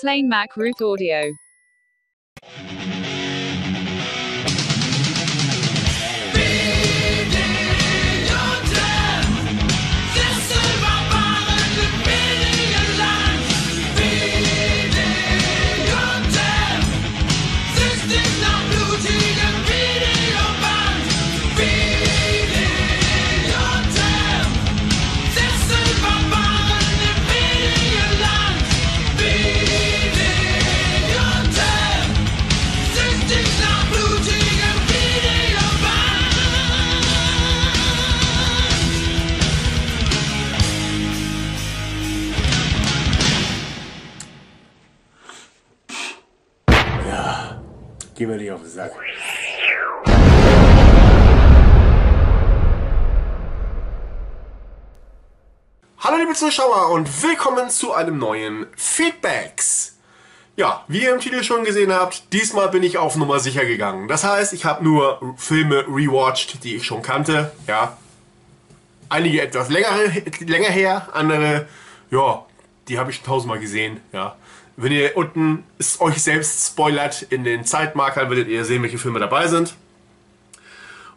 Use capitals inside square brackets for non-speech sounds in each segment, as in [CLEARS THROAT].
Slane Mac Audio. Geh mir nicht auf den Sack. Hallo liebe Zuschauer und willkommen zu einem neuen Feedbacks. Ja, wie ihr im Titel schon gesehen habt, diesmal bin ich auf Nummer sicher gegangen. Das heißt, ich habe nur Filme rewatcht, die ich schon kannte. Ja, einige etwas länger, länger her, andere, ja, die habe ich tausendmal gesehen. Ja, wenn ihr unten euch selbst spoilert in den Zeitmarkern, werdet ihr sehen, welche Filme dabei sind.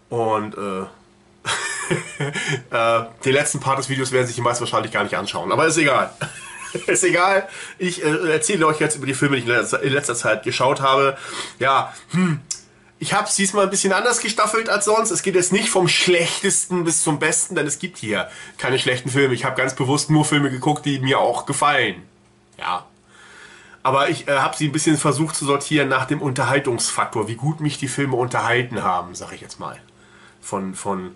Und äh, [LAUGHS] äh, den letzten Part des Videos werden sich die meisten wahrscheinlich gar nicht anschauen. Aber ist egal. [LAUGHS] ist egal. Ich äh, erzähle euch jetzt über die Filme, die ich in letzter, in letzter Zeit geschaut habe. Ja, hm, ich habe es diesmal ein bisschen anders gestaffelt als sonst. Es geht jetzt nicht vom schlechtesten bis zum besten, denn es gibt hier keine schlechten Filme. Ich habe ganz bewusst nur Filme geguckt, die mir auch gefallen. Ja, aber ich äh, habe sie ein bisschen versucht zu sortieren nach dem Unterhaltungsfaktor, wie gut mich die Filme unterhalten haben, sag ich jetzt mal. Von, von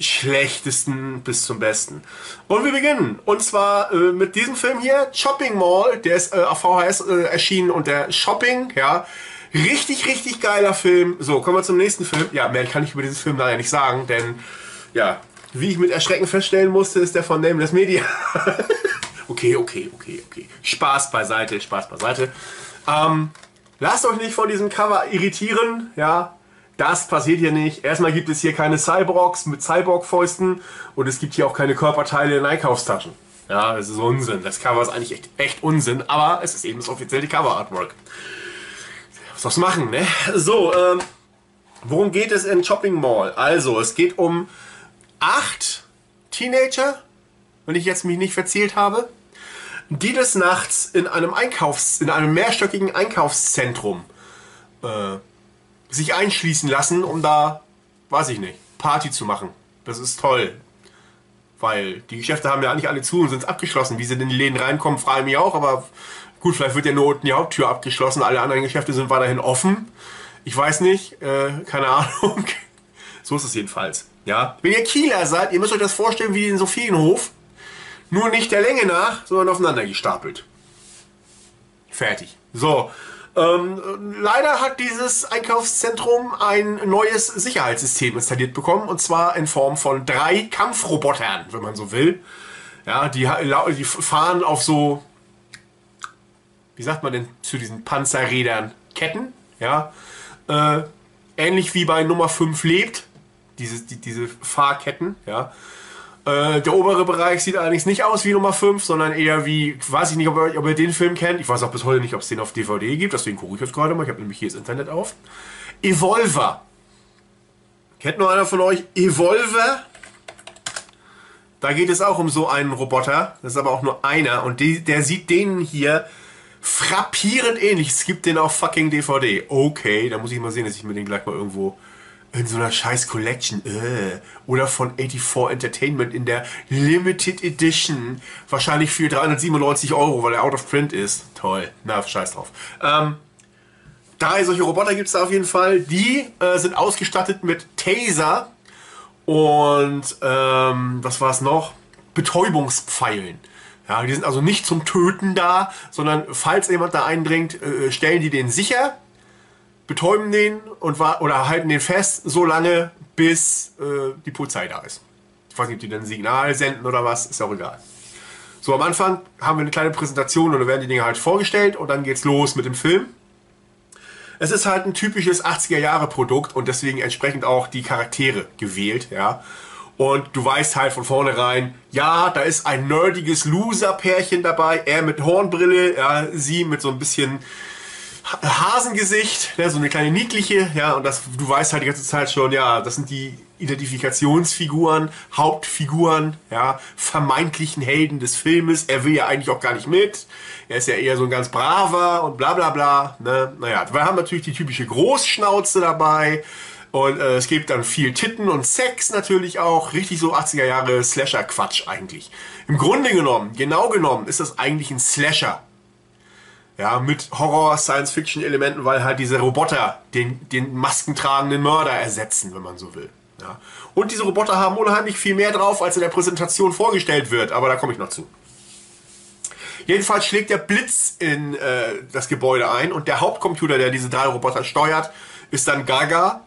schlechtesten bis zum besten. Und wir beginnen. Und zwar äh, mit diesem Film hier, Shopping Mall. Der ist äh, auf VHS äh, erschienen und der Shopping, ja. Richtig, richtig geiler Film. So, kommen wir zum nächsten Film. Ja, mehr kann ich über diesen Film leider nicht sagen, denn, ja, wie ich mit Erschrecken feststellen musste, ist der von Nameless Media. [LAUGHS] Okay, okay, okay, okay. Spaß beiseite, Spaß beiseite. Ähm, lasst euch nicht von diesem Cover irritieren, ja. Das passiert hier nicht. Erstmal gibt es hier keine Cyborgs mit Cyborg-Fäusten und es gibt hier auch keine Körperteile in Einkaufstaschen. Ja, das ist Unsinn. Das Cover ist eigentlich echt, echt Unsinn, aber es ist eben das offizielle Cover-Artwork. Was soll's machen, ne? So, ähm, worum geht es in Shopping Mall? Also, es geht um acht Teenager, wenn ich jetzt mich nicht verzählt habe die des Nachts in einem Einkaufs-, in einem mehrstöckigen Einkaufszentrum äh, sich einschließen lassen, um da, weiß ich nicht, Party zu machen. Das ist toll. Weil die Geschäfte haben ja nicht alle zu und sind abgeschlossen. Wie sie in die Läden reinkommen, frage ich mich auch, aber gut, vielleicht wird ja nur unten die Haupttür abgeschlossen, alle anderen Geschäfte sind weiterhin offen. Ich weiß nicht, äh, keine Ahnung. [LAUGHS] so ist es jedenfalls. Ja. Wenn ihr Kieler seid, ihr müsst euch das vorstellen wie in Sophienhof. Nur nicht der Länge nach, sondern aufeinander gestapelt. Fertig. So. Ähm, leider hat dieses Einkaufszentrum ein neues Sicherheitssystem installiert bekommen und zwar in Form von drei Kampfrobotern, wenn man so will. Ja, die, die fahren auf so, wie sagt man denn zu diesen Panzerrädern? Ketten, ja. Äh, ähnlich wie bei Nummer 5 lebt, diese, die, diese Fahrketten, ja. Äh, der obere Bereich sieht allerdings nicht aus wie Nummer 5, sondern eher wie, weiß ich nicht, ob ihr, ob ihr den Film kennt. Ich weiß auch bis heute nicht, ob es den auf DVD gibt, deswegen gucke ich jetzt gerade mal. Ich habe nämlich hier das Internet auf. Evolver. Kennt nur einer von euch Evolver? Da geht es auch um so einen Roboter. Das ist aber auch nur einer. Und die, der sieht denen hier frappierend ähnlich. Es gibt den auf fucking DVD. Okay, da muss ich mal sehen, dass ich mir den gleich mal irgendwo in so einer scheiß Collection. Äh. Oder von 84 Entertainment in der Limited Edition. Wahrscheinlich für 397 Euro, weil er out of print ist. Toll. Na, scheiß drauf. Ähm, drei solche Roboter gibt es da auf jeden Fall. Die äh, sind ausgestattet mit Taser und ähm, was war es noch? Betäubungspfeilen. Ja, die sind also nicht zum Töten da, sondern falls jemand da eindringt, äh, stellen die den sicher betäuben den und oder halten den fest, so lange, bis äh, die Polizei da ist. Ich weiß nicht, ob die dann ein Signal senden oder was, ist auch egal. So, am Anfang haben wir eine kleine Präsentation und dann werden die Dinge halt vorgestellt und dann geht's los mit dem Film. Es ist halt ein typisches 80er Jahre Produkt und deswegen entsprechend auch die Charaktere gewählt, ja. Und du weißt halt von vornherein, ja, da ist ein nerdiges Loser-Pärchen dabei, er mit Hornbrille, ja, sie mit so ein bisschen Hasengesicht, ne, so eine kleine niedliche, ja, und das, du weißt halt die ganze Zeit schon, ja, das sind die Identifikationsfiguren, Hauptfiguren, ja, vermeintlichen Helden des Filmes. Er will ja eigentlich auch gar nicht mit. Er ist ja eher so ein ganz braver und bla bla bla. Ne? Naja, wir haben natürlich die typische Großschnauze dabei. Und äh, es gibt dann viel Titten und Sex natürlich auch. Richtig so 80er Jahre Slasher-Quatsch eigentlich. Im Grunde genommen, genau genommen, ist das eigentlich ein Slasher. Ja, mit Horror, Science-Fiction-Elementen, weil halt diese Roboter den, den maskentragenden Mörder ersetzen, wenn man so will. Ja. Und diese Roboter haben unheimlich viel mehr drauf, als in der Präsentation vorgestellt wird, aber da komme ich noch zu. Jedenfalls schlägt der Blitz in äh, das Gebäude ein und der Hauptcomputer, der diese drei Roboter steuert, ist dann Gaga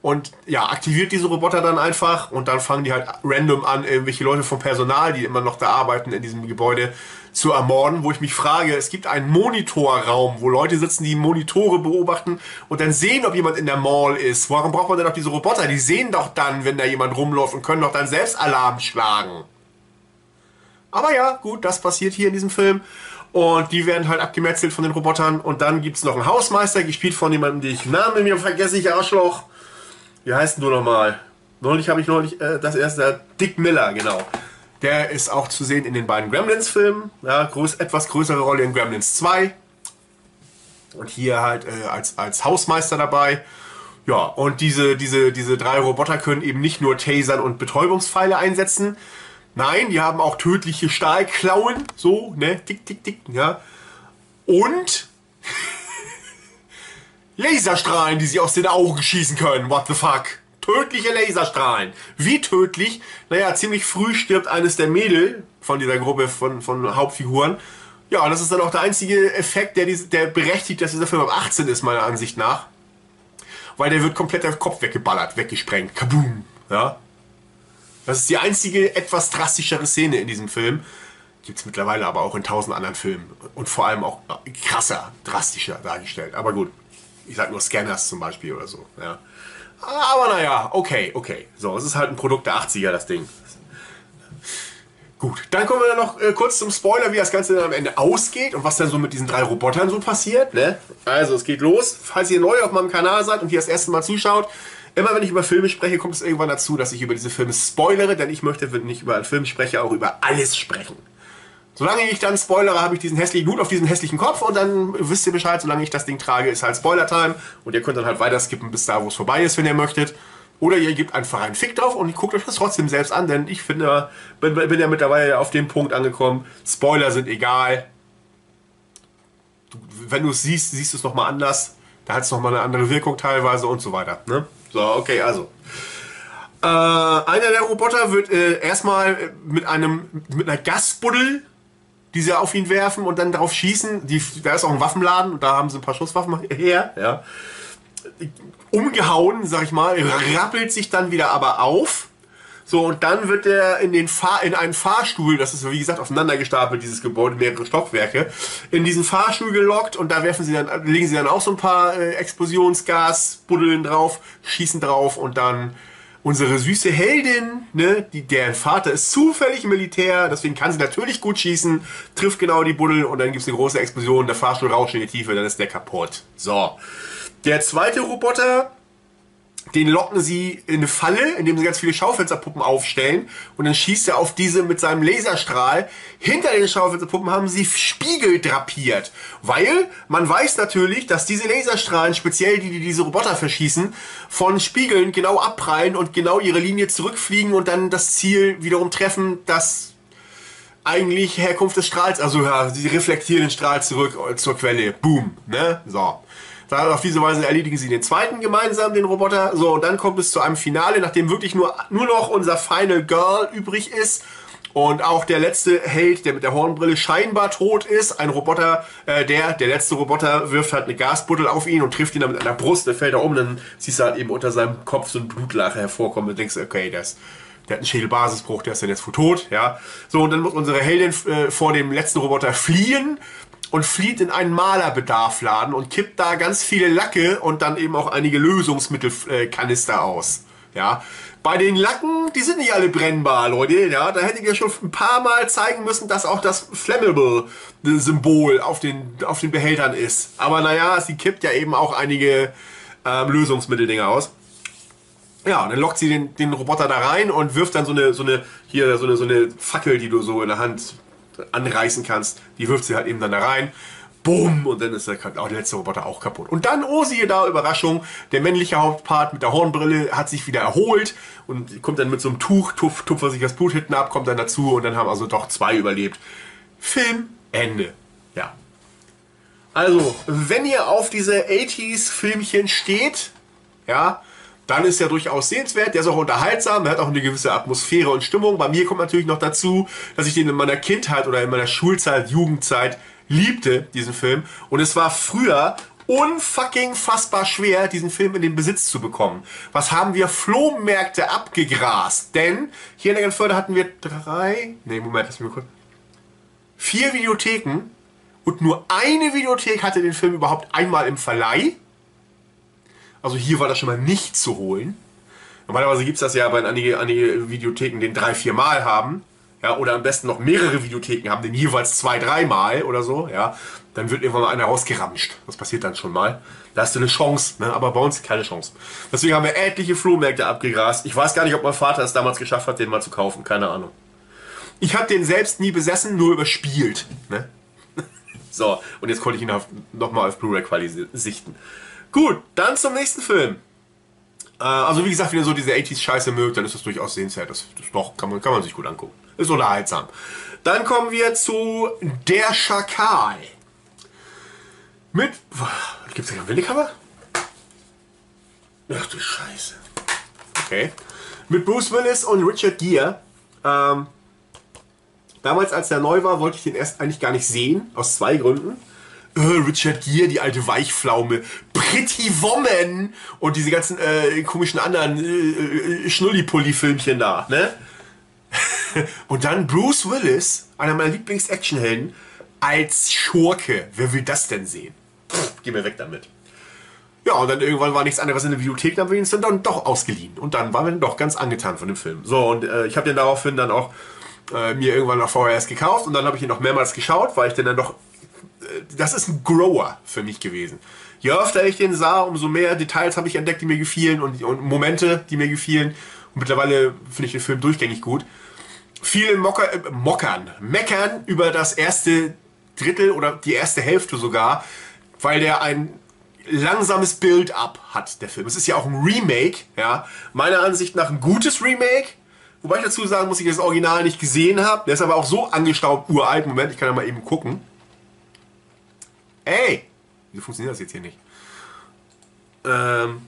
und ja, aktiviert diese Roboter dann einfach und dann fangen die halt random an, irgendwelche Leute vom Personal, die immer noch da arbeiten in diesem Gebäude, zu ermorden, wo ich mich frage, es gibt einen Monitorraum, wo Leute sitzen, die Monitore beobachten und dann sehen, ob jemand in der Mall ist. Warum braucht man denn noch diese Roboter? Die sehen doch dann, wenn da jemand rumläuft und können doch dann selbst Alarm schlagen. Aber ja, gut, das passiert hier in diesem Film. Und die werden halt abgemetzelt von den Robotern. Und dann gibt es noch einen Hausmeister, gespielt von jemandem, den ich Namen mir vergesse, ich Arschloch. Wie heißt du nochmal? Neulich habe ich neulich äh, das erste, Dick Miller, genau. Der ist auch zu sehen in den beiden Gremlins-Filmen. Ja, groß, etwas größere Rolle in Gremlins 2. Und hier halt äh, als, als Hausmeister dabei. Ja, und diese, diese, diese drei Roboter können eben nicht nur Tasern und Betäubungspfeile einsetzen. Nein, die haben auch tödliche Stahlklauen. So, ne? Tick, tick, tick, ja. Und [LAUGHS] Laserstrahlen, die sie aus den Augen schießen können. What the fuck? Tödliche Laserstrahlen. Wie tödlich? Naja, ziemlich früh stirbt eines der Mädel von dieser Gruppe von, von Hauptfiguren. Ja, und das ist dann auch der einzige Effekt, der, der berechtigt, dass dieser Film ab 18 ist, meiner Ansicht nach. Weil der wird komplett der Kopf weggeballert, weggesprengt. Kaboom. Ja. Das ist die einzige etwas drastischere Szene in diesem Film. Gibt es mittlerweile aber auch in tausend anderen Filmen. Und vor allem auch krasser, drastischer dargestellt. Aber gut. Ich sag nur Scanners zum Beispiel oder so. Ja. Aber naja, okay, okay. So, es ist halt ein Produkt der 80er, das Ding. Gut, dann kommen wir dann noch äh, kurz zum Spoiler, wie das Ganze dann am Ende ausgeht und was dann so mit diesen drei Robotern so passiert. Ne? Also, es geht los. Falls ihr neu auf meinem Kanal seid und hier das erste Mal zuschaut, immer wenn ich über Filme spreche, kommt es irgendwann dazu, dass ich über diese Filme spoilere, denn ich möchte, wenn ich über einen Film spreche, auch über alles sprechen. Solange ich dann spoilere, habe ich diesen hässlichen Hut auf diesen hässlichen Kopf und dann wisst ihr Bescheid, solange ich das Ding trage, ist halt Spoiler-Time und ihr könnt dann halt weiter skippen bis da, wo es vorbei ist, wenn ihr möchtet. Oder ihr gebt einfach einen Fick drauf und guckt euch das trotzdem selbst an, denn ich finde, bin, bin ja mittlerweile auf dem Punkt angekommen, Spoiler sind egal. Du, wenn du es siehst, siehst du es nochmal anders. Da hat es nochmal eine andere Wirkung teilweise und so weiter. Ne? So, okay, also. Äh, einer der Roboter wird äh, erstmal mit einem mit einer Gasbuddel die sie auf ihn werfen und dann darauf schießen. Die, da ist auch ein Waffenladen und da haben sie ein paar Schusswaffen [LAUGHS] her. Ja. Umgehauen, sag ich mal, rappelt sich dann wieder aber auf. So, und dann wird er in, den Fahr in einen Fahrstuhl, das ist wie gesagt aufeinander gestapelt, dieses Gebäude, mehrere Stockwerke, in diesen Fahrstuhl gelockt und da werfen sie dann, legen sie dann auch so ein paar äh, Explosionsgasbuddeln drauf, schießen drauf und dann unsere süße Heldin, ne, die, deren Vater ist zufällig Militär, deswegen kann sie natürlich gut schießen, trifft genau die Buddel und dann gibt es eine große Explosion, der Fahrstuhl rauscht in die Tiefe, dann ist der kaputt. So. Der zweite Roboter den locken sie in eine Falle, indem sie ganz viele Schaufensterpuppen aufstellen und dann schießt er auf diese mit seinem Laserstrahl. Hinter den Schaufensterpuppen haben sie Spiegel drapiert, weil man weiß natürlich, dass diese Laserstrahlen, speziell die, die diese Roboter verschießen, von Spiegeln genau abprallen und genau ihre Linie zurückfliegen und dann das Ziel wiederum treffen, das eigentlich Herkunft des Strahls, also ja, sie reflektieren den Strahl zurück zur Quelle. Boom, ne? So. Auf diese Weise erledigen sie den zweiten gemeinsam, den Roboter. So, und dann kommt es zu einem Finale, nachdem wirklich nur, nur noch unser Final Girl übrig ist. Und auch der letzte Held, der mit der Hornbrille scheinbar tot ist, ein Roboter, äh, der, der letzte Roboter wirft halt eine Gasbuddel auf ihn und trifft ihn dann mit einer Brust, der fällt da um, dann siehst du halt eben unter seinem Kopf so ein Blutlache hervorkommen und denkst, okay, das, der hat einen Schädelbasisbruch, der ist dann jetzt tot, ja. So, und dann muss unsere Heldin äh, vor dem letzten Roboter fliehen und flieht in einen Malerbedarfladen und kippt da ganz viele Lacke und dann eben auch einige Lösungsmittelkanister aus. Ja, Bei den Lacken, die sind nicht alle brennbar, Leute. Ja, da hättet ihr schon ein paar Mal zeigen müssen, dass auch das Flammable-Symbol auf den, auf den Behältern ist. Aber naja, sie kippt ja eben auch einige ähm, Lösungsmitteldinger aus. Ja, und dann lockt sie den, den Roboter da rein und wirft dann so eine, so eine, hier, so eine, so eine Fackel, die du so in der Hand anreißen kannst. Die wirft sie halt eben dann da rein. Bumm! Und dann ist der, auch der letzte Roboter auch kaputt. Und dann, oh siehe da, Überraschung, der männliche Hauptpart mit der Hornbrille hat sich wieder erholt und kommt dann mit so einem Tuch, tupf, sich das Blut hinten ab, kommt dann dazu und dann haben also doch zwei überlebt. Film, Ende. Ja. Also, wenn ihr auf diese 80s-Filmchen steht, ja, dann ist er durchaus sehenswert. Der ist auch unterhaltsam, er hat auch eine gewisse Atmosphäre und Stimmung. Bei mir kommt natürlich noch dazu, dass ich den in meiner Kindheit oder in meiner Schulzeit, Jugendzeit liebte, diesen Film. Und es war früher unfucking fassbar schwer, diesen Film in den Besitz zu bekommen. Was haben wir? Flohmärkte abgegrast. Denn hier in der Genförde hatten wir drei, nee, Moment, lass mich mal kurz. Vier Videotheken und nur eine Videothek hatte den Film überhaupt einmal im Verleih. Also hier war das schon mal nicht zu holen. Normalerweise gibt es das ja, weil einige, einige Videotheken den drei, vier Mal haben. Ja, oder am besten noch mehrere Videotheken haben den jeweils zwei, dreimal oder so. Ja, dann wird irgendwann mal einer rausgeramscht. Das passiert dann schon mal. Da hast du eine Chance, ne? aber bei uns keine Chance. Deswegen haben wir etliche Flohmärkte abgegrast. Ich weiß gar nicht, ob mein Vater es damals geschafft hat, den mal zu kaufen. Keine Ahnung. Ich habe den selbst nie besessen, nur überspielt. Ne? [LAUGHS] so, und jetzt konnte ich ihn nochmal auf Blu-ray-Quali sichten. Gut, dann zum nächsten Film. Äh, also wie gesagt, wenn ihr so diese 80s-Scheiße mögt, dann ist das durchaus sehenswert. Das, das doch, kann man, kann man sich gut angucken. Ist unterhaltsam. Dann kommen wir zu Der Schakal. Mit... Gibt es da kein Willicover? Ach du Scheiße. Okay. Mit Bruce Willis und Richard Gere. Ähm, damals, als der neu war, wollte ich den erst eigentlich gar nicht sehen. Aus zwei Gründen Richard Gere, die alte Weichpflaume, Pretty Woman und diese ganzen äh, komischen anderen äh, äh, Schnullipulli-Filmchen da, ne? [LAUGHS] und dann Bruce Willis, einer meiner Lieblings-Actionhelden, als Schurke. Wer will das denn sehen? Pff, geh mir weg damit. Ja, und dann irgendwann war nichts anderes in der Bibliothek, dann haben wir ihn dann doch ausgeliehen. Und dann waren wir dann doch ganz angetan von dem Film. So, und äh, ich habe den daraufhin dann auch äh, mir irgendwann nach VHS gekauft und dann habe ich ihn noch mehrmals geschaut, weil ich den dann doch das ist ein Grower für mich gewesen. Je öfter ich den sah, umso mehr Details habe ich entdeckt, die mir gefielen und, und Momente, die mir gefielen. Und mittlerweile finde ich den Film durchgängig gut. Viel Mocker, äh, Mockern, Meckern über das erste Drittel oder die erste Hälfte sogar, weil der ein langsames Build-up hat, der Film. Es ist ja auch ein Remake, ja. Meiner Ansicht nach ein gutes Remake. Wobei ich dazu sagen muss, ich das Original nicht gesehen habe. Der ist aber auch so angestaubt, uralt. Moment, ich kann ja mal eben gucken. Ey! Wieso funktioniert das jetzt hier nicht? Ähm,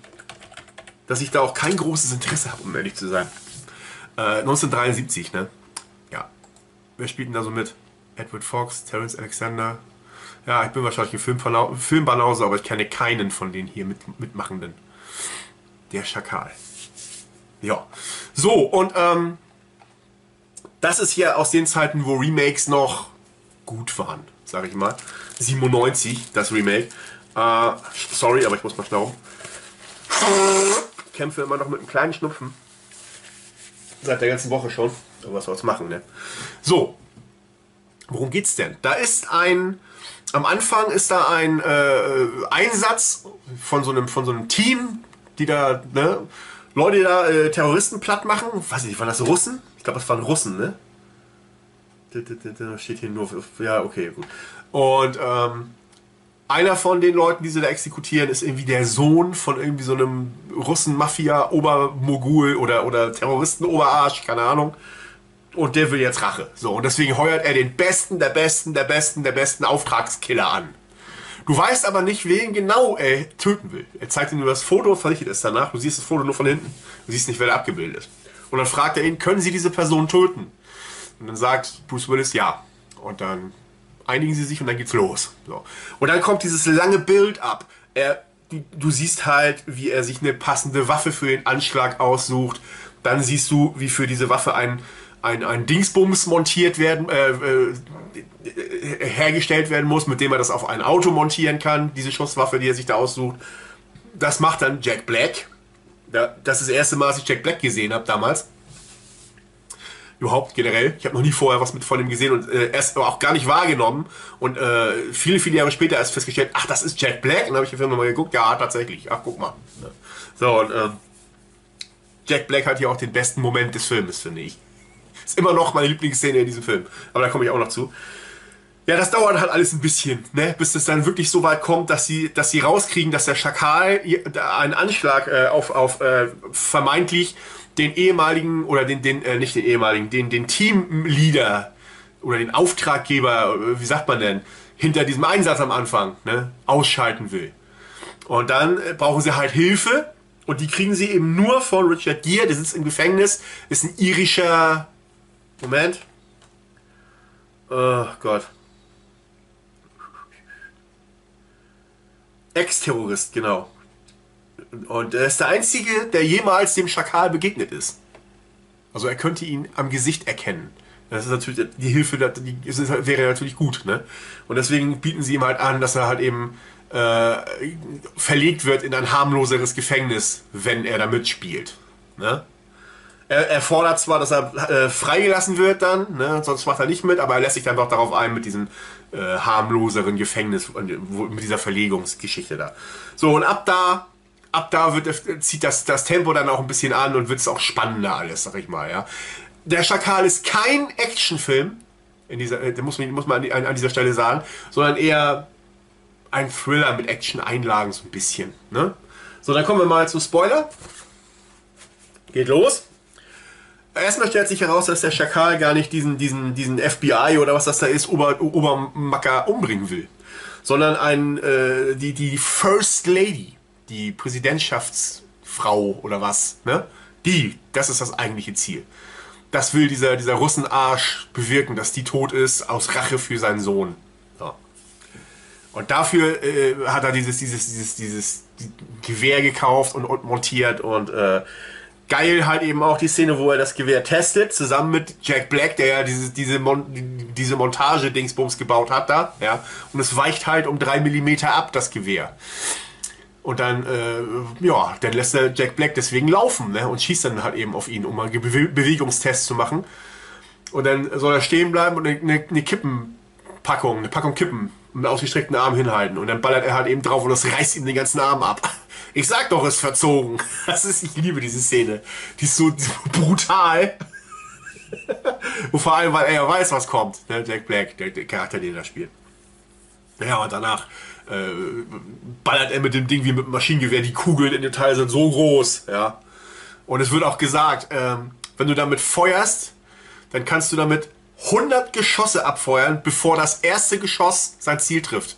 dass ich da auch kein großes Interesse habe, um ehrlich zu sein. Äh, 1973, ne? Ja. Wer spielt denn da so mit? Edward Fox, Terence Alexander. Ja, ich bin wahrscheinlich ein Filmbanause, aber ich kenne keinen von den hier mit, Mitmachenden. Der Schakal. Ja. So, und ähm, das ist hier aus den Zeiten, wo Remakes noch gut waren, sag ich mal. 97, das Remake. Äh, sorry, aber ich muss mal schnauben. Kämpfe immer noch mit einem kleinen Schnupfen. Seit der ganzen Woche schon. Aber was soll's machen, ne? So. Worum geht's denn? Da ist ein. Am Anfang ist da ein äh, Einsatz von so, einem, von so einem Team, die da, ne, Leute da äh, Terroristen platt machen. Weiß ich nicht, waren das Russen? Ich glaube, das waren Russen, ne? Da steht hier nur. Ja, okay, gut. Und ähm, einer von den Leuten, die sie da exekutieren, ist irgendwie der Sohn von irgendwie so einem Russen-Mafia-Obermogul oder, oder Terroristen-Oberarsch, keine Ahnung. Und der will jetzt Rache. So, und deswegen heuert er den besten, der besten, der besten, der besten Auftragskiller an. Du weißt aber nicht, wen genau er töten will. Er zeigt dir nur das Foto, verrichtet es danach. Du siehst das Foto nur von hinten. Du siehst nicht, wer da abgebildet ist. Und dann fragt er ihn, können Sie diese Person töten? Und dann sagt Bruce Willis ja. Und dann einigen sie sich und dann geht's los. So. Und dann kommt dieses lange Bild ab. Er, du siehst halt, wie er sich eine passende Waffe für den Anschlag aussucht. Dann siehst du, wie für diese Waffe ein, ein, ein Dingsbums montiert werden, äh, äh, hergestellt werden muss, mit dem er das auf ein Auto montieren kann, diese Schusswaffe, die er sich da aussucht. Das macht dann Jack Black. das ist das erste Mal, dass ich Jack Black gesehen habe damals. Überhaupt generell. Ich habe noch nie vorher was mit von ihm gesehen und äh, erst auch gar nicht wahrgenommen. Und äh, viele, viele Jahre später erst festgestellt, ach, das ist Jack Black. Und dann habe ich den Film nochmal geguckt. Ja, tatsächlich. Ach, guck mal. So, und äh, Jack Black hat hier auch den besten Moment des Filmes, finde ich. Ist immer noch meine Lieblingsszene in diesem Film. Aber da komme ich auch noch zu. Ja, das dauert halt alles ein bisschen, ne? bis es dann wirklich so weit kommt, dass sie, dass sie rauskriegen, dass der Schakal einen Anschlag äh, auf, auf äh, vermeintlich den ehemaligen oder den, den äh, nicht den ehemaligen, den, den Teamleader oder den Auftraggeber, äh, wie sagt man denn, hinter diesem Einsatz am Anfang ne, ausschalten will. Und dann äh, brauchen sie halt Hilfe und die kriegen sie eben nur von Richard Gere, der sitzt im Gefängnis, ist ein irischer. Moment. Oh Gott. Ex-Terrorist, genau. Und er ist der Einzige, der jemals dem Schakal begegnet ist. Also er könnte ihn am Gesicht erkennen. Das ist natürlich, die Hilfe die ist, wäre natürlich gut. Ne? Und deswegen bieten sie ihm halt an, dass er halt eben äh, verlegt wird in ein harmloseres Gefängnis, wenn er da mitspielt. Ne? Er, er, fordert zwar, dass er äh, freigelassen wird dann, ne? sonst macht er nicht mit, aber er lässt sich dann doch darauf ein mit diesem äh, harmloseren Gefängnis, mit dieser Verlegungsgeschichte da. So, und ab da ab da wird, zieht das, das Tempo dann auch ein bisschen an und wird es auch spannender alles, sag ich mal, ja. Der Schakal ist kein Actionfilm, in dieser, äh, muss man, muss man an, an dieser Stelle sagen, sondern eher ein Thriller mit Action-Einlagen so ein bisschen, ne? So, dann kommen wir mal zum Spoiler. Geht los. Erstmal stellt sich heraus, dass der Schakal gar nicht diesen, diesen, diesen FBI oder was das da ist, Ober, Obermacker umbringen will, sondern ein, äh, die, die First Lady die Präsidentschaftsfrau oder was, ne? Die, das ist das eigentliche Ziel. Das will dieser, dieser Russenarsch bewirken, dass die tot ist, aus Rache für seinen Sohn. So. Und dafür äh, hat er dieses, dieses, dieses, dieses Gewehr gekauft und, und montiert und äh, geil halt eben auch die Szene, wo er das Gewehr testet, zusammen mit Jack Black, der ja diese, diese, Mon diese Montage-Dingsbums gebaut hat da, ja. Und es weicht halt um drei Millimeter ab, das Gewehr. Und dann, äh, ja, dann lässt er Jack Black deswegen laufen ne? und schießt dann halt eben auf ihn, um mal einen Be Bewegungstest zu machen. Und dann soll er stehen bleiben und eine, eine Kippenpackung, eine Packung Kippen mit ausgestreckten Arm hinhalten. Und dann ballert er halt eben drauf und das reißt ihm den ganzen Arm ab. Ich sag doch, es ist verzogen. [LAUGHS] Das ist, ich liebe diese Szene. Die ist so, brutal. [LAUGHS] und vor allem, weil er ja weiß, was kommt. Ne? Jack Black, der, der Charakter, den er spielt. Ja, und danach äh, ballert er mit dem Ding wie mit dem Maschinengewehr. Die Kugeln in dem Teil sind so groß, ja. Und es wird auch gesagt, ähm, wenn du damit feuerst, dann kannst du damit 100 Geschosse abfeuern, bevor das erste Geschoss sein Ziel trifft.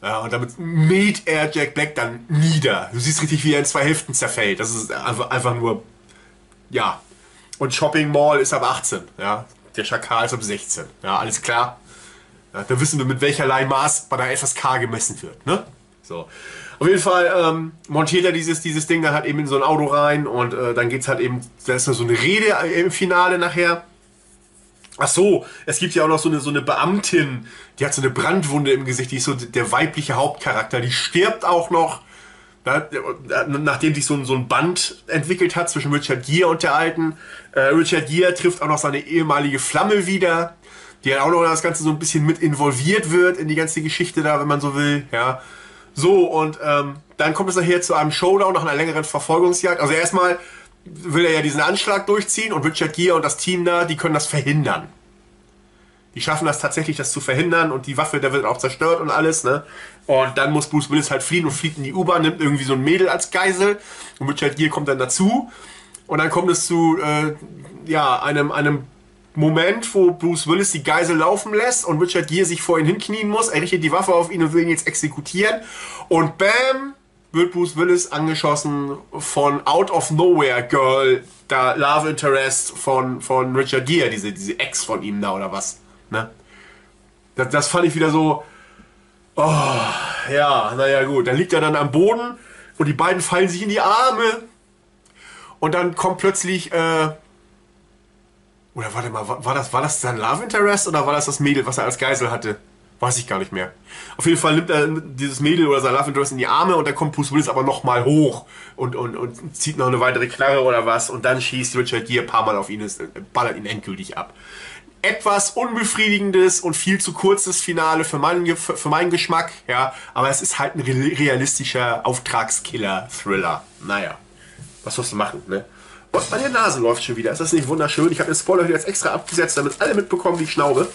Ja, und damit mäht er Jack Black dann nieder. Du siehst richtig, wie er in zwei Hälften zerfällt. Das ist einfach, einfach nur, ja. Und Shopping Mall ist ab 18, ja. Der Schakal ist ab 16. Ja, alles klar. Ja, da wissen wir, mit welcherlei Maß bei der FSK gemessen wird. Ne? So. Auf jeden Fall ähm, montiert er dieses, dieses Ding dann halt eben in so ein Auto rein und äh, dann es halt eben, da ist so eine Rede im Finale nachher. Ach so, es gibt ja auch noch so eine, so eine Beamtin, die hat so eine Brandwunde im Gesicht, die ist so der weibliche Hauptcharakter, die stirbt auch noch, da, nachdem sich so ein, so ein Band entwickelt hat zwischen Richard Gere und der Alten. Äh, Richard Gere trifft auch noch seine ehemalige Flamme wieder, die dann auch noch das Ganze so ein bisschen mit involviert wird in die ganze Geschichte da, wenn man so will. Ja. So, und ähm, dann kommt es nachher zu einem Showdown nach einer längeren Verfolgungsjagd. Also erstmal will er ja diesen Anschlag durchziehen und Richard Gere und das Team da, die können das verhindern. Die schaffen das tatsächlich, das zu verhindern und die Waffe, der wird auch zerstört und alles, ne? Und dann muss Bruce Willis halt fliehen und fliegt in die U-Bahn, nimmt irgendwie so ein Mädel als Geisel und Richard Gere kommt dann dazu und dann kommt es zu, äh, ja, einem, einem Moment, wo Bruce Willis die Geisel laufen lässt und Richard Gere sich vor ihn hinknien muss. Er richtet die Waffe auf ihn und will ihn jetzt exekutieren. Und bam, wird Bruce Willis angeschossen von Out of Nowhere Girl, da Love Interest von, von Richard Gere, diese, diese Ex von ihm da oder was. Ne? Das, das fand ich wieder so. Oh, ja, naja, gut. Dann liegt er dann am Boden und die beiden fallen sich in die Arme. Und dann kommt plötzlich. Äh, oder warte mal, war das, war das sein Love Interest oder war das das Mädel, was er als Geisel hatte? Weiß ich gar nicht mehr. Auf jeden Fall nimmt er dieses Mädel oder sein Love Interest in die Arme und dann kommt Bruce Willis aber nochmal hoch und, und, und zieht noch eine weitere Knarre oder was und dann schießt Richard Gere ein paar Mal auf ihn, und ballert ihn endgültig ab. Etwas unbefriedigendes und viel zu kurzes Finale für meinen, für meinen Geschmack, ja, aber es ist halt ein realistischer Auftragskiller-Thriller. Naja, was sollst du machen, ne? Und meine Nase läuft schon wieder. Ist das nicht wunderschön? Ich habe den Spoiler jetzt extra abgesetzt, damit alle mitbekommen, wie ich schnaube.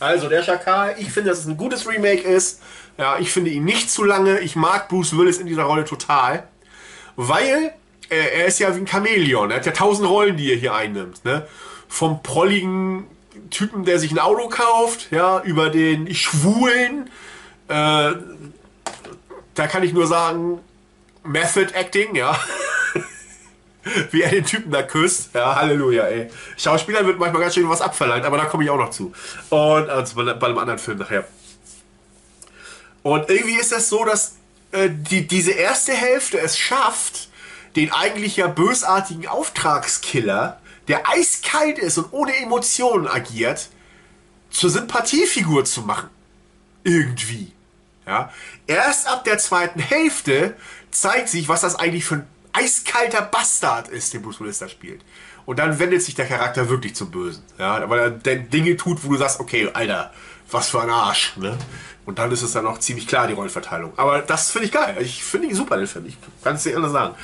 Also, der Schakal, ich finde, dass es ein gutes Remake ist. Ja, ich finde ihn nicht zu lange. Ich mag Bruce Willis in dieser Rolle total. Weil äh, er ist ja wie ein Chamäleon. Er hat ja tausend Rollen, die er hier einnimmt. Ne? Vom prolligen Typen, der sich ein Auto kauft, ja, über den Schwulen. Äh, da kann ich nur sagen, Method Acting, ja. [LAUGHS] wie er den Typen da küsst. Ja, Halleluja, ey. Schauspielern wird manchmal ganz schön was abverlangt, aber da komme ich auch noch zu. Und also bei, bei einem anderen Film nachher. Und irgendwie ist das so, dass äh, die, diese erste Hälfte es schafft, den eigentlich ja bösartigen Auftragskiller, der eiskalt ist und ohne Emotionen agiert, zur Sympathiefigur zu machen. Irgendwie. Ja. Erst ab der zweiten Hälfte zeigt sich, was das eigentlich für ein eiskalter Bastard ist, den Bruce Willis da spielt. Und dann wendet sich der Charakter wirklich zum Bösen. Ja, weil er Dinge tut, wo du sagst, okay, Alter, was für ein Arsch. Ne? Und dann ist es dann auch ziemlich klar, die Rollenverteilung. Aber das finde ich geil. Ich finde ihn super, den Film. Ich kann es nicht anders sagen.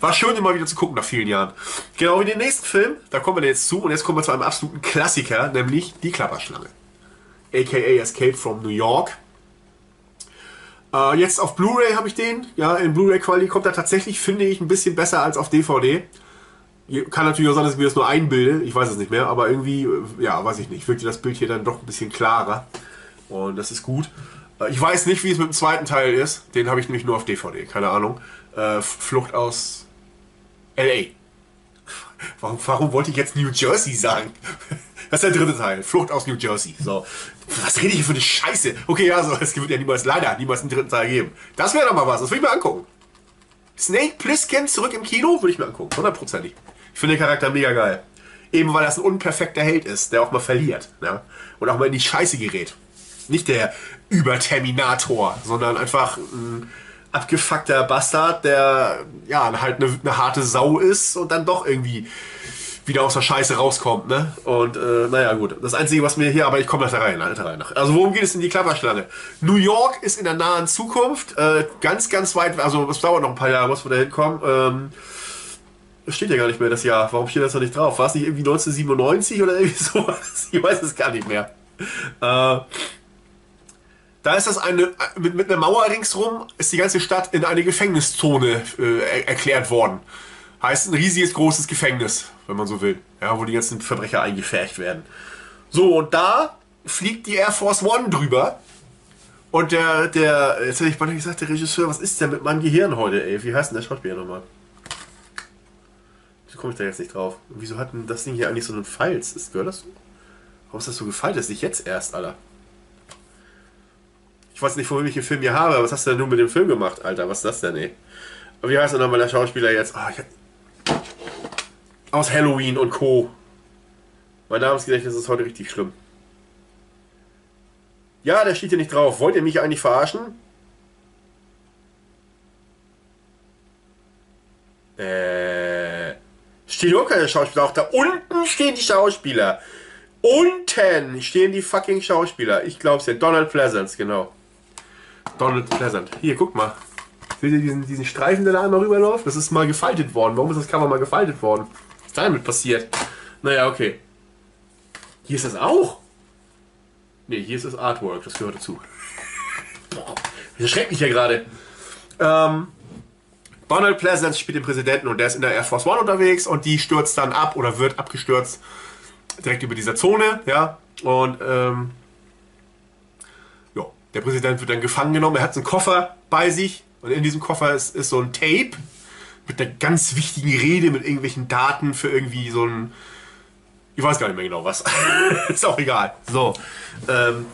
War schön, immer wieder zu gucken nach vielen Jahren. Genau wie den nächsten Film, da kommen wir jetzt zu. Und jetzt kommen wir zu einem absoluten Klassiker, nämlich Die Klapperschlange. AKA Escape from New York. Äh, jetzt auf Blu-ray habe ich den. Ja, in Blu-ray-Qualität kommt er tatsächlich, finde ich, ein bisschen besser als auf DVD. Kann natürlich auch sein, dass ich mir das nur einbilde. Ich weiß es nicht mehr. Aber irgendwie, äh, ja, weiß ich nicht. Wirkte das Bild hier dann doch ein bisschen klarer. Und das ist gut. Äh, ich weiß nicht, wie es mit dem zweiten Teil ist. Den habe ich nämlich nur auf DVD. Keine Ahnung. Äh, Flucht aus L.A. [LAUGHS] Warum, warum wollte ich jetzt New Jersey sagen? [LAUGHS] Das ist der dritte Teil. Flucht aus New Jersey. So. Was rede ich hier für eine Scheiße? Okay, also, [LAUGHS] es wird ja niemals, leider, niemals einen dritten Teil geben. Das wäre doch mal was. Das würde ich mir angucken. Snake Plissken zurück im Kino würde ich mir angucken. Hundertprozentig. Ich finde den Charakter mega geil. Eben weil das ein unperfekter Held ist, der auch mal verliert. Ja? Und auch mal in die Scheiße gerät. Nicht der Überterminator, sondern einfach ein abgefuckter Bastard, der ja halt eine, eine harte Sau ist und dann doch irgendwie wieder aus der Scheiße rauskommt, ne? Und äh, naja, gut. Das Einzige, was mir hier, aber ich komme da rein, Alter, rein. Also worum geht es in die Klapperschlange? New York ist in der nahen Zukunft, äh, ganz, ganz weit, also es dauert noch ein paar Jahre, bis wir da hinkommen. Ähm, steht ja gar nicht mehr das Jahr. Warum steht das da nicht drauf? War es nicht irgendwie 1997 oder irgendwie [LAUGHS] sowas? Ich weiß es gar nicht mehr. Äh, da ist das eine, mit, mit einer Mauer ringsrum, ist die ganze Stadt in eine Gefängniszone äh, erklärt worden. Heißt ein riesiges, großes Gefängnis, wenn man so will. Ja, wo die ganzen Verbrecher eingefärcht werden. So, und da fliegt die Air Force One drüber. Und der, der, jetzt hätte ich mal gesagt, der Regisseur, was ist denn mit meinem Gehirn heute, ey? Wie heißt denn der Schauspieler nochmal? Wieso komme ich da jetzt nicht drauf? Und wieso hat denn das Ding hier eigentlich so einen Falz? Ist, gehört das so? Warum ist das so gefaltet? Das ist nicht jetzt erst, Alter. Ich weiß nicht, von ich den Film hier habe, aber was hast du denn nun mit dem Film gemacht, Alter? Was ist das denn, ey? Wie heißt denn nochmal der Schauspieler jetzt? Oh, ich aus Halloween und Co. Mein Namensgedächtnis ist heute richtig schlimm. Ja, der steht hier nicht drauf. Wollt ihr mich eigentlich verarschen? Äh. Steht auch keine Schauspieler. Auch da unten stehen die Schauspieler. Unten stehen die fucking Schauspieler. Ich glaub's ja. Donald Pleasant, genau. Donald Pleasant. Hier, guck mal. Seht ihr diesen, diesen Streifen, der da einmal rüberläuft? Das ist mal gefaltet worden. Warum ist das Cover mal gefaltet worden? Ist damit passiert? Naja, okay. Hier ist das auch? Ne, hier ist das Artwork. Das gehört dazu. Boah, das schreckt mich ja gerade. Ähm, Donald Pleasant spielt den Präsidenten und der ist in der Air Force One unterwegs und die stürzt dann ab oder wird abgestürzt direkt über dieser Zone, ja. Und ähm, ja, der Präsident wird dann gefangen genommen. Er hat einen Koffer bei sich und in diesem Koffer ist, ist so ein Tape mit einer ganz wichtigen Rede, mit irgendwelchen Daten für irgendwie so ein. Ich weiß gar nicht mehr genau was. [LAUGHS] ist auch egal. So. Ähm,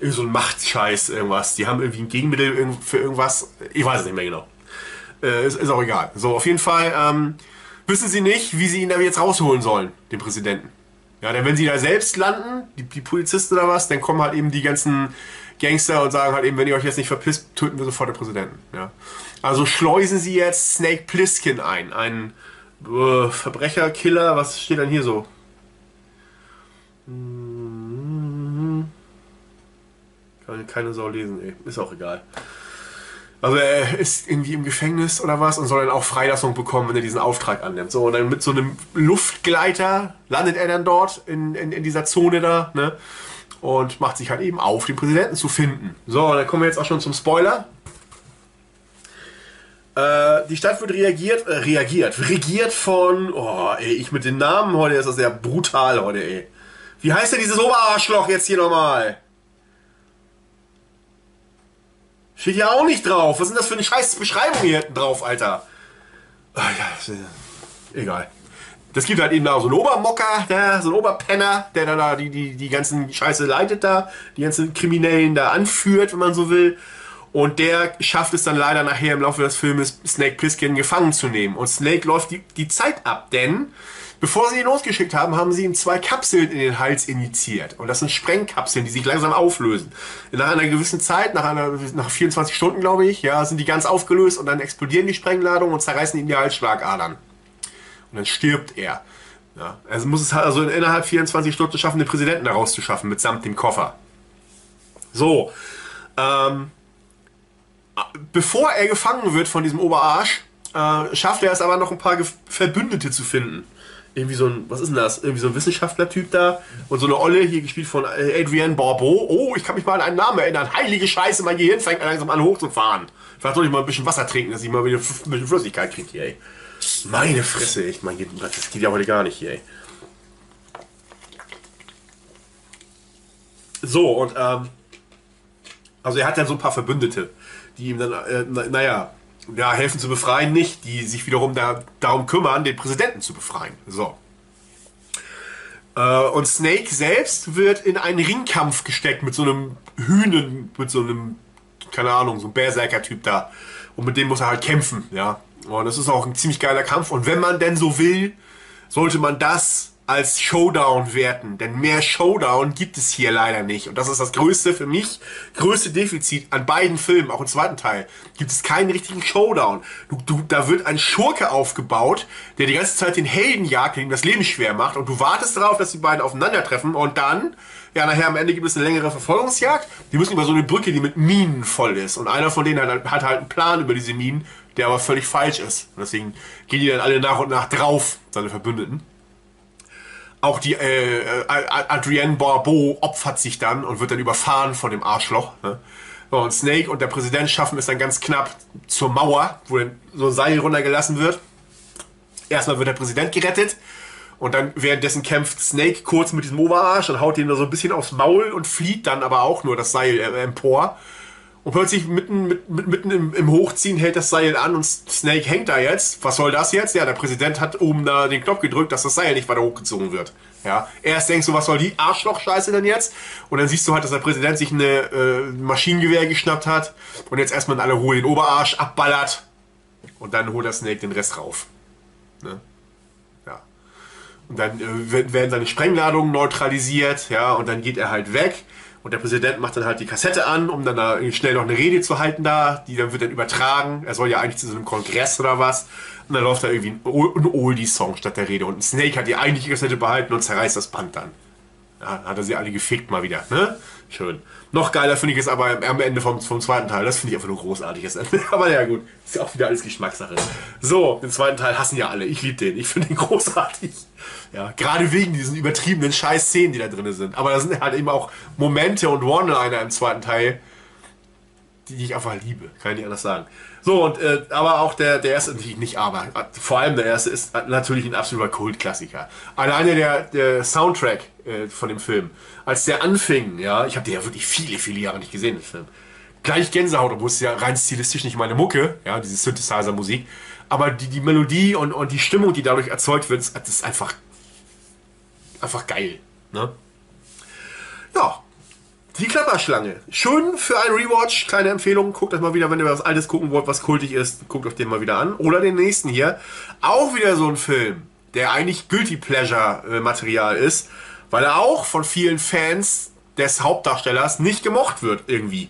so ein Machtscheiß, irgendwas. Die haben irgendwie ein Gegenmittel für irgendwas. Ich weiß es nicht mehr genau. Äh, ist, ist auch egal. So, auf jeden Fall ähm, wissen sie nicht, wie sie ihn da jetzt rausholen sollen, den Präsidenten. Ja, denn wenn sie da selbst landen, die, die Polizisten oder was, dann kommen halt eben die ganzen Gangster und sagen halt eben, wenn ihr euch jetzt nicht verpisst, töten wir sofort den Präsidenten. Ja. Also schleusen sie jetzt Snake Plissken ein, einen äh, Verbrecherkiller, was steht denn hier so? Hm. Kann keine Sau lesen, ey. Ist auch egal. Also er ist irgendwie im Gefängnis oder was und soll dann auch Freilassung bekommen, wenn er diesen Auftrag annimmt. So, und dann mit so einem Luftgleiter landet er dann dort in, in, in dieser Zone da, ne? Und macht sich halt eben auf, den Präsidenten zu finden. So, dann kommen wir jetzt auch schon zum Spoiler. Äh, die Stadt wird reagiert, äh, reagiert, regiert von, oh, ey, ich mit den Namen heute ist das sehr brutal heute, ey. Wie heißt denn dieses Oberarschloch jetzt hier nochmal? Steht ja auch nicht drauf. Was sind das für eine scheiß Beschreibung hier hinten drauf, Alter? Ach ja, äh, egal. Das gibt halt eben da so einen Obermocker, der, so einen Oberpenner, der dann da die, die, die ganzen Scheiße leitet da, die ganzen Kriminellen da anführt, wenn man so will. Und der schafft es dann leider nachher im Laufe des Filmes, Snake Plissken gefangen zu nehmen. Und Snake läuft die, die Zeit ab, denn Bevor sie ihn losgeschickt haben, haben sie ihm zwei Kapseln in den Hals injiziert. Und das sind Sprengkapseln, die sich langsam auflösen. Nach einer gewissen Zeit, nach, einer, nach 24 Stunden, glaube ich, ja, sind die ganz aufgelöst und dann explodieren die Sprengladungen und zerreißen ihm die Halsschlagadern. Und dann stirbt er. Ja, also muss es also innerhalb 24 Stunden schaffen, den Präsidenten da rauszuschaffen, mitsamt dem Koffer. So. Ähm, bevor er gefangen wird von diesem Oberarsch, äh, schafft er es aber noch ein paar Verbündete zu finden irgendwie so ein, was ist denn das? Irgendwie so ein Wissenschaftler-Typ da und so eine Olle, hier gespielt von äh, Adrienne Barbeau. Oh, ich kann mich mal an einen Namen erinnern. Heilige Scheiße, mein Gehirn fängt langsam an hochzufahren. Vielleicht sollte ich mal ein bisschen Wasser trinken, dass ich mal wieder ein bisschen Flüssigkeit kriege hier, ey. Meine Fresse, echt, mein das geht ja heute gar nicht hier, ey. So, und, ähm, also er hat dann so ein paar Verbündete, die ihm dann, äh, naja, ja, helfen zu befreien nicht, die sich wiederum da, darum kümmern, den Präsidenten zu befreien. So. Äh, und Snake selbst wird in einen Ringkampf gesteckt mit so einem Hühnen, mit so einem, keine Ahnung, so einem Berserker-Typ da. Und mit dem muss er halt kämpfen, ja. Und das ist auch ein ziemlich geiler Kampf. Und wenn man denn so will, sollte man das als Showdown werten. Denn mehr Showdown gibt es hier leider nicht. Und das ist das größte für mich, größte Defizit an beiden Filmen, auch im zweiten Teil. Gibt es keinen richtigen Showdown. Du, du, da wird ein Schurke aufgebaut, der die ganze Zeit den Helden jagt, dem das Leben schwer macht. Und du wartest darauf, dass die beiden aufeinandertreffen. Und dann, ja, nachher am Ende gibt es eine längere Verfolgungsjagd. Die müssen über so eine Brücke, die mit Minen voll ist. Und einer von denen hat, hat halt einen Plan über diese Minen, der aber völlig falsch ist. Und deswegen gehen die dann alle nach und nach drauf, seine Verbündeten. Auch die äh, äh Adrienne Barbeau opfert sich dann und wird dann überfahren von dem Arschloch. Ne? Und Snake und der Präsident schaffen es dann ganz knapp zur Mauer, wo so ein Seil runtergelassen wird. Erstmal wird der Präsident gerettet und dann währenddessen kämpft Snake kurz mit diesem Oberarsch und haut ihn da so ein bisschen aufs Maul und flieht dann aber auch nur das Seil äh, empor. Und plötzlich mitten, mit, mitten im, im, Hochziehen hält das Seil an und Snake hängt da jetzt. Was soll das jetzt? Ja, der Präsident hat oben da den Knopf gedrückt, dass das Seil nicht weiter hochgezogen wird. Ja, erst denkst du, was soll die Arschloch-Scheiße denn jetzt? Und dann siehst du halt, dass der Präsident sich eine äh, Maschinengewehr geschnappt hat und jetzt erstmal in aller Ruhe den Oberarsch abballert. Und dann holt der Snake den Rest rauf. Ne? Ja. Und dann äh, werden seine Sprengladungen neutralisiert, ja, und dann geht er halt weg. Und der Präsident macht dann halt die Kassette an, um dann da schnell noch eine Rede zu halten da. Die dann wird dann übertragen. Er soll ja eigentlich zu so einem Kongress oder was. Und dann läuft da irgendwie ein Oldie-Song statt der Rede. Und Snake hat die eigentliche Kassette behalten und zerreißt das Band dann. Ja, hat er sie alle gefickt mal wieder, ne? Schön. Noch geiler finde ich es aber am Ende vom, vom zweiten Teil. Das finde ich einfach nur großartig. [LAUGHS] aber ja gut, ist ja auch wieder alles Geschmackssache. So, den zweiten Teil hassen ja alle. Ich liebe den. Ich finde den [LAUGHS] großartig. Ja, gerade wegen diesen übertriebenen Scheiß-Szenen, die da drin sind. Aber da sind halt eben auch Momente und One-Liner im zweiten Teil, die ich einfach liebe. Kann ich nicht anders sagen. So, und äh, aber auch der, der erste, nicht aber, vor allem der erste ist natürlich ein absoluter Kultklassiker. Alleine der, der Soundtrack äh, von dem Film, als der anfing, ja, ich habe den ja wirklich viele, viele Jahre nicht gesehen, den Film. Gleich Gänsehaut, obwohl es ja rein stilistisch nicht meine Mucke, ja, diese Synthesizer-Musik. Aber die, die Melodie und, und die Stimmung, die dadurch erzeugt wird, das ist einfach einfach geil. Ne? Ja, die Klapperschlange. Schön für einen Rewatch. Kleine Empfehlung. Guckt euch mal wieder, wenn ihr was Altes gucken wollt, was kultig ist. Guckt euch den mal wieder an. Oder den nächsten hier. Auch wieder so ein Film. der eigentlich Guilty Pleasure Material ist, weil er auch von vielen Fans des Hauptdarstellers nicht gemocht wird irgendwie.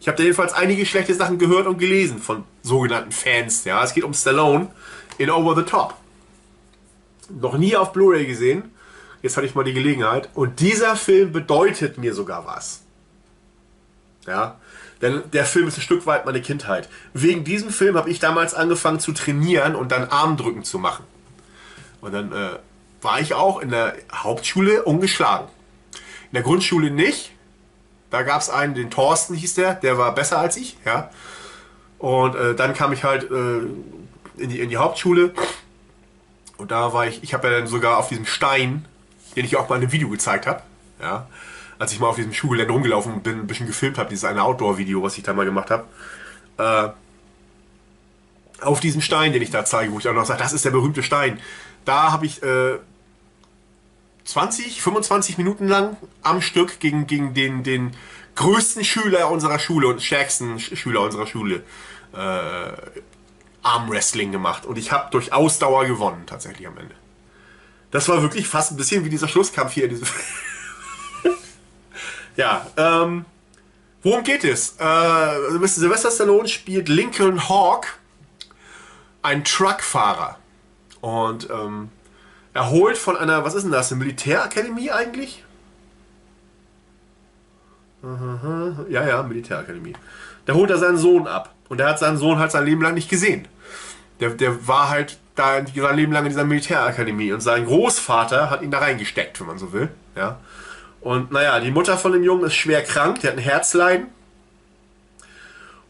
Ich habe da jedenfalls einige schlechte Sachen gehört und gelesen von sogenannten Fans. Ja, es geht um Stallone in Over the Top. Noch nie auf Blu-ray gesehen. Jetzt hatte ich mal die Gelegenheit. Und dieser Film bedeutet mir sogar was. Ja, denn der Film ist ein Stück weit meine Kindheit. Wegen diesem Film habe ich damals angefangen zu trainieren und dann Armdrücken zu machen. Und dann äh, war ich auch in der Hauptschule ungeschlagen. In der Grundschule nicht. Da gab es einen, den Thorsten hieß der, der war besser als ich. Ja. Und äh, dann kam ich halt äh, in, die, in die Hauptschule. Und da war ich, ich habe ja dann sogar auf diesem Stein, den ich auch mal in einem Video gezeigt habe, ja, als ich mal auf diesem Schulgelände rumgelaufen bin, ein bisschen gefilmt habe, dieses eine Outdoor-Video, was ich da mal gemacht habe, äh, auf diesem Stein, den ich da zeige, wo ich auch noch sage, das ist der berühmte Stein, da habe ich äh, 20, 25 Minuten lang am Stück gegen, gegen den, den größten Schüler unserer Schule und stärksten Schüler unserer Schule äh, Armwrestling gemacht. Und ich habe durch Ausdauer gewonnen, tatsächlich am Ende. Das war wirklich fast ein bisschen wie dieser Schlusskampf hier [LAUGHS] Ja, ähm, worum geht es? Äh, Sylvester Stallone spielt Lincoln Hawk, ein Truckfahrer. Und ähm, er holt von einer, was ist denn das, eine Militärakademie eigentlich? Ja, ja, Militärakademie. Da holt er seinen Sohn ab. Und er hat seinen Sohn halt sein Leben lang nicht gesehen. Der, der war halt da sein Leben lang in dieser Militärakademie. Und sein Großvater hat ihn da reingesteckt, wenn man so will. Ja. Und naja, die Mutter von dem Jungen ist schwer krank, die hat ein Herzleiden.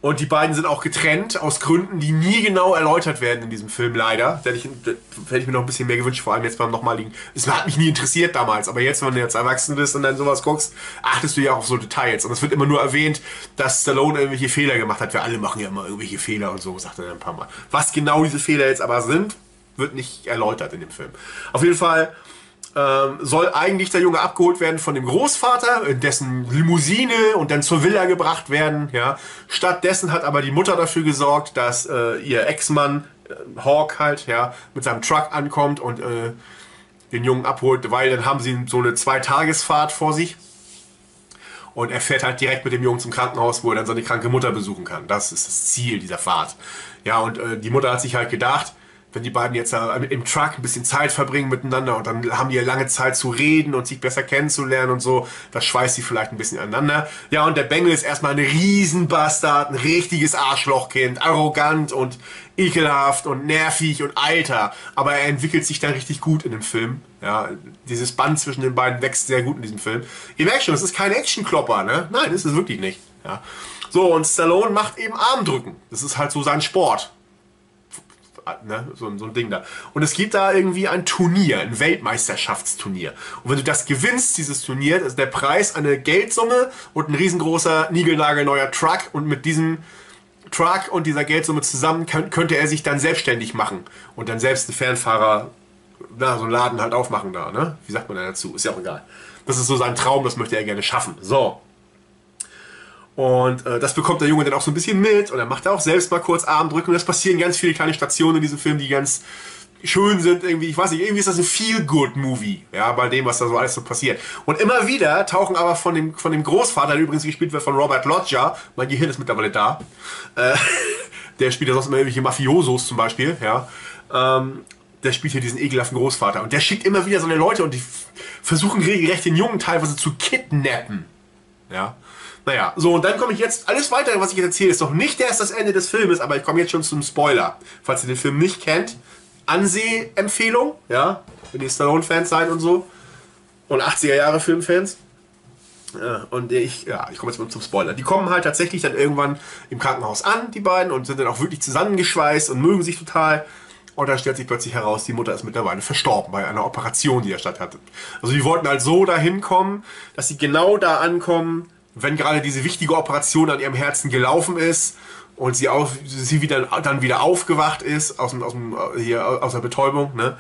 Und die beiden sind auch getrennt aus Gründen, die nie genau erläutert werden in diesem Film, leider. Da hätte ich, hätte ich mir noch ein bisschen mehr gewünscht, vor allem jetzt beim nochmaligen. Es hat mich nie interessiert damals, aber jetzt, wenn du jetzt erwachsen bist und dann sowas guckst, achtest du ja auch auf so Details. Und es wird immer nur erwähnt, dass Stallone irgendwelche Fehler gemacht hat. Wir alle machen ja immer irgendwelche Fehler und so, sagt er ein paar Mal. Was genau diese Fehler jetzt aber sind, wird nicht erläutert in dem Film. Auf jeden Fall ähm, soll eigentlich der Junge abgeholt werden von dem Großvater, in dessen Limousine und dann zur Villa gebracht werden. Ja. Stattdessen hat aber die Mutter dafür gesorgt, dass äh, ihr Ex-Mann, äh, Hawk halt, ja, mit seinem Truck ankommt und äh, den Jungen abholt, weil dann haben sie so eine Zweitagesfahrt vor sich. Und er fährt halt direkt mit dem Jungen zum Krankenhaus, wo er dann seine kranke Mutter besuchen kann. Das ist das Ziel dieser Fahrt. Ja, und äh, die Mutter hat sich halt gedacht, wenn die beiden jetzt im Truck ein bisschen Zeit verbringen miteinander und dann haben die ja lange Zeit zu reden und sich besser kennenzulernen und so, das schweißt sie vielleicht ein bisschen aneinander. Ja, und der Bengel ist erstmal ein Riesenbastard, ein richtiges Arschlochkind, arrogant und ekelhaft und nervig und alter, aber er entwickelt sich dann richtig gut in dem Film. Ja, dieses Band zwischen den beiden wächst sehr gut in diesem Film. Ihr merkt schon, es ist kein Actionklopper, ne? Nein, ist es wirklich nicht. Ja. So, und Stallone macht eben Armdrücken. Das ist halt so sein Sport ne? so, so ein Ding da. Und es gibt da irgendwie ein Turnier, ein Weltmeisterschaftsturnier. Und wenn du das gewinnst, dieses Turnier, ist der Preis eine Geldsumme und ein riesengroßer, niegelnagelneuer Truck. Und mit diesem Truck und dieser Geldsumme zusammen könnte er sich dann selbstständig machen und dann selbst einen Fernfahrer, na, so einen Laden halt aufmachen da, ne? Wie sagt man da dazu? Ist ja auch egal. Das ist so sein Traum, das möchte er gerne schaffen. So. Und äh, das bekommt der Junge dann auch so ein bisschen mit und dann macht er auch selbst mal kurz Armdrücken. Und es passieren ganz viele kleine Stationen in diesem Film, die ganz schön sind. Irgendwie, ich weiß nicht, irgendwie ist das ein Feel-Good-Movie, ja, bei dem, was da so alles so passiert. Und immer wieder tauchen aber von dem, von dem Großvater, der übrigens gespielt wird von Robert Loggia, mein Gehirn ist mittlerweile da, äh, [LAUGHS] der spielt ja sonst immer irgendwelche Mafiosos zum Beispiel, ja, ähm, der spielt hier diesen ekelhaften Großvater. Und der schickt immer wieder so eine Leute und die versuchen regelrecht den Jungen teilweise zu kidnappen. Ja. Naja, so und dann komme ich jetzt, alles weitere, was ich jetzt erzähle, ist noch nicht erst das Ende des Filmes, aber ich komme jetzt schon zum Spoiler. Falls ihr den Film nicht kennt, Anseh-Empfehlung, ja, wenn ihr Stallone-Fans seid und so. Und 80er-Jahre-Filmfans. Ja, und ich, ja, ich komme jetzt mal zum Spoiler. Die kommen halt tatsächlich dann irgendwann im Krankenhaus an, die beiden, und sind dann auch wirklich zusammengeschweißt und mögen sich total. Und dann stellt sich plötzlich heraus, die Mutter ist mittlerweile verstorben bei einer Operation, die er statt hatte. Also die wollten halt so dahin kommen, dass sie genau da ankommen, wenn gerade diese wichtige Operation an ihrem Herzen gelaufen ist und sie, auf, sie wieder, dann wieder aufgewacht ist aus, dem, aus, dem, hier, aus der Betäubung, ne?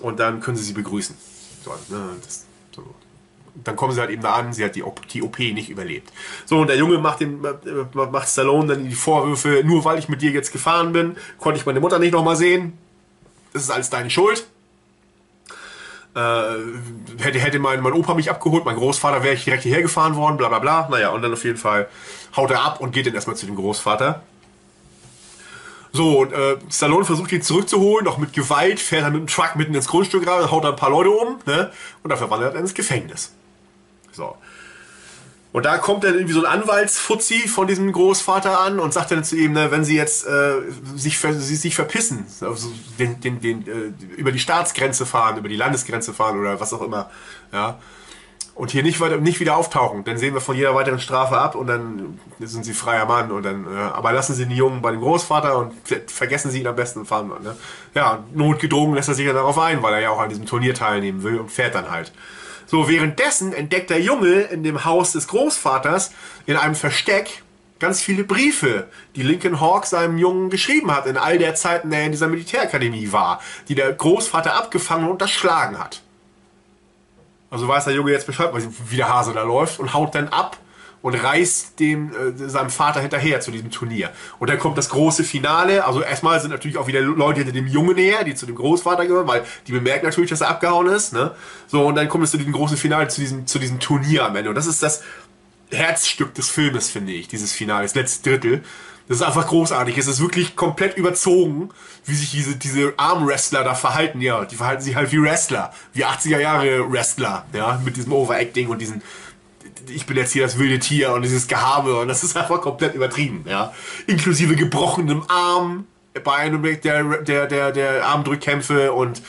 und dann können sie sie begrüßen. So, ne? das, so. Dann kommen sie halt eben da an, sie hat die, die OP nicht überlebt. So, und der Junge macht, den, macht Stallone dann die Vorwürfe, nur weil ich mit dir jetzt gefahren bin, konnte ich meine Mutter nicht nochmal sehen. Das ist alles deine Schuld. Äh, hätte, hätte mein, mein Opa mich abgeholt, mein Großvater wäre ich direkt hierher gefahren worden, bla bla bla. Naja, und dann auf jeden Fall haut er ab und geht dann erstmal zu dem Großvater. So, und äh, Stallone versucht ihn zurückzuholen, noch mit Gewalt, fährt dann mit dem Truck mitten ins Grundstück rein, haut dann ein paar Leute um, ne? Und dafür wandert er ins Gefängnis. So. Und da kommt dann irgendwie so ein Anwaltsfuzzi von diesem Großvater an und sagt dann zu ihm, ne, wenn sie jetzt äh, sich, sie sich verpissen, also den, den, den, äh, über die Staatsgrenze fahren, über die Landesgrenze fahren oder was auch immer, ja, und hier nicht, weiter, nicht wieder auftauchen, dann sehen wir von jeder weiteren Strafe ab und dann sind sie freier Mann und dann, äh, aber lassen sie den Jungen bei dem Großvater und vergessen sie ihn am besten fahren. Ne? Ja, notgedrungen lässt er sich ja darauf ein, weil er ja auch an diesem Turnier teilnehmen will und fährt dann halt. So, währenddessen entdeckt der Junge in dem Haus des Großvaters in einem Versteck ganz viele Briefe, die Lincoln Hawk seinem Jungen geschrieben hat in all der Zeit, in der er in dieser Militärakademie war, die der Großvater abgefangen und erschlagen hat. Also weiß der Junge jetzt Bescheid, wie der Hase da läuft und haut dann ab und reist dem, äh, seinem Vater hinterher zu diesem Turnier. Und dann kommt das große Finale. Also erstmal sind natürlich auch wieder Leute hinter dem Jungen näher, die zu dem Großvater gehören, weil die bemerken natürlich, dass er abgehauen ist. Ne? So, und dann kommt es zu diesem großen Finale, zu diesem, zu diesem Turnier am Ende. Und das ist das Herzstück des Filmes, finde ich, dieses Finale, das letzte Drittel. Das ist einfach großartig. Es ist wirklich komplett überzogen, wie sich diese, diese Armwrestler da verhalten. Ja, die verhalten sich halt wie Wrestler, wie 80er Jahre Wrestler, ja, mit diesem Overacting und diesen ich bin jetzt hier das wilde Tier und dieses Gehabe und das ist einfach komplett übertrieben, ja. Inklusive gebrochenem Arm bei einem der, der, der, der Armdrückkämpfe und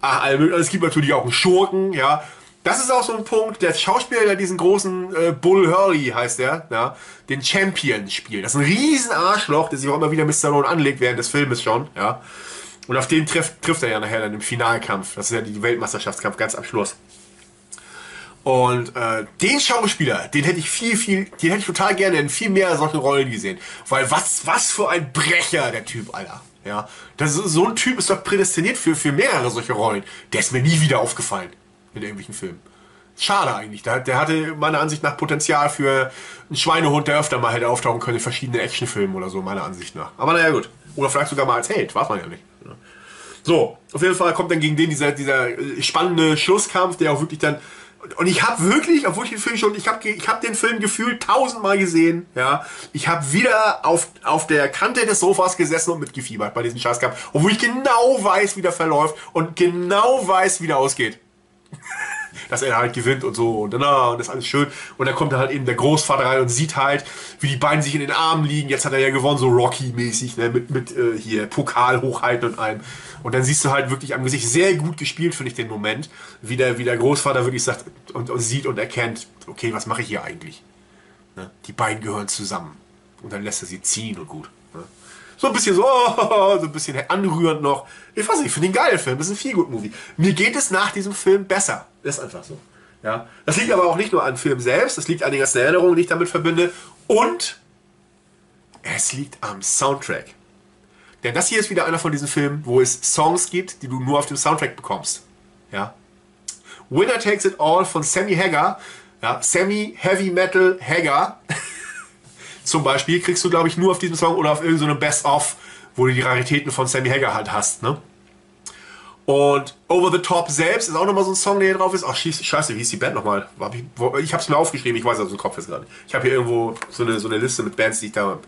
ach, es gibt natürlich auch einen Schurken, ja. Das ist auch so ein Punkt, der Schauspieler, der diesen großen äh, Bull Hurley heißt der, ja, den Champion spielt. Das ist ein riesen Arschloch, der sich auch immer wieder mit Stallone anlegt während des Filmes schon, ja. Und auf den trifft, trifft er ja nachher dann im Finalkampf. Das ist ja die Weltmeisterschaftskampf ganz am Schluss. Und äh, den Schauspieler, den hätte ich viel, viel, den hätte ich total gerne in viel mehr solche Rollen gesehen. Weil was, was für ein Brecher, der Typ, Alter. Ja, das ist, so ein Typ ist doch prädestiniert für, für mehrere solche Rollen. Der ist mir nie wieder aufgefallen in irgendwelchen Filmen. Schade eigentlich. Der, der hatte meiner Ansicht nach Potenzial für einen Schweinehund, der öfter mal hätte auftauchen können in verschiedenen Actionfilmen oder so, meiner Ansicht nach. Aber naja, gut. Oder vielleicht sogar mal als Held, weiß man ja nicht. So, auf jeden Fall kommt dann gegen den dieser, dieser spannende Schlusskampf, der auch wirklich dann und ich habe wirklich, obwohl ich den Film schon, ich habe ich hab den Film gefühlt tausendmal gesehen, ja. Ich habe wieder auf, auf der Kante des Sofas gesessen und mitgefiebert bei diesem Scheißkampf, obwohl ich genau weiß, wie der verläuft und genau weiß, wie der ausgeht. [LAUGHS] Dass er halt gewinnt und so und, na, und das ist alles schön. Und dann kommt halt eben der Großvater rein und sieht halt, wie die beiden sich in den Armen liegen. Jetzt hat er ja gewonnen, so Rocky-mäßig, ne, mit, mit äh, hier Pokal hochhalten und allem. Und dann siehst du halt wirklich am Gesicht sehr gut gespielt, finde ich, den Moment, wie der, wie der Großvater wirklich sagt und, und sieht und erkennt, okay, was mache ich hier eigentlich? Ne? Die beiden gehören zusammen. Und dann lässt er sie ziehen und gut. Ne? So ein bisschen so, [LAUGHS] so ein bisschen anrührend noch. Ich weiß nicht, ich finde den geil, Film. Das ist ein viel gut Movie. Mir geht es nach diesem Film besser. Das ist einfach so. Ja. Das liegt aber auch nicht nur an Film selbst, das liegt an den ganzen Erinnerungen, die ich damit verbinde. Und es liegt am Soundtrack. Denn das hier ist wieder einer von diesen Filmen, wo es Songs gibt, die du nur auf dem Soundtrack bekommst. Ja. Winner Takes It All von Sammy Hagar. Ja, Sammy Heavy Metal Hagar. [LAUGHS] Zum Beispiel kriegst du, glaube ich, nur auf diesem Song oder auf irgendeinem Best-of, wo du die Raritäten von Sammy Hagar halt hast. Ne? Und Over the Top selbst ist auch nochmal so ein Song, der hier drauf ist. Ach, scheiße, wie hieß die Band nochmal? Ich, es mir aufgeschrieben, ich weiß aus dem Kopf jetzt gerade. Ich habe hier irgendwo so eine, so eine Liste mit Bands, die ich da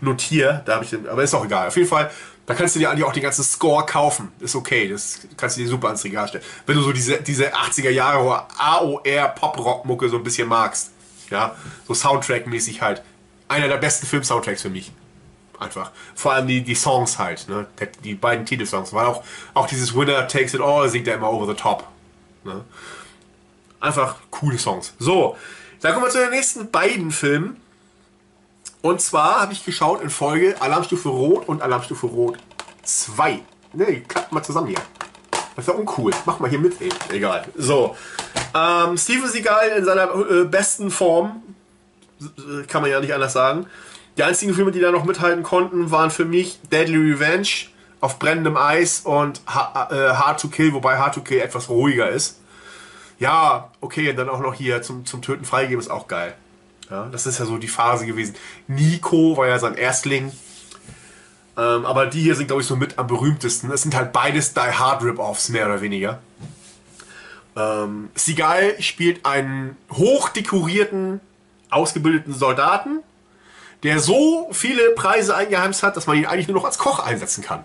notiere. Da ich, aber ist auch egal. Auf jeden Fall, da kannst du dir eigentlich auch den ganzen Score kaufen. Ist okay, das kannst du dir super ans Regal stellen. Wenn du so diese, diese 80er Jahre AOR Pop-Rock-Mucke so ein bisschen magst. Ja, so Soundtrack-mäßig halt. Einer der besten Film-Soundtracks für mich. Einfach. Vor allem die, die Songs halt, ne? Die beiden Titelsongs. Weil auch, auch dieses Winner Takes It All singt er immer over the top. Ne? Einfach coole Songs. So, dann kommen wir zu den nächsten beiden Filmen. Und zwar habe ich geschaut in Folge Alarmstufe Rot und Alarmstufe Rot 2. Ne, klappt mal zusammen hier. Das ist ja uncool. Mach mal hier mit, ey. Egal. So. Ähm, Steven Seagal in seiner äh, besten Form. Kann man ja nicht anders sagen. Die einzigen Filme, die da noch mithalten konnten, waren für mich Deadly Revenge auf brennendem Eis und äh, Hard to Kill, wobei Hard to Kill etwas ruhiger ist. Ja, okay, und dann auch noch hier zum, zum Töten freigeben ist auch geil. Ja, das ist ja so die Phase gewesen. Nico war ja sein Erstling. Ähm, aber die hier sind, glaube ich, so mit am berühmtesten. Es sind halt beides Die Hard Rip-Offs, mehr oder weniger. Ähm, Seagal spielt einen hochdekorierten, ausgebildeten Soldaten, der so viele Preise eingeheimst hat, dass man ihn eigentlich nur noch als Koch einsetzen kann.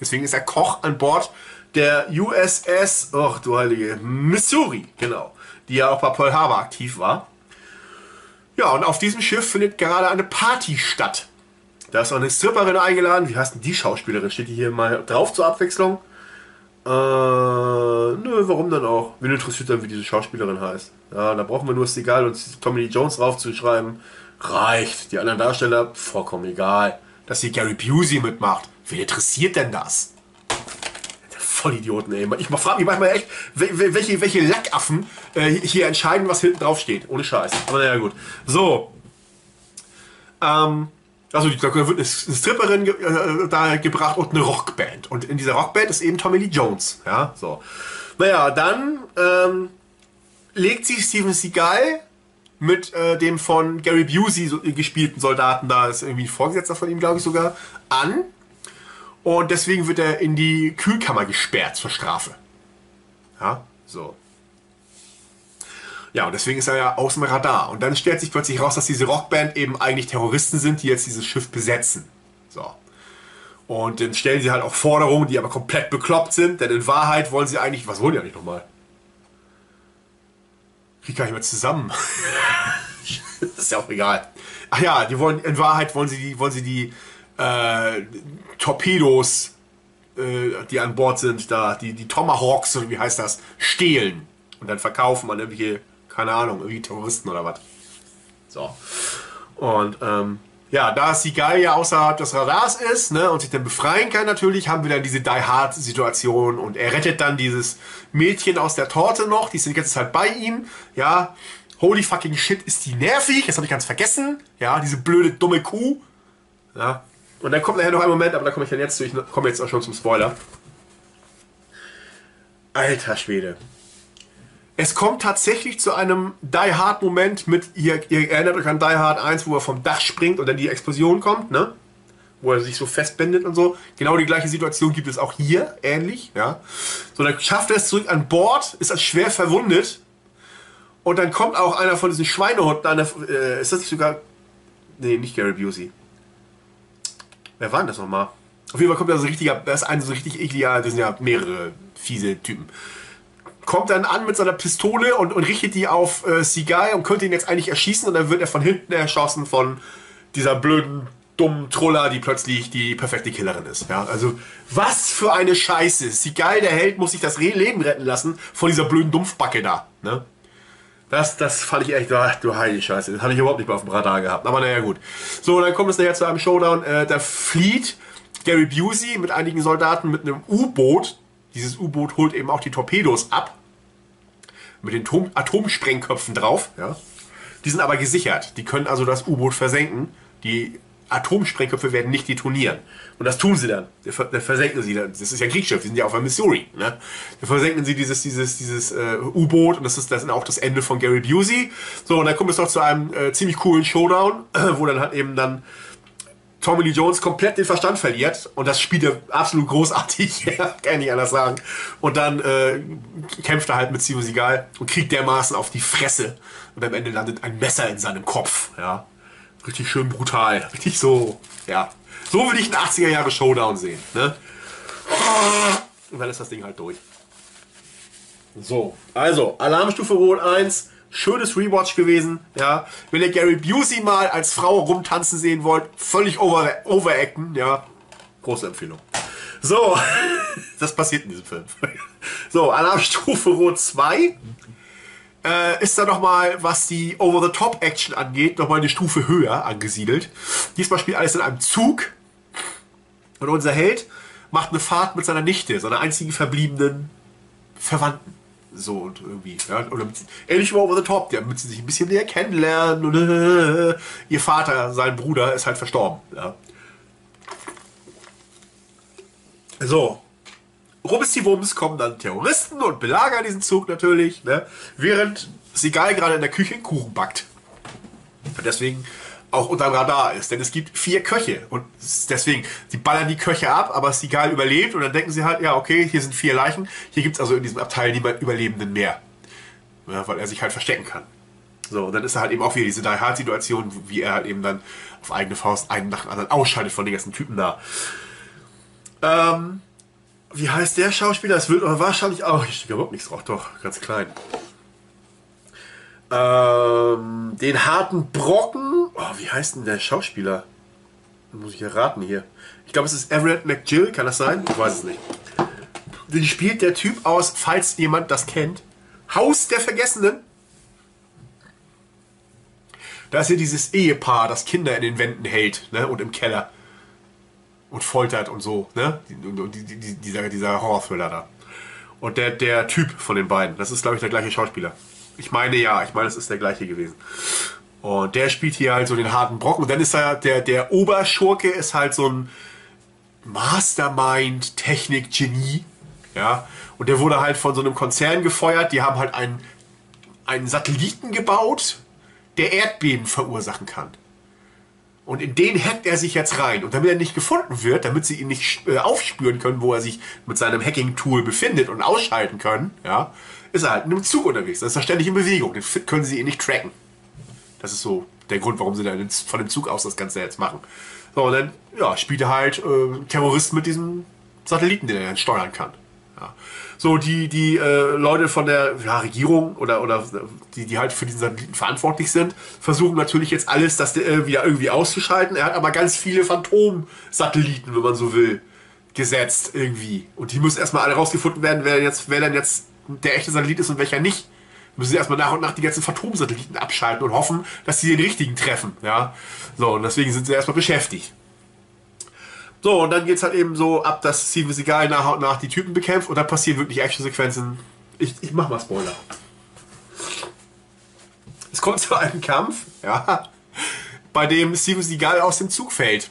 Deswegen ist er Koch an Bord der USS, ach du heilige, Missouri, genau, die ja auch bei Pearl Harbor aktiv war. Ja, und auf diesem Schiff findet gerade eine Party statt. Da ist auch eine Stripperin eingeladen. Wie heißt denn die Schauspielerin? Steht die hier mal drauf zur Abwechslung? Äh, nö, warum dann auch? Wen interessiert dann, wie diese Schauspielerin heißt? Ja, da brauchen wir nur Seagal und Tommy Lee Jones draufzuschreiben. Reicht. Die anderen Darsteller, vollkommen egal. Dass hier Gary Busey mitmacht. Wen interessiert denn das? Vollidioten, ey. Ich frage mich manchmal echt, welche, welche Lackaffen äh, hier entscheiden, was hinten drauf steht. Ohne Scheiß. Aber naja, gut. So. Ähm, also da wird eine Stripperin äh, da gebracht und eine Rockband. Und in dieser Rockband ist eben Tommy Lee Jones. Ja, so. Naja, dann ähm, legt sich Steven Seagal mit äh, dem von Gary Busey so, gespielten Soldaten, da ist irgendwie ein Vorgesetzter von ihm, glaube ich sogar, an. Und deswegen wird er in die Kühlkammer gesperrt zur Strafe. Ja, so. Ja, und deswegen ist er ja aus dem Radar. Und dann stellt sich plötzlich raus, dass diese Rockband eben eigentlich Terroristen sind, die jetzt dieses Schiff besetzen. So. Und dann stellen sie halt auch Forderungen, die aber komplett bekloppt sind, denn in Wahrheit wollen sie eigentlich, was wollen die eigentlich nochmal? Krieg gar nicht mehr zusammen. [LAUGHS] ist ja auch egal. Ach ja, die wollen, in Wahrheit wollen sie die, wollen sie die äh, Torpedos, äh, die an Bord sind, da, die, die Tomahawks, oder wie heißt das, stehlen und dann verkaufen an irgendwelche keine Ahnung, irgendwie Terroristen oder was. So. Und ähm, ja, da Seagal ja außerhalb des Radars ist ne, und sich dann befreien kann natürlich, haben wir dann diese Die Hard Situation und er rettet dann dieses Mädchen aus der Torte noch, die ist die ganze Zeit bei ihm, ja. Holy fucking shit, ist die nervig, das habe ich ganz vergessen, ja, diese blöde dumme Kuh, ja. Und dann kommt nachher noch ein Moment, aber da komme ich dann jetzt durch, komme jetzt auch schon zum Spoiler. Alter Schwede es kommt tatsächlich zu einem Die Hard Moment mit, ihr, ihr, erinnert euch an Die Hard 1, wo er vom Dach springt und dann die Explosion kommt, ne? Wo er sich so festbindet und so. Genau die gleiche Situation gibt es auch hier, ähnlich, ja? So, dann schafft er es zurück an Bord, ist als schwer verwundet und dann kommt auch einer von diesen Schweinehunden, einer, äh, ist das nicht sogar, nee, nicht Gary Busey. Wer war denn das nochmal? Auf jeden Fall kommt da so richtiger, das ist ein so richtig ekliger, das sind ja mehrere fiese Typen kommt dann an mit seiner Pistole und, und richtet die auf äh, Seaguy und könnte ihn jetzt eigentlich erschießen und dann wird er von hinten erschossen von dieser blöden, dummen Troller, die plötzlich die perfekte Killerin ist. Ja, also was für eine Scheiße. Seaguy, der Held, muss sich das Leben retten lassen von dieser blöden Dumpfbacke da. Ne? Das, das fand ich echt, ach, du heilige Scheiße. Das hatte ich überhaupt nicht mehr auf dem Radar gehabt. Aber naja, gut. So, dann kommt es nachher zu einem Showdown. Äh, da flieht Gary Busey mit einigen Soldaten mit einem U-Boot dieses U-Boot holt eben auch die Torpedos ab. Mit den Tom Atomsprengköpfen drauf. Ja. Die sind aber gesichert. Die können also das U-Boot versenken. Die Atomsprengköpfe werden nicht detonieren. Und das tun sie dann. Da versenken sie dann. Das ist ja ein Kriegsschiff, die sind ja auf der Missouri. Ne? Da versenken sie dieses, dieses, dieses äh, U-Boot und das ist ist auch das Ende von Gary Busey. So, und dann kommt es noch zu einem äh, ziemlich coolen Showdown, [CLEARS THROAT] wo dann halt eben dann Tommy Lee Jones komplett den Verstand verliert und das spielt er absolut großartig, [LAUGHS] kann ich anders sagen. Und dann äh, kämpft er halt mit Steven Seagal und kriegt dermaßen auf die Fresse und am Ende landet ein Messer in seinem Kopf, ja. Richtig schön brutal, [LAUGHS] richtig so, ja. So will ich einen 80er Jahre Showdown sehen, ne? Und dann ist das Ding halt durch. So, also Alarmstufe Rot 1, schönes Rewatch gewesen. Ja, wenn ihr Gary Busey mal als Frau rumtanzen sehen wollt, völlig over, overacten, ja, große Empfehlung. So, [LAUGHS] das passiert in diesem Film. So, Alarmstufe Rot 2 äh, ist da nochmal, was die Over-the-Top-Action angeht, nochmal eine Stufe höher angesiedelt. Diesmal spielt alles in einem Zug und unser Held macht eine Fahrt mit seiner Nichte, seiner einzigen verbliebenen Verwandten. So und irgendwie, ja, oder ähnlich wie Over the Top, damit sie sich ein bisschen näher kennenlernen und äh, ihr Vater, sein Bruder, ist halt verstorben. Ja. So. Rubis Wumms kommen dann Terroristen und belagern diesen Zug natürlich, ne? während Sigal gerade in der Küche einen Kuchen backt. Und deswegen auch unter dem Radar ist. Denn es gibt vier Köche und deswegen, die ballern die Köche ab, aber Seagal überlebt und dann denken sie halt, ja okay, hier sind vier Leichen, hier gibt es also in diesem Abteil niemand Überlebenden mehr. Ja, weil er sich halt verstecken kann. So, und dann ist er halt eben auch wieder diese Die Hard-Situation, wie er halt eben dann auf eigene Faust einen nach dem anderen ausscheidet von den ganzen Typen da. Ähm, wie heißt der Schauspieler? Das wird wahrscheinlich auch. Ich stehe überhaupt nichts drauf, doch, ganz klein. Ähm, den harten Brocken. Oh, wie heißt denn der Schauspieler? Muss ich erraten hier. Ich glaube, es ist Everett McGill, kann das sein? Ich weiß es nicht. Den spielt der Typ aus, falls jemand das kennt. Haus der Vergessenen. Da ist ja dieses Ehepaar, das Kinder in den Wänden hält ne, und im Keller. Und foltert und so. Ne? Die, die, die, dieser, dieser Horrorthriller da. Und der, der Typ von den beiden, das ist, glaube ich, der gleiche Schauspieler. Ich meine ja, ich meine, es ist der gleiche gewesen. Und der spielt hier halt so den harten Brocken. Und dann ist er, der, der Oberschurke ist halt so ein Mastermind, Technik, Genie. Ja. Und der wurde halt von so einem Konzern gefeuert. Die haben halt einen, einen Satelliten gebaut, der Erdbeben verursachen kann. Und in den hackt er sich jetzt rein. Und damit er nicht gefunden wird, damit sie ihn nicht äh, aufspüren können, wo er sich mit seinem Hacking-Tool befindet und ausschalten können, ja, ist er halt in einem Zug unterwegs. Das ist er ständig in Bewegung. Den können sie ihn nicht tracken. Das ist so der Grund, warum sie dann von dem Zug aus das Ganze jetzt machen. So, und dann ja, spielt er halt äh, Terrorist mit diesem Satelliten, den er dann steuern kann. Ja. So, die, die äh, Leute von der ja, Regierung oder, oder die, die halt für diesen Satelliten verantwortlich sind, versuchen natürlich jetzt alles, das äh, wieder irgendwie auszuschalten. Er hat aber ganz viele Phantom-Satelliten, wenn man so will, gesetzt irgendwie. Und die müssen erstmal alle rausgefunden werden, wer, jetzt, wer denn jetzt der echte Satellit ist und welcher nicht. Müssen sie erstmal nach und nach die ganzen Phantom-Satelliten abschalten und hoffen, dass sie den richtigen treffen. Ja? So, und deswegen sind sie erstmal beschäftigt. So, und dann geht es halt eben so ab, dass Steven Seagal nach und nach die Typen bekämpft und dann passieren wirklich Action-Sequenzen. Ich, ich mach mal Spoiler. Es kommt zu einem Kampf, ja, bei dem Steven Seagal aus dem Zug fällt.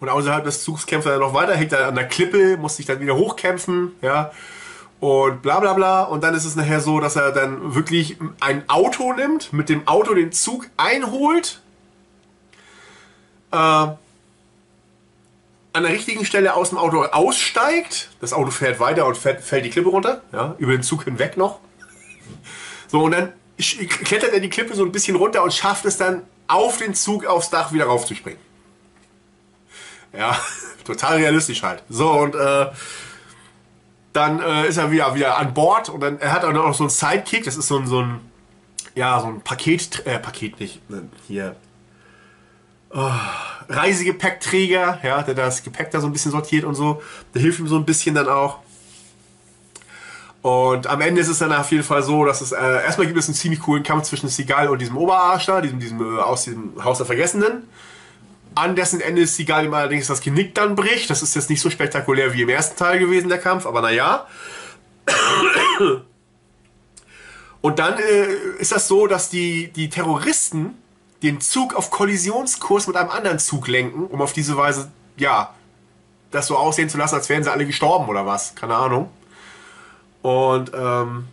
Und außerhalb des Zugs kämpft er noch weiter, hängt er an der Klippe, muss sich dann wieder hochkämpfen, ja und bla bla bla. Und dann ist es nachher so, dass er dann wirklich ein Auto nimmt, mit dem Auto den Zug einholt, äh, an der richtigen Stelle aus dem Auto aussteigt, das Auto fährt weiter und fährt, fällt die Klippe runter, ja, über den Zug hinweg noch. So, und dann klettert er die Klippe so ein bisschen runter und schafft es dann auf den Zug aufs Dach wieder raufzuspringen. Ja, [LAUGHS] total realistisch halt. So, und äh, dann äh, ist er wieder, wieder an Bord und dann er hat auch noch so einen Sidekick, das ist so ein, so ein ja, so ein Paket, äh, Paket nicht, ne, hier, oh, Reisegepäckträger, ja, der das Gepäck da so ein bisschen sortiert und so. Der hilft ihm so ein bisschen dann auch. Und am Ende ist es dann auf jeden Fall so, dass es, äh, erstmal gibt es einen ziemlich coolen Kampf zwischen Seagal und diesem Oberarsch da, diesem, diesem, äh, aus diesem Haus der Vergessenen. An dessen Ende ist Seagal ihm allerdings das Genick dann bricht. Das ist jetzt nicht so spektakulär wie im ersten Teil gewesen, der Kampf, aber naja. Und dann äh, ist das so, dass die, die Terroristen den Zug auf Kollisionskurs mit einem anderen Zug lenken, um auf diese Weise, ja, das so aussehen zu lassen, als wären sie alle gestorben oder was. Keine Ahnung. Und ähm,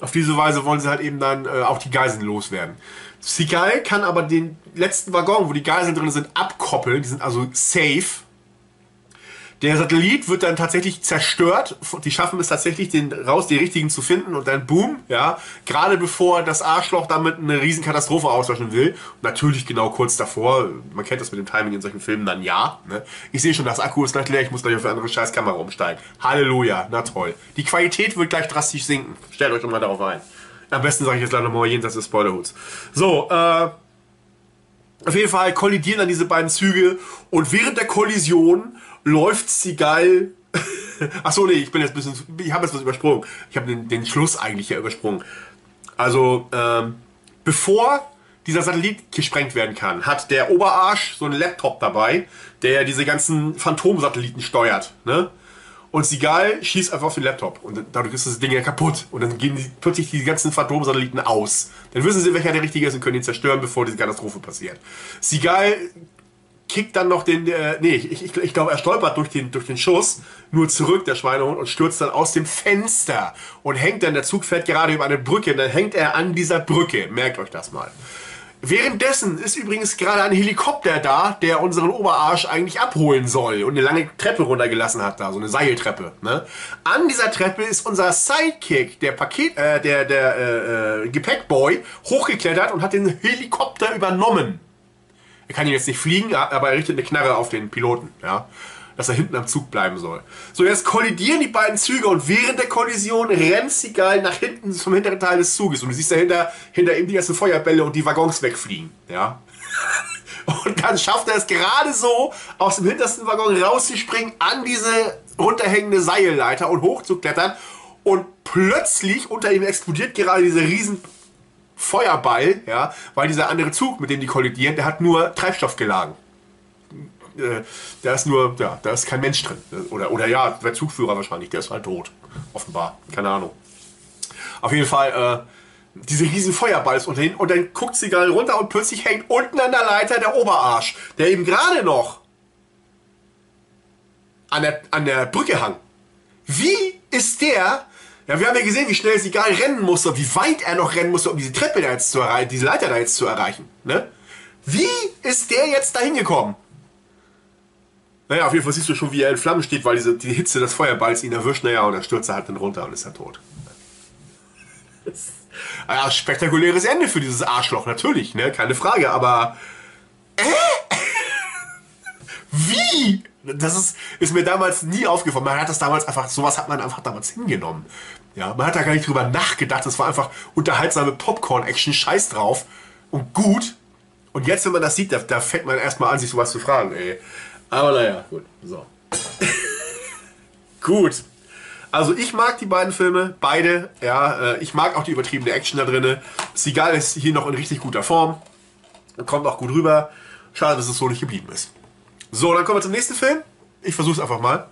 auf diese Weise wollen sie halt eben dann äh, auch die Geiseln loswerden. Seagal kann aber den letzten Waggon, wo die Geiseln drin sind, abkoppeln. Die sind also safe. Der Satellit wird dann tatsächlich zerstört. Die schaffen es tatsächlich, den raus, die richtigen zu finden und dann boom, ja. Gerade bevor das Arschloch damit eine Riesenkatastrophe auslöschen will. Und natürlich genau kurz davor. Man kennt das mit dem Timing in solchen Filmen dann ja. Ne? Ich sehe schon, das Akku ist gleich leer. Ich muss gleich auf eine andere Scheißkamera umsteigen. Halleluja, na toll. Die Qualität wird gleich drastisch sinken. Stellt euch doch mal darauf ein. Am besten sage ich jetzt leider mal jenseits des Spoilerhuts. So, äh, auf jeden Fall kollidieren dann diese beiden Züge und während der Kollision läuft sie geil. [LAUGHS] Achso, nee, ich bin jetzt ein bisschen, ich habe jetzt was übersprungen. Ich habe den, den Schluss eigentlich ja übersprungen. Also, ähm, bevor dieser Satellit gesprengt werden kann, hat der Oberarsch so einen Laptop dabei, der diese ganzen Phantomsatelliten steuert. Ne? Und Sigal schießt einfach auf den Laptop und dadurch ist das Ding ja kaputt. Und dann gehen die, plötzlich die ganzen Phantom-Satelliten aus. Dann wissen sie, welcher der richtige ist und können ihn zerstören, bevor diese Katastrophe passiert. Sigal kickt dann noch den, äh, nee, ich, ich, ich glaube, er stolpert durch den, durch den Schuss nur zurück, der Schweinehund, und stürzt dann aus dem Fenster und hängt dann, der Zug fährt gerade über eine Brücke, dann hängt er an dieser Brücke. Merkt euch das mal. Währenddessen ist übrigens gerade ein Helikopter da, der unseren Oberarsch eigentlich abholen soll und eine lange Treppe runtergelassen hat da, so eine Seiltreppe. Ne? An dieser Treppe ist unser Sidekick, der Paket, äh, der, der äh, äh, Gepäckboy, hochgeklettert und hat den Helikopter übernommen. Er kann ihn jetzt nicht fliegen, aber er richtet eine Knarre auf den Piloten, ja. Dass er hinten am Zug bleiben soll. So, jetzt kollidieren die beiden Züge und während der Kollision rennt Seagal nach hinten zum hinteren Teil des Zuges. Und du siehst dahinter hinter ihm die ersten Feuerbälle und die Waggons wegfliegen, ja. [LAUGHS] Und dann schafft er es gerade so, aus dem hintersten Waggon rauszuspringen, an diese runterhängende Seilleiter und hochzuklettern. Und plötzlich unter ihm explodiert gerade diese riesen Feuerball, ja, weil dieser andere Zug, mit dem die kollidieren, der hat nur Treibstoff geladen. Äh, da ist nur, ja, da ist kein Mensch drin. Oder, oder ja, der Zugführer wahrscheinlich, der ist halt tot. Offenbar. Keine Ahnung. Auf jeden Fall, äh, diese riesen Feuerball ist unter hin und dann guckt sie gerade runter und plötzlich hängt unten an der Leiter der Oberarsch, der eben gerade noch an der, an der Brücke hang. Wie ist der ja, wir haben ja gesehen, wie schnell Sigal rennen musste, wie weit er noch rennen musste, um diese Treppe da jetzt zu erreichen, diese Leiter da jetzt zu erreichen. Ne? Wie ist der jetzt da hingekommen? Naja, auf jeden Fall siehst du schon, wie er in Flammen steht, weil diese, die Hitze des Feuerballs ihn erwischt. Naja, und dann stürzt er halt dann runter und ist er tot. [LAUGHS] Ja, spektakuläres Ende für dieses Arschloch, natürlich, ne? Keine Frage, aber. Äh? [LAUGHS] Wie? Das ist, ist mir damals nie aufgefallen. Man hat das damals einfach, sowas hat man einfach damals hingenommen. Ja, man hat da gar nicht drüber nachgedacht. Das war einfach unterhaltsame Popcorn-Action, scheiß drauf und gut. Und jetzt, wenn man das sieht, da, da fängt man erstmal an, sich sowas zu fragen, ey. Aber naja, gut. So. [LAUGHS] gut. Also ich mag die beiden Filme, beide, ja. Äh, ich mag auch die übertriebene Action da drin. Seagal ist hier noch in richtig guter Form. Kommt auch gut rüber. Schade, dass es so nicht geblieben ist. So, dann kommen wir zum nächsten Film. Ich versuche es einfach mal.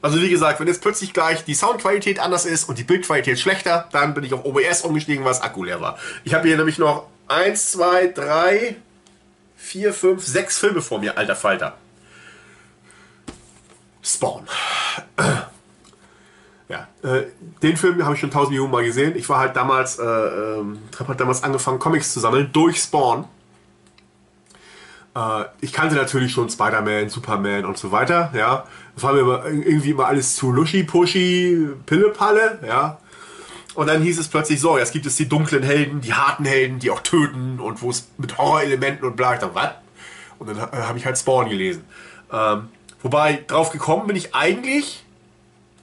Also wie gesagt, wenn jetzt plötzlich gleich die Soundqualität anders ist und die Bildqualität schlechter, dann bin ich auf OBS umgestiegen, weil das Akku leer war. Ich habe hier nämlich noch 1, 2, 3, 4, 5, 6 Filme vor mir, alter Falter. Spawn. Ja, äh, den Film habe ich schon tausend Millionen Mal gesehen. Ich war halt damals, äh, äh, habe halt damals angefangen, Comics zu sammeln durch Spawn. Äh, ich kannte natürlich schon Spider-Man, Superman und so weiter, ja. Das war mir immer, irgendwie immer alles zu luschi-puschi, Pille-Palle, ja. Und dann hieß es plötzlich so, jetzt gibt es die dunklen Helden, die harten Helden, die auch töten und wo es mit Horrorelementen und bla, ich dachte, was? Und dann äh, habe ich halt Spawn gelesen. Ähm, wobei, drauf gekommen bin ich eigentlich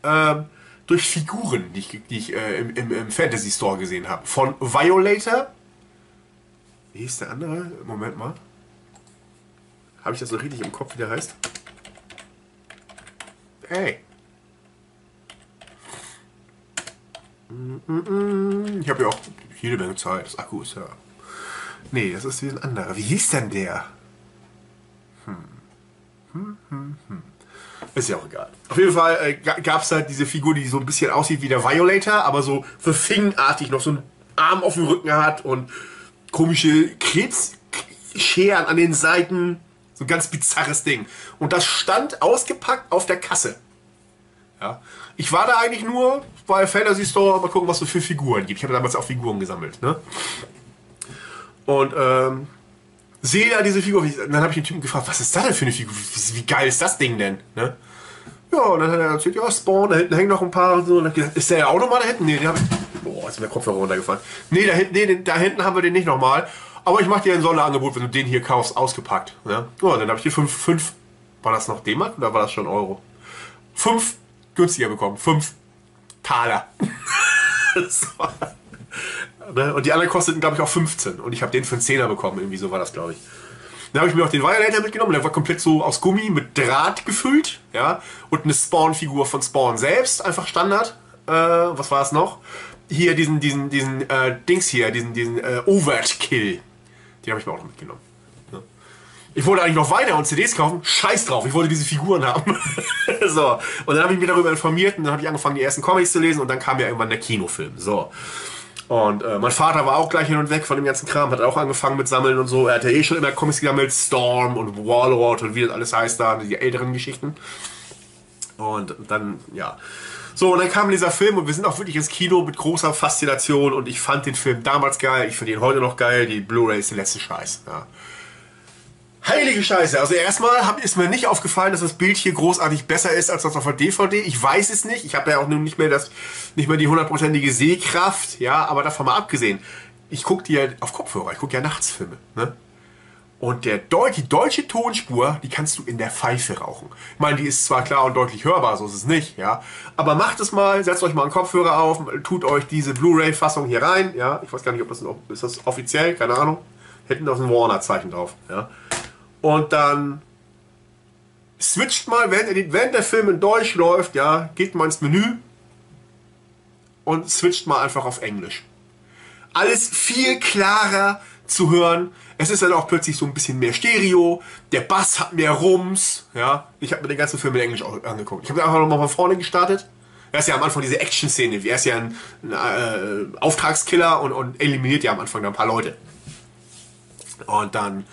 ähm, durch Figuren, die ich, die ich äh, im, im, im Fantasy Store gesehen habe. Von Violator. Wie hieß der andere? Moment mal. Habe ich das noch richtig im Kopf, wie der heißt? Hey. Ich habe ja auch jede Menge Zeit. Das Akku ist ja. Nee, das ist ein anderer. Wie hieß denn der? Hm. Hm, hm. Ist ja auch egal. Auf jeden Fall äh, gab es da diese Figur, die so ein bisschen aussieht wie der Violator, aber so verfingenartig noch so einen Arm auf dem Rücken hat und komische Krebsscheren an den Seiten. So ein ganz bizarres Ding. Und das stand ausgepackt auf der Kasse. Ja. Ich war da eigentlich nur bei Fantasy Store, mal gucken, was es für Figuren gibt. Ich habe damals auch Figuren gesammelt. Ne? Und ähm, sehe da diese Figur. Dann habe ich den Typen gefragt, was ist das denn für eine Figur? Wie, geil ist das Ding denn? Ne? Ja, und dann hat er erzählt, ja, Spawn, da hinten hängen noch ein paar und so. Und gesagt, ist der auch nochmal da hinten? Nee, den habe ich. Boah, jetzt ist mir der Kopfhörer runtergefallen. Nee, da hinten, nee, da hinten haben wir den nicht nochmal. Aber ich mache dir ein Sonderangebot, wenn du den hier kaufst, ausgepackt. Ja, ja dann habe ich hier 5, 5, war das noch D-Mark oder war das schon Euro? 5 günstiger bekommen. 5 Taler. [LAUGHS] Ne, und die anderen kosteten, glaube ich, auch 15. Und ich habe den für einen Zehner bekommen. Irgendwie so war das, glaube ich. Dann habe ich mir auch den Violator mitgenommen. Der war komplett so aus Gummi mit Draht gefüllt. Ja. Und eine Spawn-Figur von Spawn selbst. Einfach Standard. Äh, was war es noch? Hier diesen, diesen, diesen äh, Dings hier, diesen, diesen äh, Overkill. Die habe ich mir auch noch mitgenommen. Ich wollte eigentlich noch weiter und CDs kaufen. Scheiß drauf, ich wollte diese Figuren haben. [LAUGHS] so. Und dann habe ich mich darüber informiert und dann habe ich angefangen, die ersten Comics zu lesen und dann kam ja irgendwann der Kinofilm. So. Und äh, mein Vater war auch gleich hin und weg von dem ganzen Kram, hat auch angefangen mit Sammeln und so. Er hatte eh schon immer Comics gesammelt, Storm und Warlord und wie das alles heißt da, die älteren Geschichten. Und dann, ja. So, und dann kam dieser Film und wir sind auch wirklich ins Kino mit großer Faszination und ich fand den Film damals geil, ich finde ihn heute noch geil, die Blu-ray ist der letzte Scheiß. Ja. Heilige Scheiße. Also erstmal hab, ist mir nicht aufgefallen, dass das Bild hier großartig besser ist als das auf der DVD. Ich weiß es nicht. Ich habe ja auch nun nicht mehr das, nicht mehr die hundertprozentige Sehkraft. Ja, aber davon mal abgesehen. Ich gucke die ja auf Kopfhörer. Ich gucke ja nachts Filme. Ne? Und der Deu die deutsche Tonspur, die kannst du in der Pfeife rauchen. Ich meine, die ist zwar klar und deutlich hörbar, so ist es nicht, ja. Aber macht es mal, setzt euch mal einen Kopfhörer auf, tut euch diese Blu-ray-Fassung hier rein, ja. Ich weiß gar nicht, ob das ist das offiziell, keine Ahnung. Hätten da ein Warner-Zeichen drauf, ja. Und dann switcht mal, während, während der Film in Deutsch läuft, ja, geht mal ins Menü und switcht mal einfach auf Englisch. Alles viel klarer zu hören es ist dann auch plötzlich so ein bisschen mehr Stereo. Der Bass hat mehr Rums. Ja, ich habe mir den ganzen Film in Englisch angeguckt. Ich habe einfach nochmal von vorne gestartet. Er ist ja am Anfang diese Action-Szene. Er ist ja ein, ein äh, Auftragskiller und, und eliminiert ja am Anfang ein paar Leute. Und dann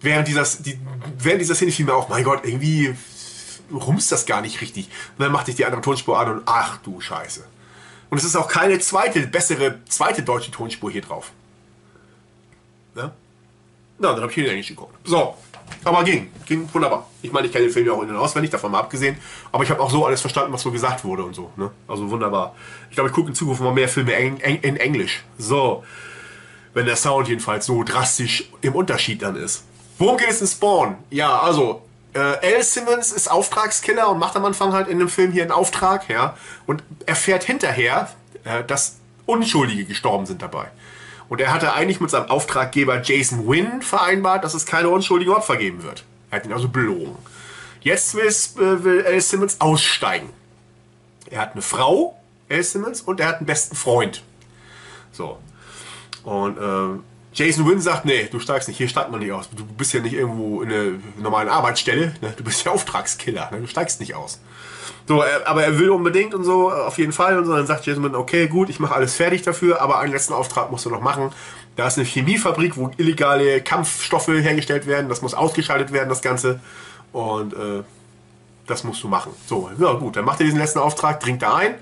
während dieser, die, während dieser Szene fiel mir auch, mein Gott, irgendwie rumst das gar nicht richtig. Und dann machte ich die andere Tonspur an und ach du Scheiße. Und es ist auch keine zweite, bessere, zweite deutsche Tonspur hier drauf. Ne? Na, dann habe ich ihn Englisch geguckt. So, aber ging, ging wunderbar. Ich meine, ich kenne den Film ja auch in- und auswendig, davon mal abgesehen. Aber ich habe auch so alles verstanden, was so gesagt wurde und so. Ne? Also wunderbar. Ich glaube, ich gucke in Zukunft mal mehr Filme eng, eng, in Englisch. So, wenn der Sound jedenfalls so drastisch im Unterschied dann ist. Worum geht es in Spawn? Ja, also äh, Al Simmons ist Auftragskiller und macht am Anfang halt in dem Film hier einen Auftrag, ja, und erfährt hinterher, äh, dass Unschuldige gestorben sind dabei. Und er hatte eigentlich mit seinem Auftraggeber Jason Wynn vereinbart, dass es keine unschuldigen Opfer geben wird. Er hat ihn also belogen. Jetzt will, äh, will Al Simmons aussteigen. Er hat eine Frau, Al Simmons, und er hat einen besten Freund. So. Und äh, Jason Wynn sagt, nee, du steigst nicht, hier steigt man nicht aus. Du bist ja nicht irgendwo in einer normalen Arbeitsstelle, ne? du bist ja [LAUGHS] Auftragskiller, ne? du steigst nicht aus. So, er, aber er will unbedingt und so, auf jeden Fall. Und so, dann sagt Jason Wynn, okay, gut, ich mache alles fertig dafür, aber einen letzten Auftrag musst du noch machen. Da ist eine Chemiefabrik, wo illegale Kampfstoffe hergestellt werden. Das muss ausgeschaltet werden, das Ganze. Und äh, das musst du machen. So, ja gut, dann macht er diesen letzten Auftrag, dringt da ein.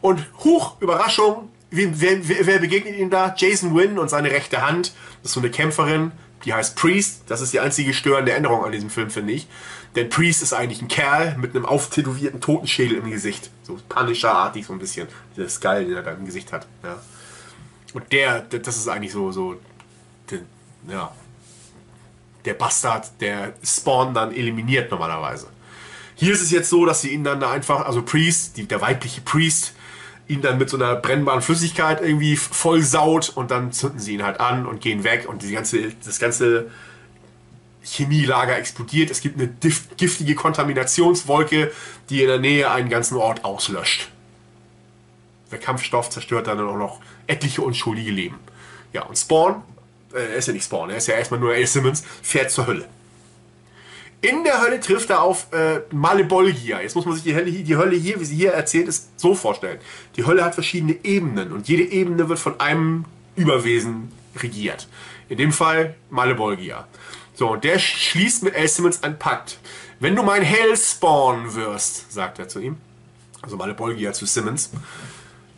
Und huch, Überraschung, wer, wer, begegnet ihm da? Jason Wynn und seine rechte Hand. Das ist so eine Kämpferin, die heißt Priest. Das ist die einzige störende Änderung an diesem Film, finde ich. Denn Priest ist eigentlich ein Kerl mit einem auftätowierten Totenschädel im Gesicht. So Punisher-artig so ein bisschen. Dieser Skull, den er da im Gesicht hat. Ja. Und der, der, das ist eigentlich so, so der, ja, der Bastard, der Spawn dann eliminiert normalerweise. Hier ist es jetzt so, dass sie ihn dann da einfach, also Priest, die, der weibliche Priest, ihn dann mit so einer brennbaren Flüssigkeit irgendwie voll saut und dann zünden sie ihn halt an und gehen weg und die ganze, das ganze Chemielager explodiert. Es gibt eine giftige Kontaminationswolke, die in der Nähe einen ganzen Ort auslöscht. Der Kampfstoff zerstört dann auch noch etliche unschuldige Leben. Ja, und Spawn, äh, er ist ja nicht Spawn, er ist ja erstmal nur A. Simmons, fährt zur Hölle. In der Hölle trifft er auf äh, Malebolgia. Jetzt muss man sich die Hölle, die Hölle hier, wie sie hier erzählt ist, so vorstellen. Die Hölle hat verschiedene Ebenen und jede Ebene wird von einem Überwesen regiert. In dem Fall Malebolgia. So, und der schließt mit Al Simmons einen Pakt. Wenn du mein Hellspawn wirst, sagt er zu ihm, also Malebolgia zu Simmons,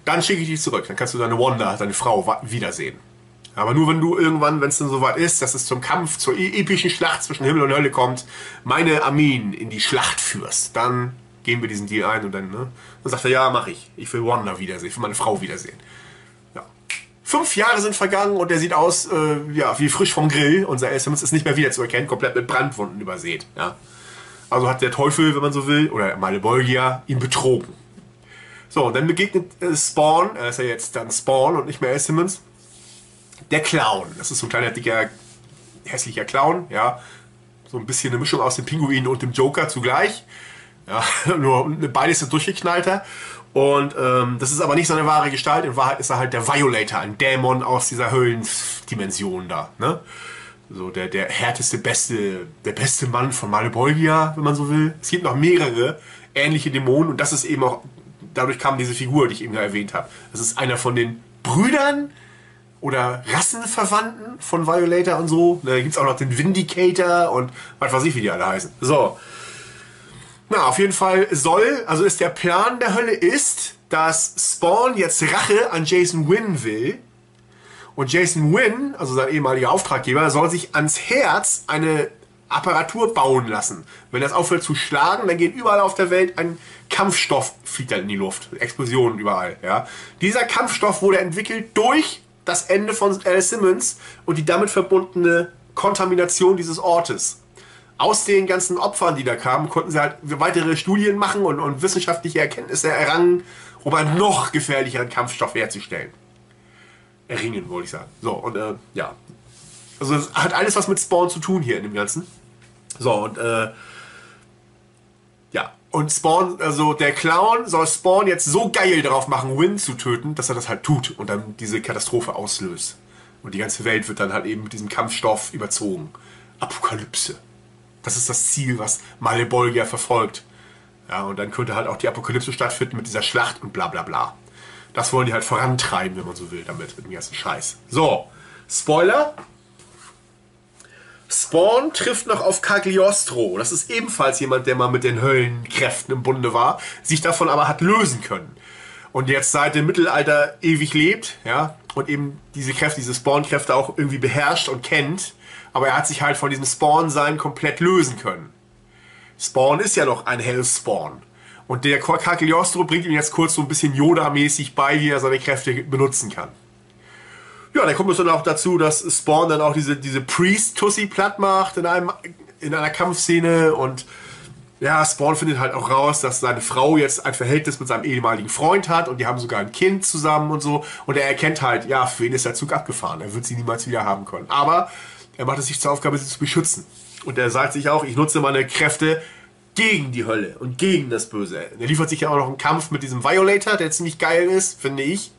dann schicke ich dich zurück. Dann kannst du deine Wanda, deine Frau, wiedersehen. Aber nur wenn du irgendwann, wenn es dann soweit ist, dass es zum Kampf, zur e- epischen Schlacht zwischen Himmel und Hölle kommt, meine Armeen in die Schlacht führst, dann gehen wir diesen Deal ein und dann, ne? Dann sagt er, ja, mach ich. Ich will Wanda wiedersehen, ich will meine Frau wiedersehen. Ja. Fünf Jahre sind vergangen und er sieht aus, äh, ja, wie frisch vom Grill. Unser Simmons ist nicht mehr wiederzuerkennen, komplett mit Brandwunden übersät, ja. Also hat der Teufel, wenn man so will, oder Malebolgia, ihn betrogen. So, und dann begegnet äh, Spawn, er ist ja jetzt dann Spawn und nicht mehr Al Simmons, der Clown. Das ist so ein kleiner, dicker, hässlicher Clown, ja. So ein bisschen eine Mischung aus dem Pinguin und dem Joker zugleich. Ja, [LAUGHS] nur beides sind durchgeknallter. Und ähm, das ist aber nicht seine wahre Gestalt. In Wahrheit ist er halt der Violator, ein Dämon aus dieser Höllendimension da. Ne? So der, der härteste, beste, der beste Mann von Malebolgia, wenn man so will. Es gibt noch mehrere ähnliche Dämonen und das ist eben auch, dadurch kam diese Figur, die ich eben ja erwähnt habe. Das ist einer von den Brüdern oder Rassenverwandten von Violator und so. Da gibt es auch noch den Vindicator und was weiß ich, wie die alle heißen. So. Na, auf jeden Fall soll, also ist der Plan der Hölle ist, dass Spawn jetzt Rache an Jason Wynn will. Und Jason Wynn, also sein ehemaliger Auftraggeber, soll sich ans Herz eine Apparatur bauen lassen. Wenn das aufhört zu schlagen, dann geht überall auf der Welt ein Kampfstoff, fliegt dann in die Luft. Explosionen überall. Ja. Dieser Kampfstoff wurde entwickelt durch das Ende von Al Simmons und die damit verbundene Kontamination dieses Ortes. Aus den ganzen Opfern, die da kamen, konnten sie halt weitere Studien machen und, und wissenschaftliche Erkenntnisse errangen, um einen noch gefährlicheren Kampfstoff herzustellen. Erringen, wollte ich sagen. So, und äh, ja. Also es hat alles was mit Spawn zu tun hier in dem Ganzen. So, und äh. Und Spawn, also der Clown soll Spawn jetzt so geil darauf machen, Win zu töten, dass er das halt tut und dann diese Katastrophe auslöst. Und die ganze Welt wird dann halt eben mit diesem Kampfstoff überzogen. Apokalypse. Das ist das Ziel, was Malebolgia verfolgt. Ja, und dann könnte halt auch die Apokalypse stattfinden mit dieser Schlacht und bla bla bla. Das wollen die halt vorantreiben, wenn man so will, damit, mit dem ganzen Scheiß. So, Spoiler. Spawn trifft noch auf Cagliostro. Das ist ebenfalls jemand, der mal mit den Höllenkräften im Bunde war, sich davon aber hat lösen können. Und jetzt seit dem Mittelalter ewig lebt, ja, und eben diese Kräfte, diese Spawn-Kräfte auch irgendwie beherrscht und kennt. Aber er hat sich halt von diesem Spawn-Sein komplett lösen können. Spawn ist ja noch ein Hellspawn. Und der Cagliostro bringt ihm jetzt kurz so ein bisschen Yoda-mäßig bei, wie er seine Kräfte benutzen kann. Ja, dann kommt es dann auch dazu, dass Spawn dann auch diese, diese Priest-Tussi platt macht in, einem, in einer Kampfszene und ja, Spawn findet halt auch raus, dass seine Frau jetzt ein Verhältnis mit seinem ehemaligen Freund hat und die haben sogar ein Kind zusammen und so. Und er erkennt halt, ja, für ihn ist der Zug abgefahren. Er wird sie niemals wieder haben können. Aber er macht es sich zur Aufgabe, sie zu beschützen. Und er sagt sich auch, ich nutze meine Kräfte gegen die Hölle und gegen das Böse. Er liefert sich ja auch noch einen Kampf mit diesem Violator, der ziemlich geil ist, finde ich.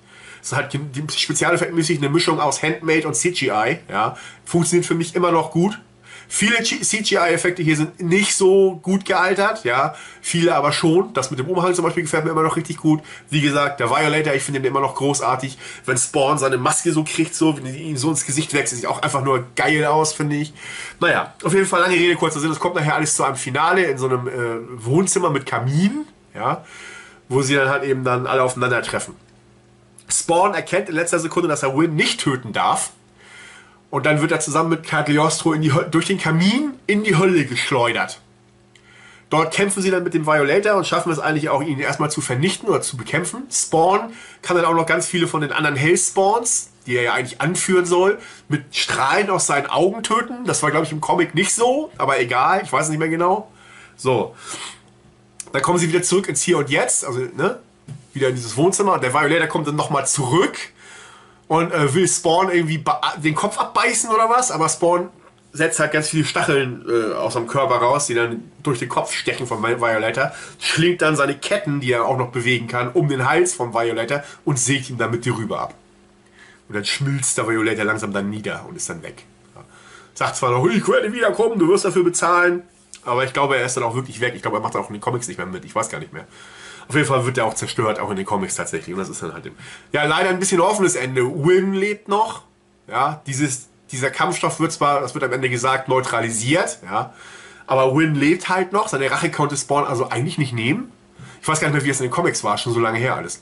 Das ist halt spezialeffektmäßig eine Mischung aus Handmade und CGI. Ja. Funktioniert für mich immer noch gut. Viele CGI-Effekte hier sind nicht so gut gealtert, ja. Viele aber schon. Das mit dem Umhang zum Beispiel gefällt mir immer noch richtig gut. Wie gesagt, der Violator, ich finde den immer noch großartig. Wenn Spawn seine Maske so kriegt, so, wenn ihm so ins Gesicht wächst, sieht auch einfach nur geil aus, finde ich. Naja, auf jeden Fall lange Rede, kurzer Sinn. Es kommt nachher alles zu einem Finale in so einem äh, Wohnzimmer mit Kamin, ja. Wo sie dann halt eben dann alle aufeinandertreffen. Spawn erkennt in letzter Sekunde, dass er Win nicht töten darf und dann wird er zusammen mit Cagliostro in die, durch den Kamin in die Hölle geschleudert. Dort kämpfen sie dann mit dem Violator und schaffen es eigentlich auch, ihn erstmal zu vernichten oder zu bekämpfen. Spawn kann dann auch noch ganz viele von den anderen Hellspawns, die er ja eigentlich anführen soll, mit Strahlen aus seinen Augen töten. Das war, glaube ich, im Comic nicht so, aber egal, ich weiß nicht mehr genau. So. Dann kommen sie wieder zurück ins Hier und Jetzt, also, ne? Wieder in dieses Wohnzimmer. Der Violator kommt dann nochmal zurück und äh, will Spawn irgendwie den Kopf abbeißen oder was, aber Spawn setzt halt ganz viele Stacheln äh, aus seinem Körper raus, die dann durch den Kopf stechen vom Violator, schlingt dann seine Ketten, die er auch noch bewegen kann, um den Hals vom Violator und sägt ihm damit die Rübe ab. Und dann schmilzt der Violator langsam dann nieder und ist dann weg. Ja. Sagt zwar noch, ich werde wiederkommen, du wirst dafür bezahlen, aber ich glaube, er ist dann auch wirklich weg. Ich glaube, er macht auch in den Comics nicht mehr mit. Ich weiß gar nicht mehr. Auf jeden Fall wird er auch zerstört, auch in den Comics tatsächlich. Und das ist dann halt im, ja leider ein bisschen offenes Ende. Win lebt noch. Ja, dieses, dieser Kampfstoff wird zwar, das wird am Ende gesagt, neutralisiert. Ja, aber Win lebt halt noch. Seine Rache konnte Spawn also eigentlich nicht nehmen. Ich weiß gar nicht mehr, wie es in den Comics war, schon so lange her alles.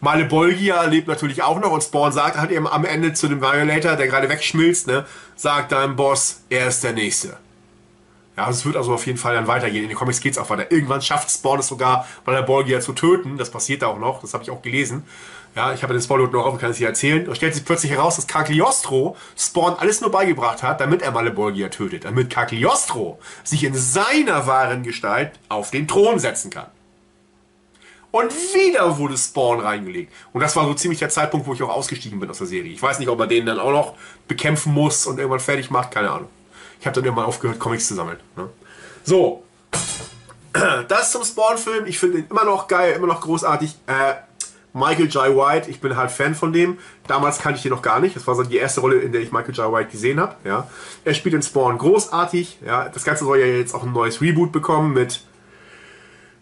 Male Bolgia lebt natürlich auch noch und Spawn sagt halt eben am Ende zu dem Violator, der gerade wegschmilzt, ne, sagt deinem Boss, er ist der Nächste. Ja, es wird also auf jeden Fall dann weitergehen. In den Comics geht es auch weiter. Irgendwann schafft Spawn es sogar, Bolgia zu töten. Das passiert da auch noch. Das habe ich auch gelesen. Ja, ich habe den Spoiler noch offen, kann es hier erzählen. Da stellt sich plötzlich heraus, dass Cagliostro Spawn alles nur beigebracht hat, damit er Malebolgia tötet. Damit Cagliostro sich in seiner wahren Gestalt auf den Thron setzen kann. Und wieder wurde Spawn reingelegt. Und das war so ziemlich der Zeitpunkt, wo ich auch ausgestiegen bin aus der Serie. Ich weiß nicht, ob er den dann auch noch bekämpfen muss und irgendwann fertig macht. Keine Ahnung. Ich habe dann irgendwann aufgehört, Comics zu sammeln. Ne? So. [CLEARS THROAT] Das zum Spawn-Film. Ich finde ihn immer noch geil, immer noch großartig. Äh, Michael J. White, ich bin halt Fan von dem. Damals kannte ich ihn noch gar nicht. Das war so die erste Rolle, in der ich Michael J. White gesehen habe. Ja. Er spielt in Spawn großartig. Ja. Das Ganze soll ja jetzt auch ein neues Reboot bekommen mit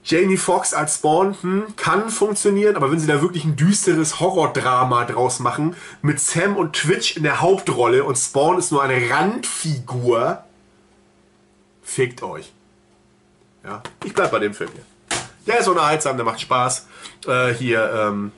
Jamie Foxx als Spawn hm, kann funktionieren, aber wenn sie da wirklich ein düsteres Horrordrama draus machen, mit Sam und Twitch in der Hauptrolle und Spawn ist nur eine Randfigur, fickt euch. Ja, ich bleib bei dem Film hier. Der ist unterhaltsam, der macht Spaß. Äh, hier, ähm,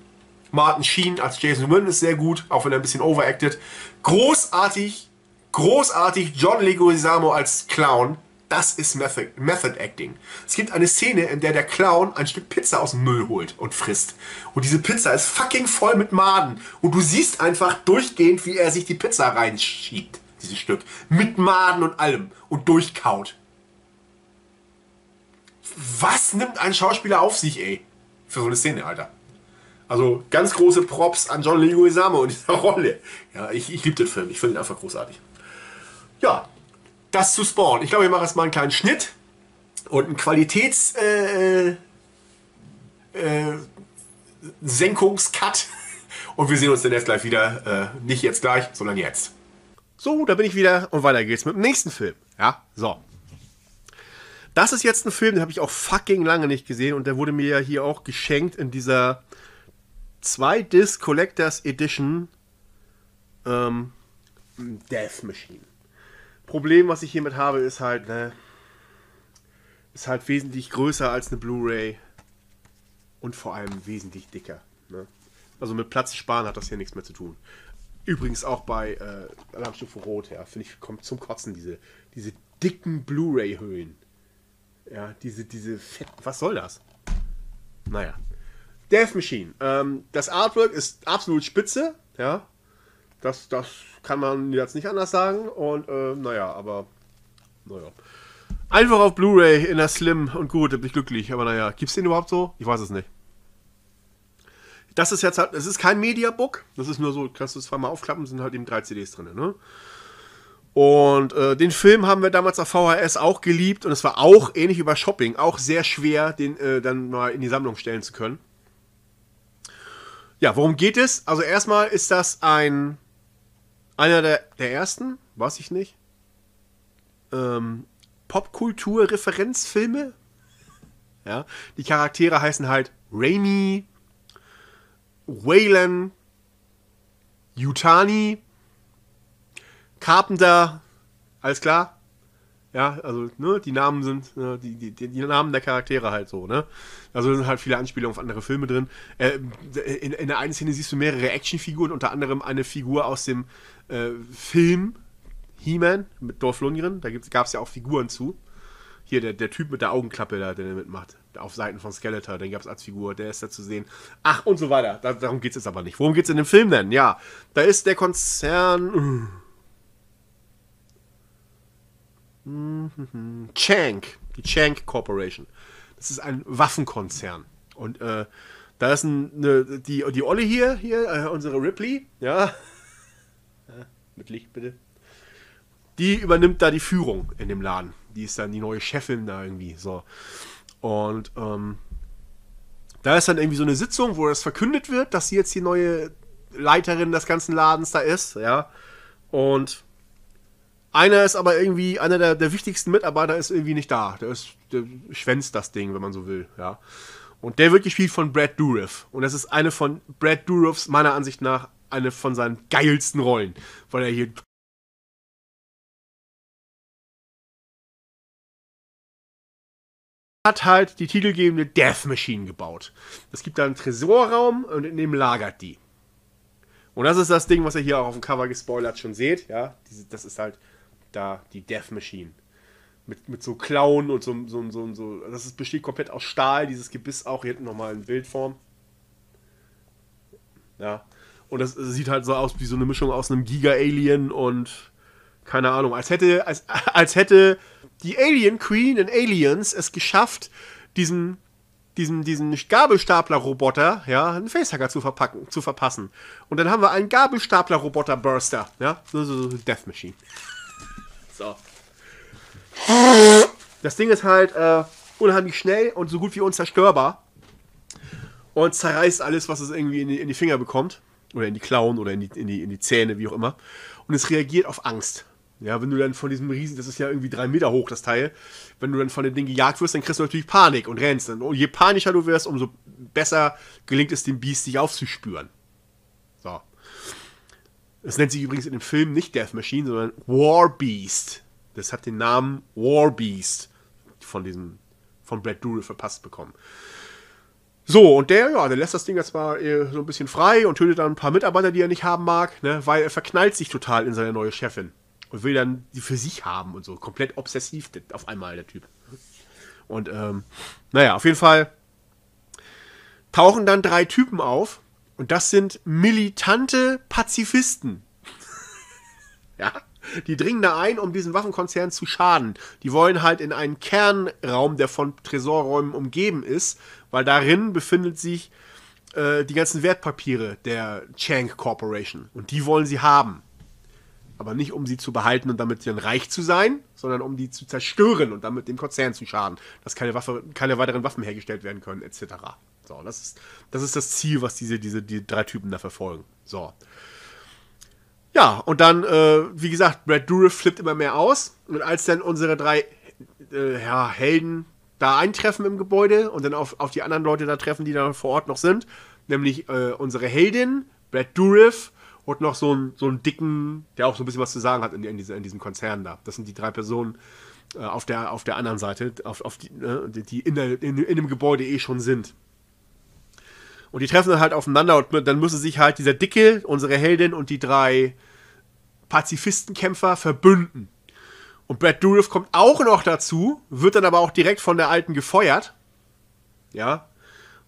Martin Sheen als Jason Wynn ist sehr gut, auch wenn er ein bisschen overacted. Großartig, großartig John Leguizamo als Clown. Das ist Method, Method Acting. Es gibt eine Szene, in der der Clown ein Stück Pizza aus dem Müll holt und frisst. Und diese Pizza ist fucking voll mit Maden. Und du siehst einfach durchgehend, wie er sich die Pizza reinschiebt, dieses Stück. Mit Maden und allem. Und durchkaut. Was nimmt ein Schauspieler auf sich, ey? Für so eine Szene, Alter. Also ganz große Props an John Leguizamo und dieser [LAUGHS] Rolle. Ja, ich, ich liebe den Film. Ich finde ihn einfach großartig. Ja, das zu Spawn. Ich glaube, ich mache jetzt mal einen kleinen Schnitt und einen Qualitäts... Äh, äh, Senkungscut. [LAUGHS] Und wir sehen uns dann jetzt gleich wieder. Äh, nicht jetzt gleich, sondern jetzt. So, da bin ich wieder und weiter geht's mit dem nächsten Film. Ja, so. Das ist jetzt ein Film, den habe ich auch fucking lange nicht gesehen und der wurde mir ja hier auch geschenkt in dieser 2-Disc Collectors Edition ähm, Death Machine. Problem, was ich hiermit habe, ist halt, ne, ist halt wesentlich größer als eine Blu-ray und vor allem wesentlich dicker. Ne? Also mit Platz sparen hat das hier nichts mehr zu tun. Übrigens auch bei äh, Alarmstufe Rot, ja, finde ich, kommt zum Kotzen diese, diese dicken Blu-ray-Höhen. Ja, diese, diese fetten, was soll das? Naja. Death Machine. Ähm, das Artwork ist absolut spitze, ja. Das, das kann man jetzt nicht anders sagen. Und äh, naja, aber naja. Einfach auf Blu-ray in der Slim und gut, da bin ich glücklich. Aber naja, gibt es den überhaupt so? Ich weiß es nicht. Das ist jetzt halt, es ist kein Mediabook. Das ist nur so, kannst du es zweimal aufklappen, sind halt eben drei CDs drin. Ne? Und äh, den Film haben wir damals auf VHS auch geliebt und es war auch ähnlich wie bei Shopping, auch sehr schwer, den äh, dann mal in die Sammlung stellen zu können. Ja, worum geht es? Also erstmal ist das ein einer der, der ersten, weiß ich nicht, ähm, Popkultur-Referenzfilme. Ja, die Charaktere heißen halt Raimi, Waylan, Yutani, Carpenter, alles klar? Ja, also, ne, die Namen sind, ne, die, die, die Namen der Charaktere halt so, ne? Also sind halt viele Anspielungen auf andere Filme drin. Äh, in, in der einen Szene siehst du mehrere Actionfiguren, unter anderem eine Figur aus dem äh, Film He-Man mit Dolph Lundgren. Da gab es ja auch Figuren zu. Hier der, der Typ mit der Augenklappe, da, der mitmacht. Auf Seiten von Skeletor, den gab es als Figur, der ist da zu sehen. Ach, und so weiter. Da, darum geht es jetzt aber nicht. Worum geht es in dem Film denn? Ja, da ist der Konzern. Chank, die Chank Corporation. Das ist ein Waffenkonzern. Und äh, da ist ein, eine, die, die Olle hier, hier, äh, unsere Ripley, ja. Mit Licht bitte. Die übernimmt da die Führung in dem Laden. Die ist dann die neue Chefin da irgendwie. So. Und ähm, da ist dann irgendwie so eine Sitzung, wo das verkündet wird, dass sie jetzt die neue Leiterin des ganzen Ladens da ist, ja. Und einer ist aber irgendwie, einer der, der wichtigsten Mitarbeiter ist irgendwie nicht da. Der, ist, der schwänzt das Ding, wenn man so will, ja. Und der wird gespielt von Brad Dourif. Und das ist eine von Brad Dourifs, meiner Ansicht nach, eine von seinen geilsten Rollen. Weil er hier hat halt die titelgebende Death Machine gebaut. Es gibt da einen Tresorraum und in dem lagert die. Und das ist das Ding, was ihr hier auch auf dem Cover gespoilert schon seht. Ja, das ist halt da die Death Machine. Mit, mit so Klauen und so, so, so, so. Das ist, besteht komplett aus Stahl, dieses Gebiss auch. Hier hinten nochmal in Bildform. Ja. Und das sieht halt so aus wie so eine Mischung aus einem Giga-Alien und keine Ahnung, als hätte, als, als hätte die Alien Queen in Aliens es geschafft, diesen, diesen, diesen Gabelstapler-Roboter, ja, einen Facehacker zu verpacken, zu verpassen. Und dann haben wir einen Gabelstapler-Roboter-Burster, ja, so, so, so Death Machine. So. Das Ding ist halt äh, unheimlich schnell und so gut wie unzerstörbar. Und zerreißt alles, was es irgendwie in die, in die Finger bekommt. Oder in die Klauen oder in die, in, die, in die Zähne, wie auch immer. Und es reagiert auf Angst. Ja, wenn du dann von diesem Riesen, das ist ja irgendwie drei Meter hoch, das Teil, wenn du dann von dem Ding gejagt wirst, dann kriegst du natürlich Panik und rennst. Und je panischer du wirst, umso besser gelingt es dem Biest, dich aufzuspüren. So. Es nennt sich übrigens in dem Film nicht Death Machine, sondern War Beast. Das hat den Namen War Beast von diesem von Brad Dourif verpasst bekommen. So, und der, ja, der lässt das Ding jetzt mal äh, so ein bisschen frei und tötet dann ein paar Mitarbeiter, die er nicht haben mag, ne, weil er verknallt sich total in seine neue Chefin und will dann die für sich haben und so. Komplett obsessiv auf einmal, der Typ. Und, ähm, naja, auf jeden Fall tauchen dann drei Typen auf und das sind militante Pazifisten. [LAUGHS] ja. Die dringen da ein, um diesen Waffenkonzern zu schaden. Die wollen halt in einen Kernraum, der von Tresorräumen umgeben ist, weil darin befindet sich äh, die ganzen Wertpapiere der Chang Corporation. Und die wollen sie haben. Aber nicht, um sie zu behalten und damit dann reich zu sein, sondern um die zu zerstören und damit dem Konzern zu schaden. Dass keine, Waffe, keine weiteren Waffen hergestellt werden können, etc. So, das ist das, ist das Ziel, was diese, diese die drei Typen da verfolgen. So. Ja, und dann, äh, wie gesagt, Brad Dourif flippt immer mehr aus. Und als dann unsere drei äh, ja, Helden da eintreffen im Gebäude und dann auf, auf die anderen Leute da treffen, die da vor Ort noch sind, nämlich äh, unsere Heldin, Brad Dourif und noch so einen so dicken, der auch so ein bisschen was zu sagen hat in, in, diese, in diesem Konzern da. Das sind die drei Personen äh, auf, der, auf der anderen Seite, auf, auf die, ne, die in, der, in, in dem Gebäude eh schon sind. Und die treffen dann halt aufeinander und dann müssen sich halt dieser Dicke, unsere Heldin und die drei Pazifistenkämpfer verbünden. Und Brad Dourif kommt auch noch dazu, wird dann aber auch direkt von der Alten gefeuert. Ja.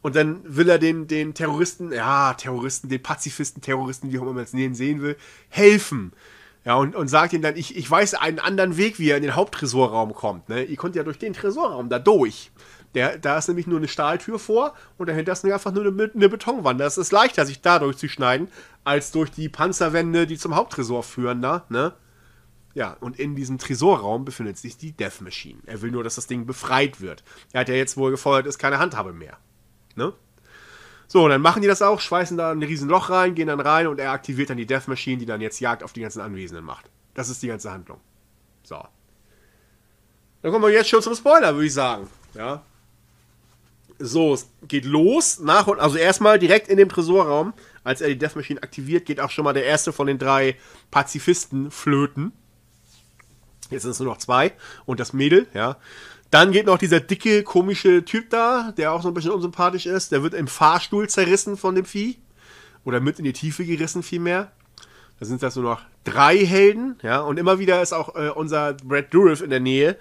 Und dann will er den, den Terroristen, ja, Terroristen, den Pazifisten, Terroristen, wie auch immer man es sehen will, helfen. Ja, und, und sagt ihm dann, ich, ich weiß einen anderen Weg, wie er in den Haupttresorraum kommt. Ne? Ihr könnt ja durch den Tresorraum da durch. Der, da ist nämlich nur eine Stahltür vor und dahinter ist einfach nur eine, eine Betonwand. Das ist leichter, sich da durchzuschneiden, als durch die Panzerwände, die zum Haupttresor führen, da, ne? Ja, und in diesem Tresorraum befindet sich die Death Machine. Er will nur, dass das Ding befreit wird. Er hat ja jetzt, wo er gefeuert ist, keine Handhabe mehr. Ne? So, dann machen die das auch, schweißen da ein riesen Loch rein, gehen dann rein und er aktiviert dann die Death Machine, die dann jetzt Jagd auf die ganzen Anwesenden macht. Das ist die ganze Handlung. So. Dann kommen wir jetzt schon zum Spoiler, würde ich sagen. Ja. So, es geht los. Nach und also erstmal direkt in dem Tresorraum, als er die Death Machine aktiviert, geht auch schon mal der erste von den drei Pazifisten flöten. Jetzt sind es nur noch zwei und das Mädel, ja. Dann geht noch dieser dicke, komische Typ da, der auch so ein bisschen unsympathisch ist. Der wird im Fahrstuhl zerrissen von dem Vieh. Oder mit in die Tiefe gerissen, vielmehr. Da sind das nur noch drei Helden, ja, und immer wieder ist auch äh, unser Brad Dourif in der Nähe.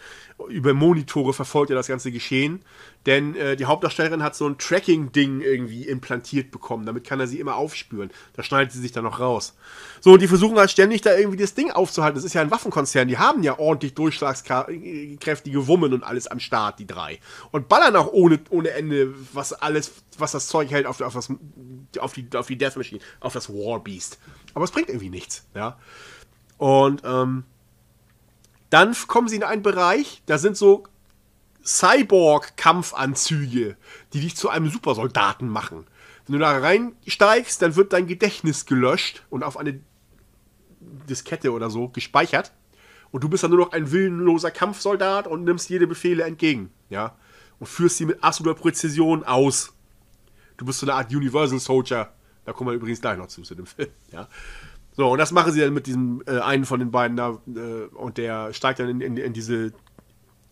Über Monitore verfolgt er das ganze Geschehen. Denn äh, die Hauptdarstellerin hat so ein Tracking-Ding irgendwie implantiert bekommen. Damit kann er sie immer aufspüren. Da schneidet sie sich dann noch raus. So, die versuchen halt ständig da irgendwie das Ding aufzuhalten. Das ist ja ein Waffenkonzern. Die haben ja ordentlich durchschlagskräftige Wummen und alles am Start, die drei. Und ballern auch ohne, ohne Ende, was alles, was das Zeug hält auf, auf, das, auf, die, auf die Death Machine, auf das War Beast. Aber es bringt irgendwie nichts, ja. Und, ähm, dann kommen sie in einen Bereich, da sind so Cyborg-Kampfanzüge, die dich zu einem Supersoldaten machen. Wenn du da reinsteigst, dann wird dein Gedächtnis gelöscht und auf eine Diskette oder so gespeichert. Und du bist dann nur noch ein willenloser Kampfsoldat und nimmst jede Befehle entgegen. Ja. Und führst sie mit absoluter Präzision aus. Du bist so eine Art Universal Soldier. Da kommen wir übrigens gleich noch zu, zu dem Film. Ja. So, und das machen sie dann mit diesem äh, einen von den beiden da. Äh, und der steigt dann in, in, in diese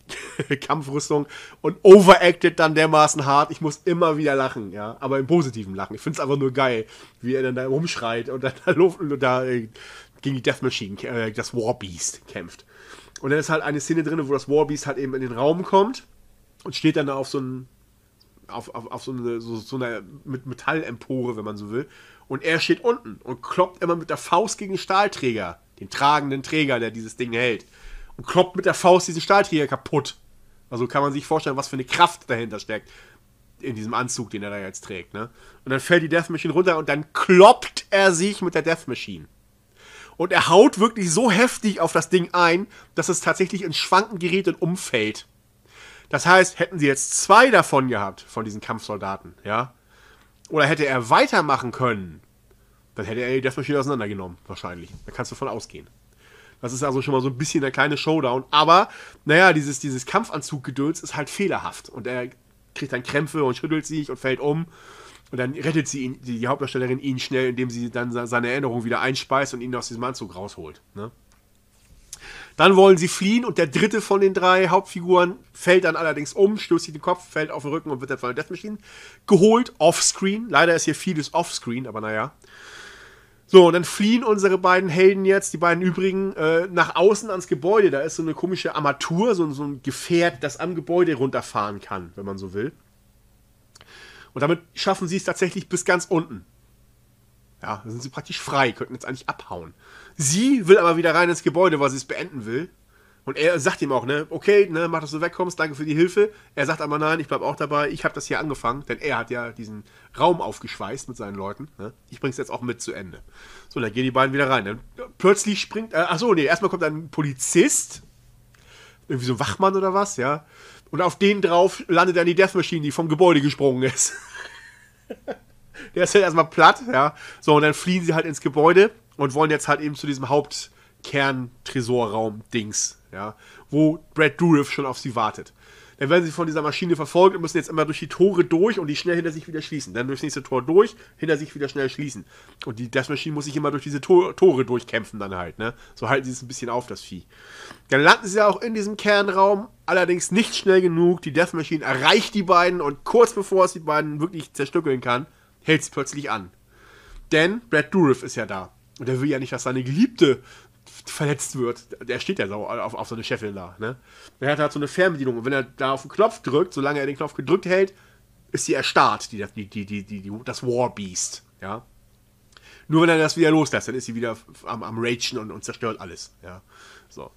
[LAUGHS] Kampfrüstung und overacted dann dermaßen hart. Ich muss immer wieder lachen, ja. Aber im positiven Lachen. Ich finde es einfach nur geil, wie er dann da rumschreit und dann [LAUGHS] da, Luft, da äh, gegen die Death Machine, äh, das Warbeast kämpft. Und dann ist halt eine Szene drin, wo das Warbeast halt eben in den Raum kommt und steht dann auf so ein auf, auf, auf so eine, so, so eine mit Metallempore, wenn man so will. Und er steht unten und kloppt immer mit der Faust gegen den Stahlträger, den tragenden Träger, der dieses Ding hält und kloppt mit der Faust diesen Stahlträger kaputt. Also kann man sich vorstellen, was für eine Kraft dahinter steckt. In diesem Anzug, den er da jetzt trägt. Ne? Und dann fällt die Death Machine runter und dann kloppt er sich mit der Death Machine. Und er haut wirklich so heftig auf das Ding ein, dass es tatsächlich ins Schwanken gerät und umfällt. Das heißt, hätten sie jetzt zwei davon gehabt, von diesen Kampfsoldaten, ja, oder hätte er weitermachen können, dann hätte er die Death Machine auseinandergenommen, wahrscheinlich. Da kannst du von ausgehen. Das ist also schon mal so ein bisschen der kleine Showdown. Aber, naja, dieses, dieses Kampfanzuggedöns ist halt fehlerhaft. Und er kriegt dann Krämpfe und schüttelt sich und fällt um. Und dann rettet sie ihn, die, Hauptdarstellerin ihn schnell, indem sie dann seine Erinnerung wieder einspeist und ihn aus diesem Anzug rausholt. Ne? Dann wollen sie fliehen und der dritte von den drei Hauptfiguren fällt dann allerdings um, stößt sich den Kopf, fällt auf den Rücken und wird dann von der Death Machine geholt, offscreen. Leider ist hier vieles offscreen, aber naja. So, und dann fliehen unsere beiden Helden jetzt, die beiden übrigen, äh, nach außen ans Gebäude. Da ist so eine komische Armatur, so, so ein Gefährt, das am Gebäude runterfahren kann, wenn man so will. Und damit schaffen sie es tatsächlich bis ganz unten. Ja, da sind sie praktisch frei, könnten jetzt eigentlich abhauen. Sie will aber wieder rein ins Gebäude, weil sie es beenden will. Und er sagt ihm auch, ne, okay, ne, mach, dass du wegkommst, danke für die Hilfe. Er sagt aber nein, ich bleib auch dabei, ich habe das hier angefangen, denn er hat ja diesen Raum aufgeschweißt mit seinen Leuten. Ne? Ich bring's jetzt auch mit zu Ende. So, dann gehen die beiden wieder rein. Dann plötzlich springt, äh, achso, nee, erstmal kommt ein Polizist, irgendwie so ein Wachmann oder was, ja. Und auf den drauf landet dann die Death Machine, die vom Gebäude gesprungen ist. [LAUGHS] Der ist halt erstmal platt, ja. So, und dann fliehen sie halt ins Gebäude und wollen jetzt halt eben zu diesem Hauptkern-Tresorraum-Dings ja, wo Brad Dourif schon auf sie wartet. Dann werden sie von dieser Maschine verfolgt und müssen jetzt immer durch die Tore durch und die schnell hinter sich wieder schließen. Dann durchs nächste Tor durch, hinter sich wieder schnell schließen. Und die Death Machine muss sich immer durch diese Tor Tore durchkämpfen dann halt, ne? So halten sie es ein bisschen auf, das Vieh. Dann landen sie auch in diesem Kernraum, allerdings nicht schnell genug. Die Death Machine erreicht die beiden und kurz bevor es die beiden wirklich zerstückeln kann, hält sie plötzlich an. Denn Brad Dourif ist ja da. Und er will ja nicht, dass seine Geliebte verletzt wird, der steht ja so auf, auf so eine Scheffel da. Ne? Der hat halt so eine Fernbedienung und wenn er da auf den Knopf drückt, solange er den Knopf gedrückt hält, ist sie erstarrt, die, die, die, die, die, das War Beast. Ja? Nur wenn er das wieder loslässt, dann ist sie wieder am, am Ragen und, und zerstört alles. Ja? So.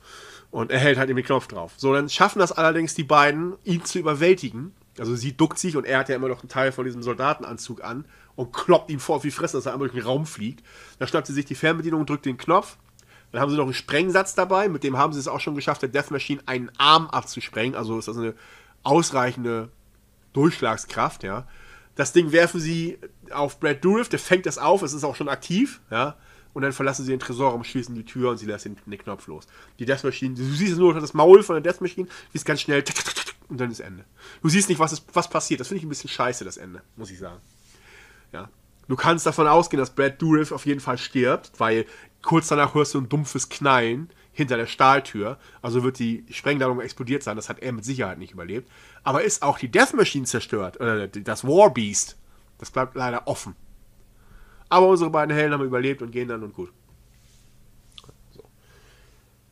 Und er hält halt eben den Knopf drauf. So, dann schaffen das allerdings die beiden, ihn zu überwältigen. Also sie duckt sich und er hat ja immer noch einen Teil von diesem Soldatenanzug an und kloppt ihm vor wie Fressen, dass er einmal durch den Raum fliegt. Dann schnappt sie sich die Fernbedienung, drückt den Knopf dann haben sie noch einen Sprengsatz dabei, mit dem haben sie es auch schon geschafft, der Death Machine einen Arm abzusprengen. Also ist das eine ausreichende Durchschlagskraft, ja. Das Ding werfen sie auf Brad Dourif, der fängt das auf, es ist auch schon aktiv, ja. Und dann verlassen sie den Tresorraum, schließen die Tür und sie lassen den, Knopf los. Die Death Machine, du siehst nur das Maul von der Death Machine, die ist ganz schnell und dann ist Ende. Du siehst nicht, was, ist, was passiert. Das finde ich ein bisschen scheiße, das Ende, muss ich sagen. Ja. Du kannst davon ausgehen, dass Brad Dourif auf jeden Fall stirbt, weil kurz danach hörst du ein dumpfes Knallen hinter der Stahltür. Also wird die Sprengladung explodiert sein. Das hat er mit Sicherheit nicht überlebt. Aber ist auch die Death Machine zerstört? Oder das War Beast? Das bleibt leider offen. Aber unsere beiden Helden haben überlebt und gehen dann und gut.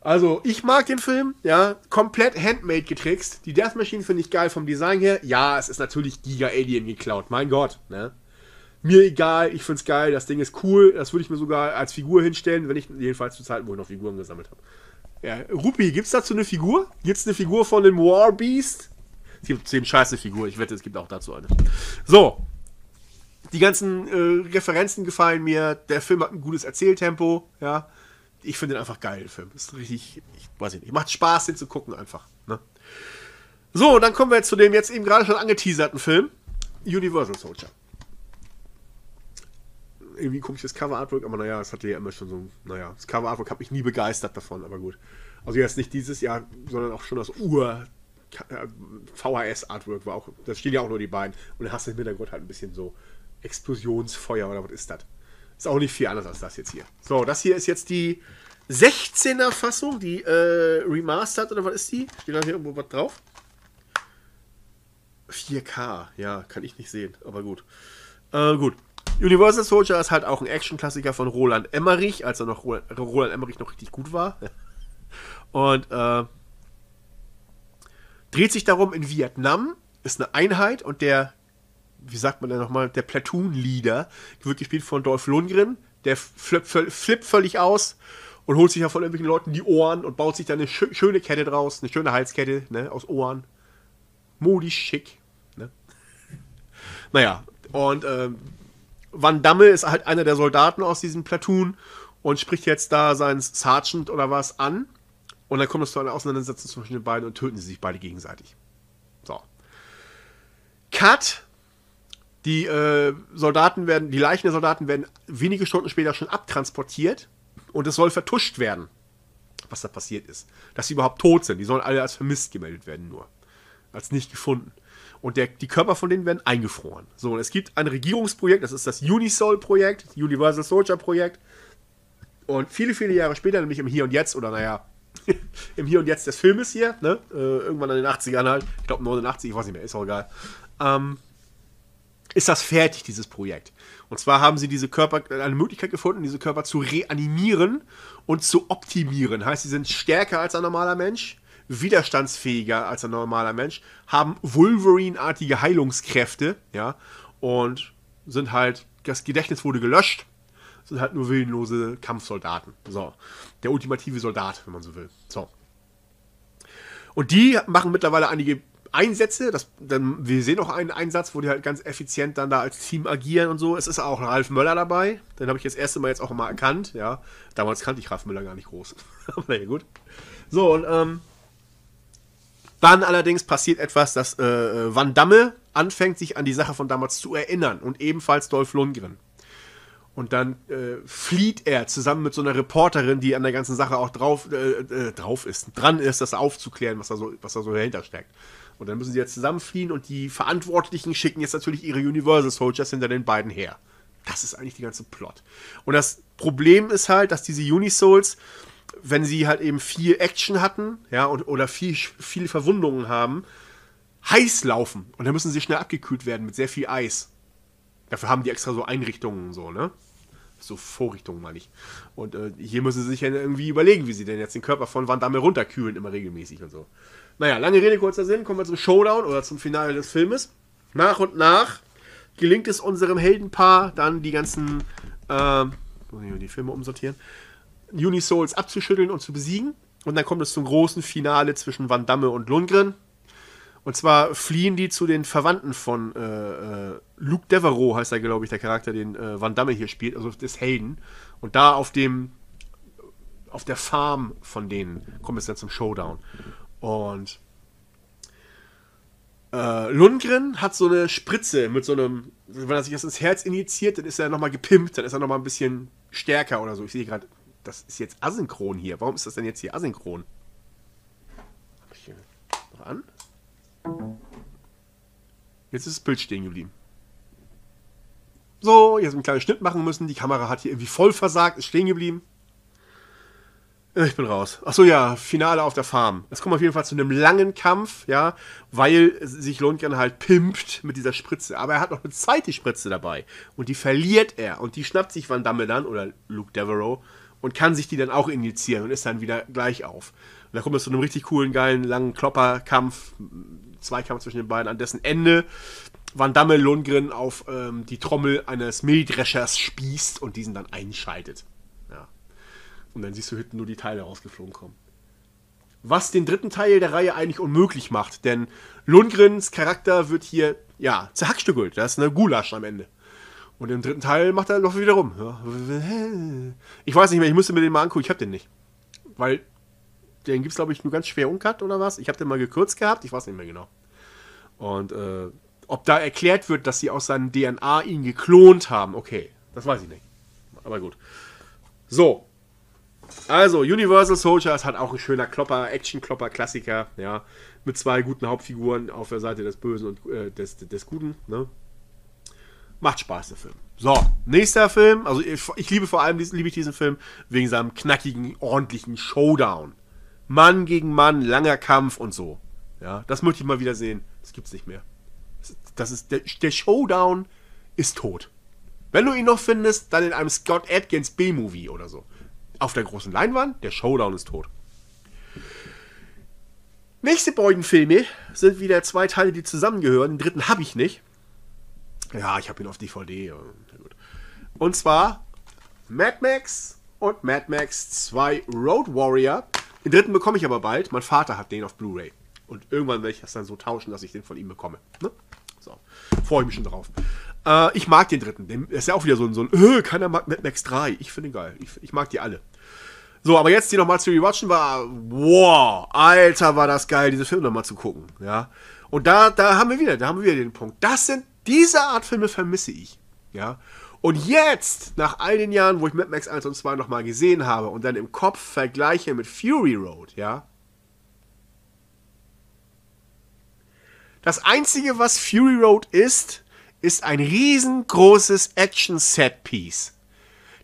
Also, ich mag den Film, ja, komplett handmade getrickst. Die Death Machine finde ich geil vom Design her. Ja, es ist natürlich Giga Alien geklaut, mein Gott, ne? Mir egal, ich find's geil, das Ding ist cool, das würde ich mir sogar als Figur hinstellen, wenn ich jedenfalls zu Zeiten, wo ich noch Figuren gesammelt habe. Ja, Rupi, gibt's dazu eine Figur? Gibt's eine Figur von dem War Beast? Es gibt zehn scheiße Figur, ich wette, es gibt auch dazu eine. So. Die ganzen äh, Referenzen gefallen mir, der Film hat ein gutes Erzähltempo, ja. Ich finde den einfach geil, den Film. ist richtig, ich weiß nicht, macht Spaß, den zu gucken einfach. Ne? So, dann kommen wir jetzt zu dem jetzt eben gerade schon angeteaserten Film, Universal Soldier irgendwie komisches Cover-Artwork, aber naja, es hatte ja immer schon so naja, das Cover-Artwork hat mich nie begeistert davon, aber gut. Also jetzt nicht dieses Jahr, sondern auch schon das Ur- VHS-Artwork war auch, da stehen ja auch nur die beiden und dann hast du im Hintergrund halt ein bisschen so Explosionsfeuer oder was ist das? Ist auch nicht viel anders als das jetzt hier. So, das hier ist jetzt die 16er Fassung, die äh, Remastered oder was ist die? Steht da hier irgendwo was drauf? 4K, ja, kann ich nicht sehen, aber gut. Äh, gut. Universal Soldier ist halt auch ein Action-Klassiker von Roland Emmerich, als er noch Roland Emmerich noch richtig gut war. Und äh, dreht sich darum in Vietnam, ist eine Einheit und der, wie sagt man denn nochmal, der Platoon-Leader wird gespielt von Dolph Lundgren, der flippt, flippt völlig aus und holt sich ja von irgendwelchen Leuten die Ohren und baut sich dann eine schö schöne Kette draus, eine schöne Halskette ne, aus Ohren. Modisch schick. Ne? Naja, und ähm, Van Damme ist halt einer der Soldaten aus diesem Platoon und spricht jetzt da seinen Sergeant oder was an. Und dann kommt es zu einer Auseinandersetzung zwischen den beiden und töten sie sich beide gegenseitig. So. Cut. Die äh, Soldaten werden, die Leichen der Soldaten werden wenige Stunden später schon abtransportiert und es soll vertuscht werden, was da passiert ist. Dass sie überhaupt tot sind. Die sollen alle als vermisst gemeldet werden, nur. Als nicht gefunden. Und der, die Körper von denen werden eingefroren. So, und es gibt ein Regierungsprojekt, das ist das Unisol-Projekt, Universal Soldier-Projekt. Und viele, viele Jahre später, nämlich im Hier und Jetzt, oder naja, [LAUGHS] im Hier und Jetzt des Filmes hier, ne? Äh, irgendwann in den 80ern halt, ich glaube 89, ich weiß nicht mehr, ist auch egal. Ähm, ist das fertig, dieses Projekt. Und zwar haben sie diese Körper, eine Möglichkeit gefunden, diese Körper zu reanimieren und zu optimieren. Heißt, sie sind stärker als ein normaler Mensch, widerstandsfähiger als ein normaler Mensch, haben Wolverine-artige Heilungskräfte, ja, und sind halt, das Gedächtnis wurde gelöscht, sind halt nur willenlose Kampfsoldaten. So. Der ultimative Soldat, wenn man so will. So. Und die machen mittlerweile einige Einsätze. Das, dann, wir sehen auch einen Einsatz, wo die halt ganz effizient dann da als Team agieren und so. Es ist auch Ralf Möller dabei. Den habe ich das erste Mal jetzt auch mal erkannt. Ja, damals kannte ich Ralf Möller gar nicht groß. [LAUGHS] Aber ja, gut. So, und ähm, dann allerdings passiert etwas, dass äh, äh, Van Damme anfängt, sich an die Sache von damals zu erinnern. Und ebenfalls Dolph Lundgren. Und dann äh, flieht er zusammen mit so einer Reporterin, die an der ganzen Sache auch drauf, äh, äh, drauf ist, dran ist, das aufzuklären, was da so, was da so dahinter steckt. Und dann müssen sie jetzt zusammenfliehen und die Verantwortlichen schicken jetzt natürlich ihre Universal Soldiers hinter den beiden her. Das ist eigentlich die ganze Plot. Und das Problem ist halt, dass diese Unisouls, wenn sie halt eben viel Action hatten, ja, und, oder viel, viele Verwundungen haben, heiß laufen. Und dann müssen sie schnell abgekühlt werden mit sehr viel Eis. Dafür haben die extra so Einrichtungen so, ne? So Vorrichtungen, meine ich. Und äh, hier müssen sie sich ja irgendwie überlegen, wie sie denn jetzt den Körper von Van Damme runterkühlen, immer regelmäßig und so. Naja, lange Rede, kurzer Sinn, kommen wir zum Showdown oder zum Finale des Filmes. Nach und nach gelingt es unserem Heldenpaar, dann die ganzen, äh, die Filme umsortieren, Unisouls abzuschütteln und zu besiegen. Und dann kommt es zum großen Finale zwischen Van Damme und Lundgren. Und zwar fliehen die zu den Verwandten von äh, äh, Luke Devereaux, heißt er, glaube ich, der Charakter, den äh, Van Damme hier spielt, also des Helden. Und da auf dem, auf der Farm von denen kommt es dann zum Showdown. Und äh, Lundgren hat so eine Spritze mit so einem, wenn er sich das ins Herz injiziert, dann ist er nochmal gepimpt, dann ist er nochmal ein bisschen stärker oder so. Ich sehe gerade, das ist jetzt asynchron hier. Warum ist das denn jetzt hier asynchron? Hab ich hier noch an? Jetzt ist das Bild stehen geblieben. So, jetzt einen kleinen Schnitt machen müssen. Die Kamera hat hier irgendwie voll versagt, ist stehen geblieben. Ich bin raus. Achso, ja, Finale auf der Farm. Es kommt auf jeden Fall zu einem langen Kampf, ja, weil sich Lundgren halt pimpt mit dieser Spritze. Aber er hat noch eine zweite Spritze dabei. Und die verliert er. Und die schnappt sich Van Damme dann, oder Luke Devereaux, und kann sich die dann auch injizieren und ist dann wieder gleich auf. Und da kommt es zu einem richtig coolen, geilen, langen Klopperkampf, Zweikampf zwischen den beiden, an dessen Ende Van Damme Lundgren auf ähm, die Trommel eines Mähdreschers spießt und diesen dann einschaltet. Und dann siehst du hinten nur die Teile rausgeflogen kommen. Was den dritten Teil der Reihe eigentlich unmöglich macht, denn Lundgrens Charakter wird hier, ja, zerhackstückelt. Da ist eine Gulasch am Ende. Und im dritten Teil macht er noch wieder rum. Ich weiß nicht mehr, ich müsste mir den mal angucken, ich hab den nicht. Weil den gibt es, glaube ich, nur ganz schwer uncut oder was. Ich habe den mal gekürzt gehabt, ich weiß nicht mehr genau. Und äh, ob da erklärt wird, dass sie aus seinem DNA ihn geklont haben, okay, das weiß ich nicht. Aber gut. So, also, Universal Soldiers hat auch ein schöner Klopper, Action-Klopper-Klassiker, ja, mit zwei guten Hauptfiguren auf der Seite des Bösen und äh, des, des Guten, ne? Macht Spaß, der Film. So, nächster Film, also ich, ich liebe vor allem liebe ich diesen Film wegen seinem knackigen, ordentlichen Showdown. Mann gegen Mann, langer Kampf und so. Ja, das möchte ich mal wieder sehen. Das gibt's nicht mehr. Das ist, der, der Showdown ist tot. Wenn du ihn noch findest, dann in einem Scott Atkins B-Movie oder so auf der großen Leinwand, der Showdown ist tot. Nächste beiden Filme sind wieder zwei Teile, die zusammengehören. Den dritten habe ich nicht. Ja, ich habe ihn auf DVD. Und zwar Mad Max und Mad Max 2 Road Warrior. Den dritten bekomme ich aber bald. Mein Vater hat den auf Blu-ray. Und irgendwann werde ich das dann so tauschen, dass ich den von ihm bekomme. Ne? So, freue ich mich schon drauf. Äh, ich mag den dritten. Der ist ja auch wieder so ein, so ein äh, keiner mag Mad Max 3. Ich finde ihn geil. Ich, ich mag die alle. So, aber jetzt die nochmal zu rewatchen war, wow, Alter, war das geil, diese Filme nochmal zu gucken, ja. Und da, da haben wir wieder, da haben wir wieder den Punkt. Das sind, diese Art Filme vermisse ich, ja. Und jetzt, nach all den Jahren, wo ich Mad Max 1 und 2 nochmal gesehen habe und dann im Kopf vergleiche mit Fury Road, ja. Das einzige, was Fury Road ist, ist ein riesengroßes Action-Set-Piece.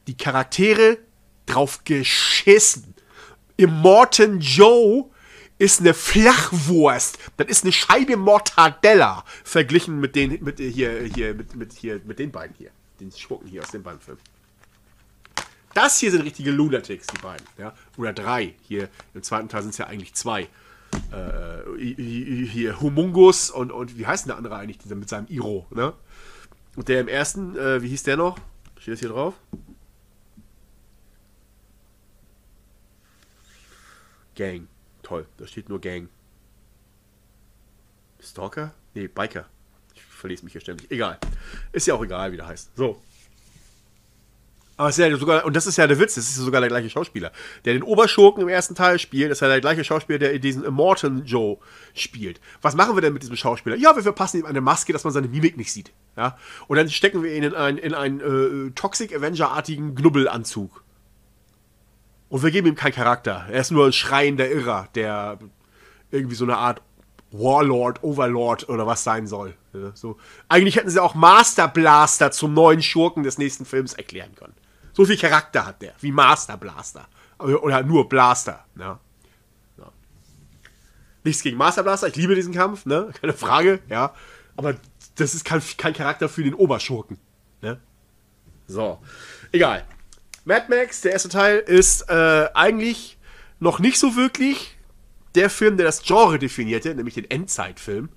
Die Charaktere drauf geschissen. Immortan Joe ist eine Flachwurst. Das ist eine Scheibe Mortadella. Verglichen mit den, mit hier, hier, mit, mit hier, mit den beiden hier. Den Schurken hier aus dem beiden Filmen. Das hier sind richtige Lunatics, die beiden. Ja? Oder drei. Hier im zweiten Teil sind es ja eigentlich zwei. Äh, hier Humungus und, und wie heißt denn der andere eigentlich, dieser mit seinem Iro, ne? Und der im ersten, äh, wie hieß der noch? Steht das hier drauf? Gang. Toll, da steht nur Gang. Stalker? Nee, Biker. Ich verlese mich hier ständig. Egal. Ist ja auch egal, wie der heißt. So. Aber ist ja sogar, und das ist ja der Witz, das ist sogar der gleiche Schauspieler. Der den Oberschurken im ersten Teil spielt, das ist ja der gleiche Schauspieler, der diesen Immortan Joe spielt. Was machen wir denn mit diesem Schauspieler? Ja, wir verpassen ihm eine Maske, dass man seine Mimik nicht sieht. Ja? Und dann stecken wir ihn in einen, in einen äh, Toxic Avenger-artigen Knubbelanzug. Und wir geben ihm keinen Charakter. Er ist nur ein schreiender Irrer, der irgendwie so eine Art Warlord, Overlord oder was sein soll. So. Eigentlich hätten sie auch Master Blaster zum neuen Schurken des nächsten Films erklären können. So viel Charakter hat der, wie Master Blaster. Oder nur Blaster. Ja. ja. Nichts gegen Master Blaster, ich liebe diesen Kampf, ne? [LAUGHS] Keine Frage, ja. Aber das ist kein, kein Charakter für den Oberschurken. Ne? So. Egal. Mad Max, der erste Teil, ist äh, eigentlich noch nicht so wirklich der Film, der das Genre definierte, nämlich den Endzeitfilm.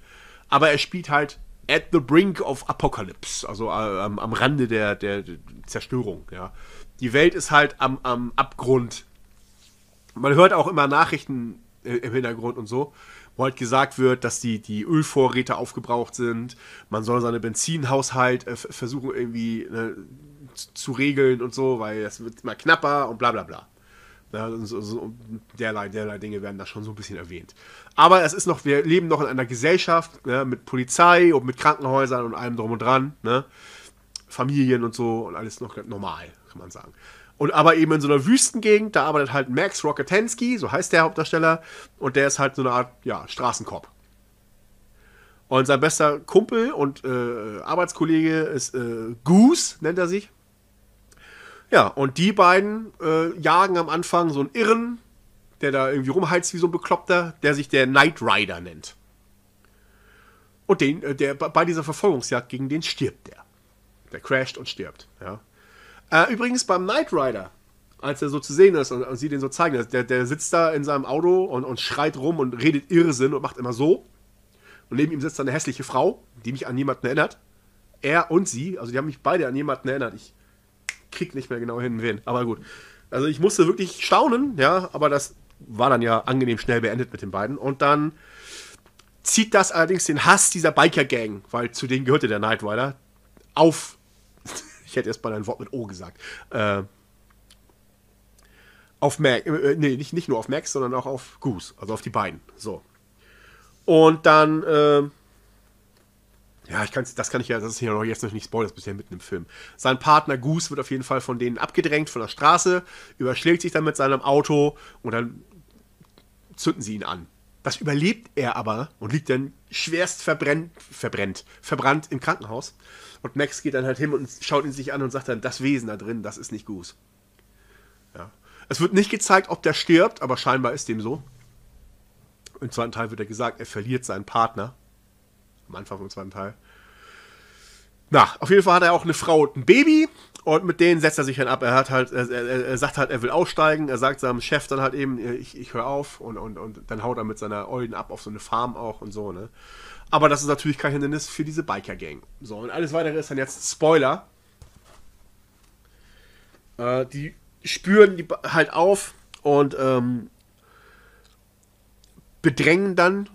Aber er spielt halt at the brink of apocalypse, also äh, am, am Rande der, der, der, Zerstörung. Ja. Die Welt ist halt am, am Abgrund. Man hört auch immer Nachrichten äh, im Hintergrund und so, wo halt gesagt wird, dass die, die Ölvorräte aufgebraucht sind. Man soll seinen Benzinhaushalt äh, versuchen irgendwie ne, zu regeln und so, weil es wird immer knapper und bla bla bla. Ja, so, so, derlei, derlei Dinge werden da schon so ein bisschen erwähnt. Aber es ist noch, wir leben noch in einer Gesellschaft ne, mit Polizei und mit Krankenhäusern und allem drum und dran. Ne? Familien und so und alles noch normal, kann man sagen. Und aber eben in so einer Wüstengegend, da arbeitet halt Max Rocketensky, so heißt der Hauptdarsteller, und der ist halt so eine Art, ja, Straßenkopf. Und sein bester Kumpel und äh, Arbeitskollege ist äh, Goose, nennt er sich. Ja, und die beiden äh, jagen am Anfang so einen Irren, der da irgendwie rumheizt wie so ein Bekloppter, der sich der Knight Rider nennt. Und den, äh, der, bei dieser Verfolgungsjagd gegen den stirbt der. Der crasht und stirbt. Ja. Äh, übrigens beim Knight Rider, als er so zu sehen ist und, und sie den so zeigen, der, der sitzt da in seinem Auto und, und schreit rum und redet Irrsinn und macht immer so. Und neben ihm sitzt da eine hässliche Frau, die mich an jemanden erinnert. Er und sie, also die haben mich beide an jemanden erinnert. Ich krieg nicht mehr genau hin, wen. Aber gut. Also ich musste wirklich staunen, ja, aber das war dann ja angenehm schnell beendet mit den beiden. Und dann zieht das allerdings den Hass dieser Biker-Gang, weil zu denen gehörte der Knight Rider, auf. [LAUGHS] ich hätte erst mal ein Wort mit O gesagt. Äh, auf Max, äh, nee, nicht, nicht nur auf Max, sondern auch auf Goose, also auf die beiden. So. Und dann, äh, ja, ich kann, das kann ich ja, das ist ja noch jetzt noch nicht Spoiler, das ist bisher mitten im Film. Sein Partner Goose wird auf jeden Fall von denen abgedrängt von der Straße, überschlägt sich dann mit seinem Auto und dann zünden sie ihn an. Das überlebt er aber und liegt dann schwerst verbrennt, verbrennt, verbrannt im Krankenhaus. Und Max geht dann halt hin und schaut ihn sich an und sagt dann, das Wesen da drin, das ist nicht Goose. Ja. Es wird nicht gezeigt, ob der stirbt, aber scheinbar ist dem so. Im zweiten Teil wird er gesagt, er verliert seinen Partner am Anfang vom zweiten Teil. Na, auf jeden Fall hat er auch eine Frau und ein Baby und mit denen setzt er sich dann ab. Er hat halt, er, er, er sagt halt, er will aussteigen. Er sagt seinem Chef dann halt eben, ich, ich höre auf und, und, und dann haut er mit seiner Olden ab auf so eine Farm auch und so, ne? Aber das ist natürlich kein Hindernis für diese Biker-Gang. So, und alles weitere ist dann jetzt Spoiler. Äh, die spüren die halt auf und ähm, bedrängen dann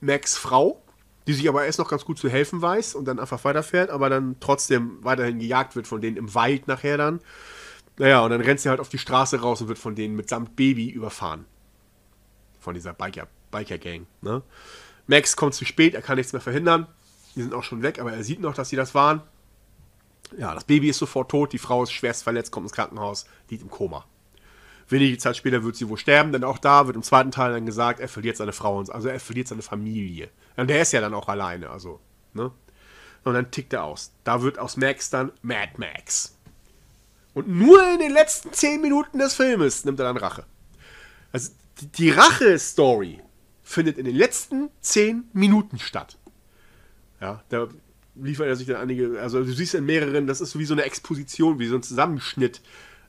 Max Frau die sich aber erst noch ganz gut zu helfen weiß und dann einfach weiterfährt, aber dann trotzdem weiterhin gejagt wird von denen im Wald nachher dann. Naja, und dann rennt sie halt auf die Straße raus und wird von denen mitsamt Baby überfahren. Von dieser Biker, Biker-Gang. Ne? Max kommt zu spät, er kann nichts mehr verhindern. Die sind auch schon weg, aber er sieht noch, dass sie das waren. Ja, das Baby ist sofort tot, die Frau ist schwerst verletzt, kommt ins Krankenhaus, liegt im Koma. Wenige Zeit später wird sie wohl sterben, denn auch da wird im zweiten Teil dann gesagt, er verliert seine Frau, also er verliert seine Familie. Und der ist ja dann auch alleine, also, ne? Und dann tickt er aus. Da wird aus Max dann Mad Max. Und nur in den letzten 10 Minuten des Filmes nimmt er dann Rache. Also die, die Rache-Story findet in den letzten zehn Minuten statt. Ja, da liefert er sich dann einige, also du siehst in mehreren, das ist wie so eine Exposition, wie so ein Zusammenschnitt.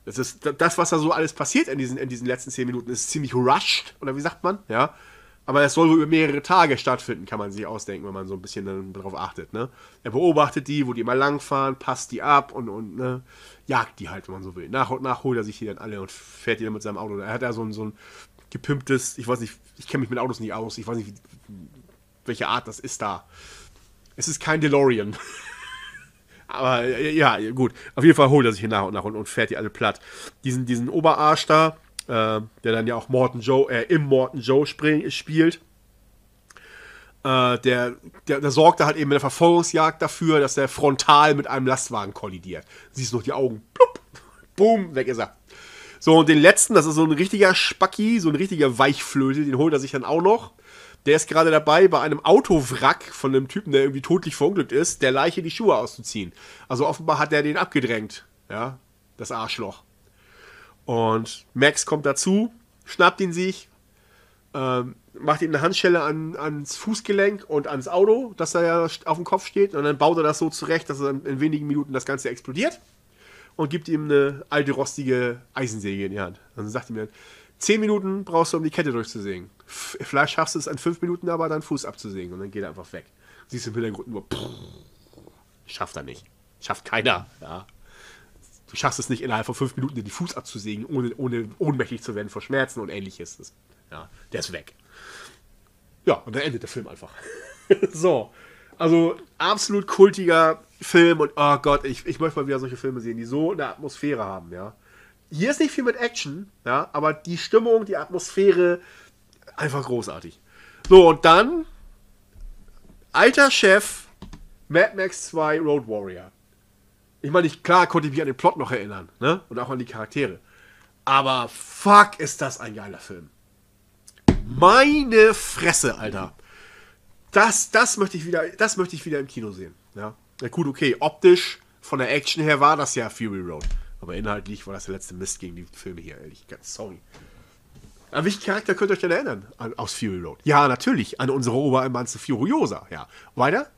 Das ist das, was da so alles passiert in diesen, in diesen letzten zehn Minuten, ist ziemlich rushed, oder wie sagt man? Ja. Aber es soll wohl über mehrere Tage stattfinden, kann man sich ausdenken, wenn man so ein bisschen darauf achtet. Ne? Er beobachtet die, wo die mal langfahren, passt die ab und, und ne, jagt die halt, wenn man so will. Nach und nach holt er sich die dann alle und fährt die dann mit seinem Auto. Er hat da so ein, so ein gepimptes, ich weiß nicht, ich kenne mich mit Autos nicht aus, ich weiß nicht, wie, welche Art das ist da. Es ist kein DeLorean. [LAUGHS] Aber ja, gut. Auf jeden Fall holt er sich hier nach und nach und, und fährt die alle platt. Diesen, diesen Oberarsch da, äh, der dann ja auch Morton Joe, äh, im Morton Joe spielt. Äh, der, der, der sorgte halt eben in der Verfolgungsjagd dafür, dass der frontal mit einem Lastwagen kollidiert. Siehst du noch die Augen, plupp, boom, weg ist er. So, und den letzten, das ist so ein richtiger Spacki, so ein richtiger Weichflöte, den holt er sich dann auch noch. Der ist gerade dabei, bei einem Autowrack von einem Typen, der irgendwie totlich verunglückt ist, der Leiche die Schuhe auszuziehen. Also offenbar hat er den abgedrängt. Ja, das Arschloch. Und Max kommt dazu, schnappt ihn sich, ähm, macht ihm eine Handschelle an, ans Fußgelenk und ans Auto, dass er ja auf dem Kopf steht. Und dann baut er das so zurecht, dass er in wenigen Minuten das Ganze explodiert und gibt ihm eine alte rostige Eisensäge in die Hand. Dann sagt ihm dann, 10 Minuten brauchst du, um die Kette durchzusägen. Vielleicht schaffst du es an 5 Minuten aber, deinen Fuß abzusägen und dann geht er einfach weg. Siehst du im Hintergrund nur, pff, schafft er nicht. Schafft keiner. Ja. Du schaffst es nicht, innerhalb von 5 Minuten den Fuß abzusägen, ohne, ohne ohnmächtig zu werden vor Schmerzen und ähnliches. Das, ja, der ist weg. Ja, und dann endet der Film einfach. [LAUGHS] so. Also absolut kultiger Film und oh Gott, ich, ich möchte mal wieder solche Filme sehen, die so eine Atmosphäre haben, ja. Hier ist nicht viel mit Action, ja, aber die Stimmung, die Atmosphäre, einfach großartig. So, und dann alter Chef Mad Max 2 Road Warrior. Ich meine, klar konnte ich mich an den Plot noch erinnern, ne? Und auch an die Charaktere. Aber fuck, ist das ein geiler Film. Meine Fresse, Alter. Das, das möchte ich wieder, das möchte ich wieder im Kino sehen. Ja, ja gut, okay. Optisch, von der Action her war das ja Fury Road. Aber inhaltlich war das der letzte Mist gegen die Filme hier, ehrlich. Ganz sorry. An welchen Charakter könnt ihr euch denn erinnern? An, aus Fury Road. Ja, natürlich. An unsere Oberemanze Furiosa. Ja. Weiter?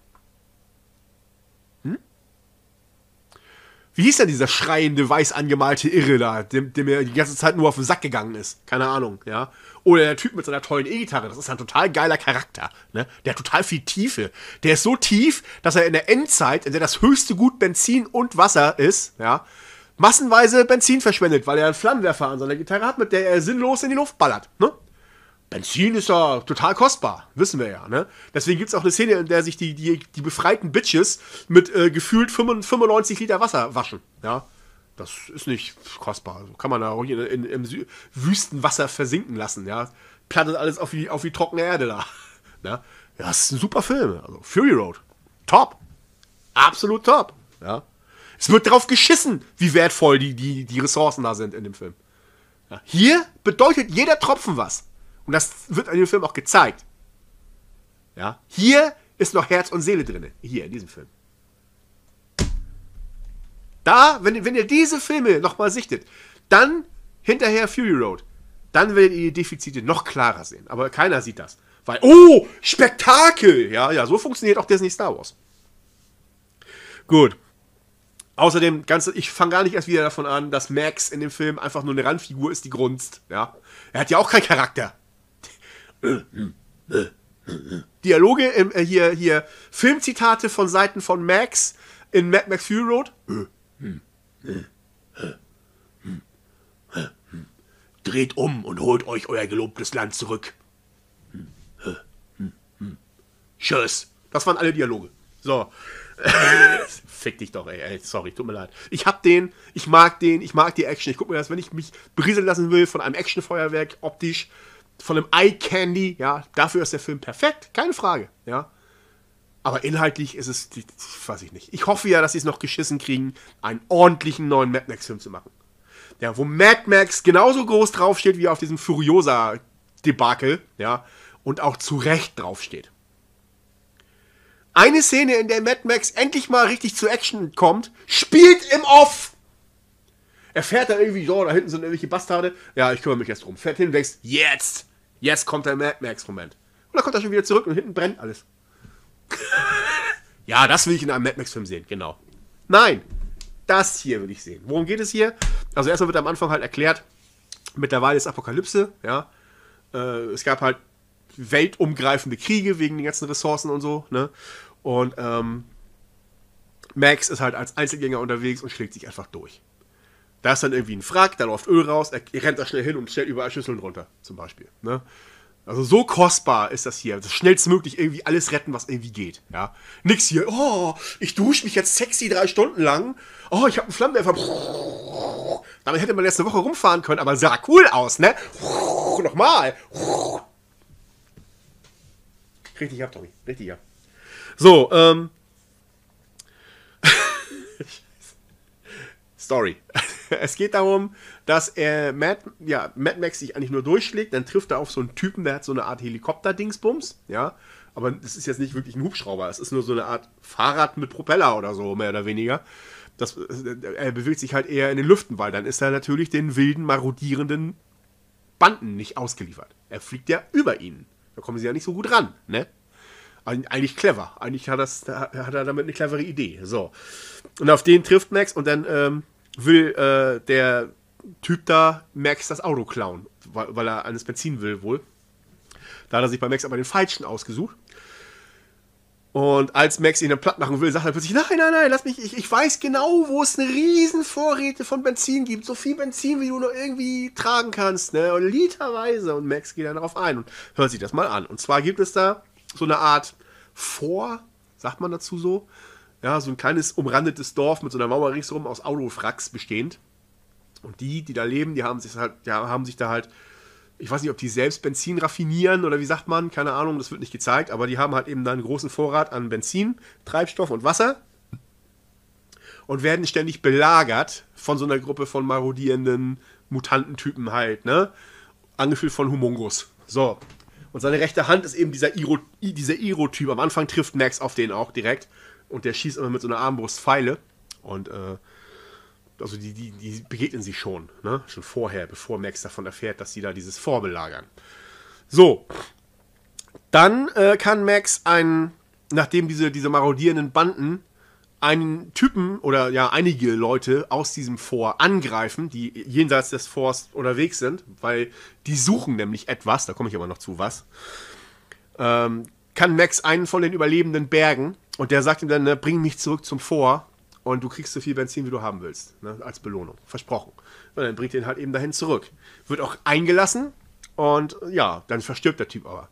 Wie hieß denn dieser schreiende, weiß angemalte Irre da, dem, er die ganze Zeit nur auf den Sack gegangen ist? Keine Ahnung, ja. Oder der Typ mit seiner tollen E-Gitarre, das ist ein total geiler Charakter, ne? Der hat total viel Tiefe. Der ist so tief, dass er in der Endzeit, in der das höchste Gut Benzin und Wasser ist, ja, massenweise Benzin verschwendet, weil er einen Flammenwerfer an seiner Gitarre hat, mit der er sinnlos in die Luft ballert, ne? Benzin ist ja total kostbar, wissen wir ja. Ne? Deswegen gibt es auch eine Szene, in der sich die, die, die befreiten Bitches mit äh, gefühlt 95 Liter Wasser waschen. Ja? Das ist nicht kostbar. Kann man da auch in, in, im Wüstenwasser versinken lassen. Ja? Plattet alles auf die, auf die trockene Erde da. [LAUGHS] Ne? Ja, das ist ein super Film. Also Fury Road. Top. Absolut top. Ja? Es wird darauf geschissen, wie wertvoll die, die, die Ressourcen da sind in dem Film. Ja? Hier bedeutet jeder Tropfen was. Und das wird in dem Film auch gezeigt. Ja, hier ist noch Herz und Seele drin. Hier in diesem Film. Da, wenn, wenn ihr diese Filme nochmal sichtet, dann hinterher Fury Road, dann werdet ihr die Defizite noch klarer sehen. Aber keiner sieht das. Weil, oh, Spektakel! Ja, ja, so funktioniert auch Disney Star Wars. Gut. Außerdem, ganz, ich fange gar nicht erst wieder davon an, dass Max in dem Film einfach nur eine Randfigur ist, die grunzt. Ja. Er hat ja auch keinen Charakter. Dialoge, im, äh, hier, hier, Filmzitate von Seiten von Max in Mad Max Fury Road. Dreht um und holt euch euer gelobtes Land zurück. Tschüss. Das waren alle Dialoge. So. Fick dich doch, ey, ey. Sorry, tut mir leid. Ich hab den, ich mag den, ich mag die Action. Ich guck mir das, wenn ich mich berieseln lassen will von einem Actionfeuerwerk, optisch, von einem Eye Candy, ja, dafür ist der Film perfekt, keine Frage, ja. Aber inhaltlich ist es, weiß ich nicht. Ich hoffe ja, dass sie es noch geschissen kriegen, einen ordentlichen neuen Mad Max-Film zu machen. Ja, wo Mad Max genauso groß draufsteht wie auf diesem Furiosa-Debakel, ja, und auch zu Recht draufsteht. Eine Szene, in der Mad Max endlich mal richtig zu Action kommt, spielt im Off. Er fährt da irgendwie, so, da hinten sind irgendwelche Bastarde. Ja, ich kümmere mich jetzt drum. Fährt hin, denkst, jetzt, jetzt kommt der Mad Max-Moment. Und dann kommt er schon wieder zurück und hinten brennt alles. [LAUGHS] ja, das will ich in einem Mad Max-Film sehen, genau. Nein, das hier will ich sehen. Worum geht es hier? Also erstmal wird am Anfang halt erklärt, mittlerweile ist Apokalypse, ja. Äh, es gab halt weltumgreifende Kriege wegen den ganzen Ressourcen und so, ne? Und ähm, Max ist halt als Einzelgänger unterwegs und schlägt sich einfach durch. Da ist dann irgendwie ein Frack, da läuft Öl raus, er, rennt da schnell hin und stellt überall Schüsseln runter, zum Beispiel. Ne? Also so kostbar ist das hier. Das schnellstmöglich irgendwie alles retten, was irgendwie geht. Ja. Nix hier, oh, ich dusche mich jetzt sexy drei Stunden lang. Oh, ich habe einen Flammenwerfer. Damit hätte man letzte Woche rumfahren können, aber sah cool aus, ne? Nochmal. Richtig ab, Tommy. Richtig ab. So, ähm. [LAUGHS] Story. es geht darum, dass er Mad, ja, Mad Max sich eigentlich nur durchschlägt, dann trifft er auf so einen Typen, der hat so eine Art Helikopter-Dingsbums, ja. Aber das ist jetzt nicht wirklich ein Hubschrauber, es ist nur so eine Art Fahrrad mit Propeller oder so, mehr oder weniger. Das, er bewegt sich halt eher in den Lüften, weil dann ist er natürlich den wilden, marodierenden Banden nicht ausgeliefert. Er fliegt ja über ihnen. Da kommen sie ja nicht so gut ran, ne? Eigentlich clever. Eigentlich hat, das, hat er damit eine clevere Idee. So. Und auf den trifft Max und dann ähm, will äh, der Typ da Max das Auto klauen, weil, weil er eines Benzin will wohl. Da hat er sich bei Max aber den falschen ausgesucht. Und als Max ihn dann platt machen will, sagt er plötzlich, nein, nein, nein, lass mich, ich, ich weiß genau, wo es eine riesen Vorräte von Benzin gibt. So viel Benzin, wie du nur irgendwie tragen kannst, ne? Und literweise. Und Max geht dann darauf ein und hört sich das mal an. Und zwar gibt es da so eine Art Vor, sagt man dazu so, ja, so ein kleines umrandetes Dorf mit so einer Mauer ringsherum aus Autofracks bestehend. Und die, die da leben, die haben sich halt, ja, haben sich da halt ich weiß nicht, ob die selbst Benzin raffinieren oder wie sagt man, keine Ahnung, das wird nicht gezeigt, aber die haben halt eben da einen großen Vorrat an Benzin, Treibstoff und Wasser und werden ständig belagert von so einer Gruppe von marodierenden Mutantentypen halt, ne? Angefühlt von Humungus. So. Und seine rechte Hand ist eben dieser Iro, dieser Iro-Typ. Am Anfang trifft Max auf den auch direkt. Und der schießt immer mit so einer Armbrust Pfeile. Und äh, also die, die, die begegnen sich schon, ne? Schon vorher, bevor Max davon erfährt, dass sie da dieses Vorbelagern. So. Dann äh, kann Max einen, nachdem diese, diese marodierenden Banden einen Typen oder ja einige Leute aus diesem Fort angreifen, die jenseits des Forts unterwegs sind, weil die suchen nämlich etwas, da komme ich aber noch zu, was, ähm, kann Max einen von den Überlebenden bergen und der sagt ihm dann, ne, bring mich zurück zum Fort und du kriegst so viel Benzin, wie du haben willst, ne, als Belohnung. Versprochen. Und dann bringt ihn halt eben dahin zurück. Wird auch eingelassen und ja, dann verstirbt der Typ aber.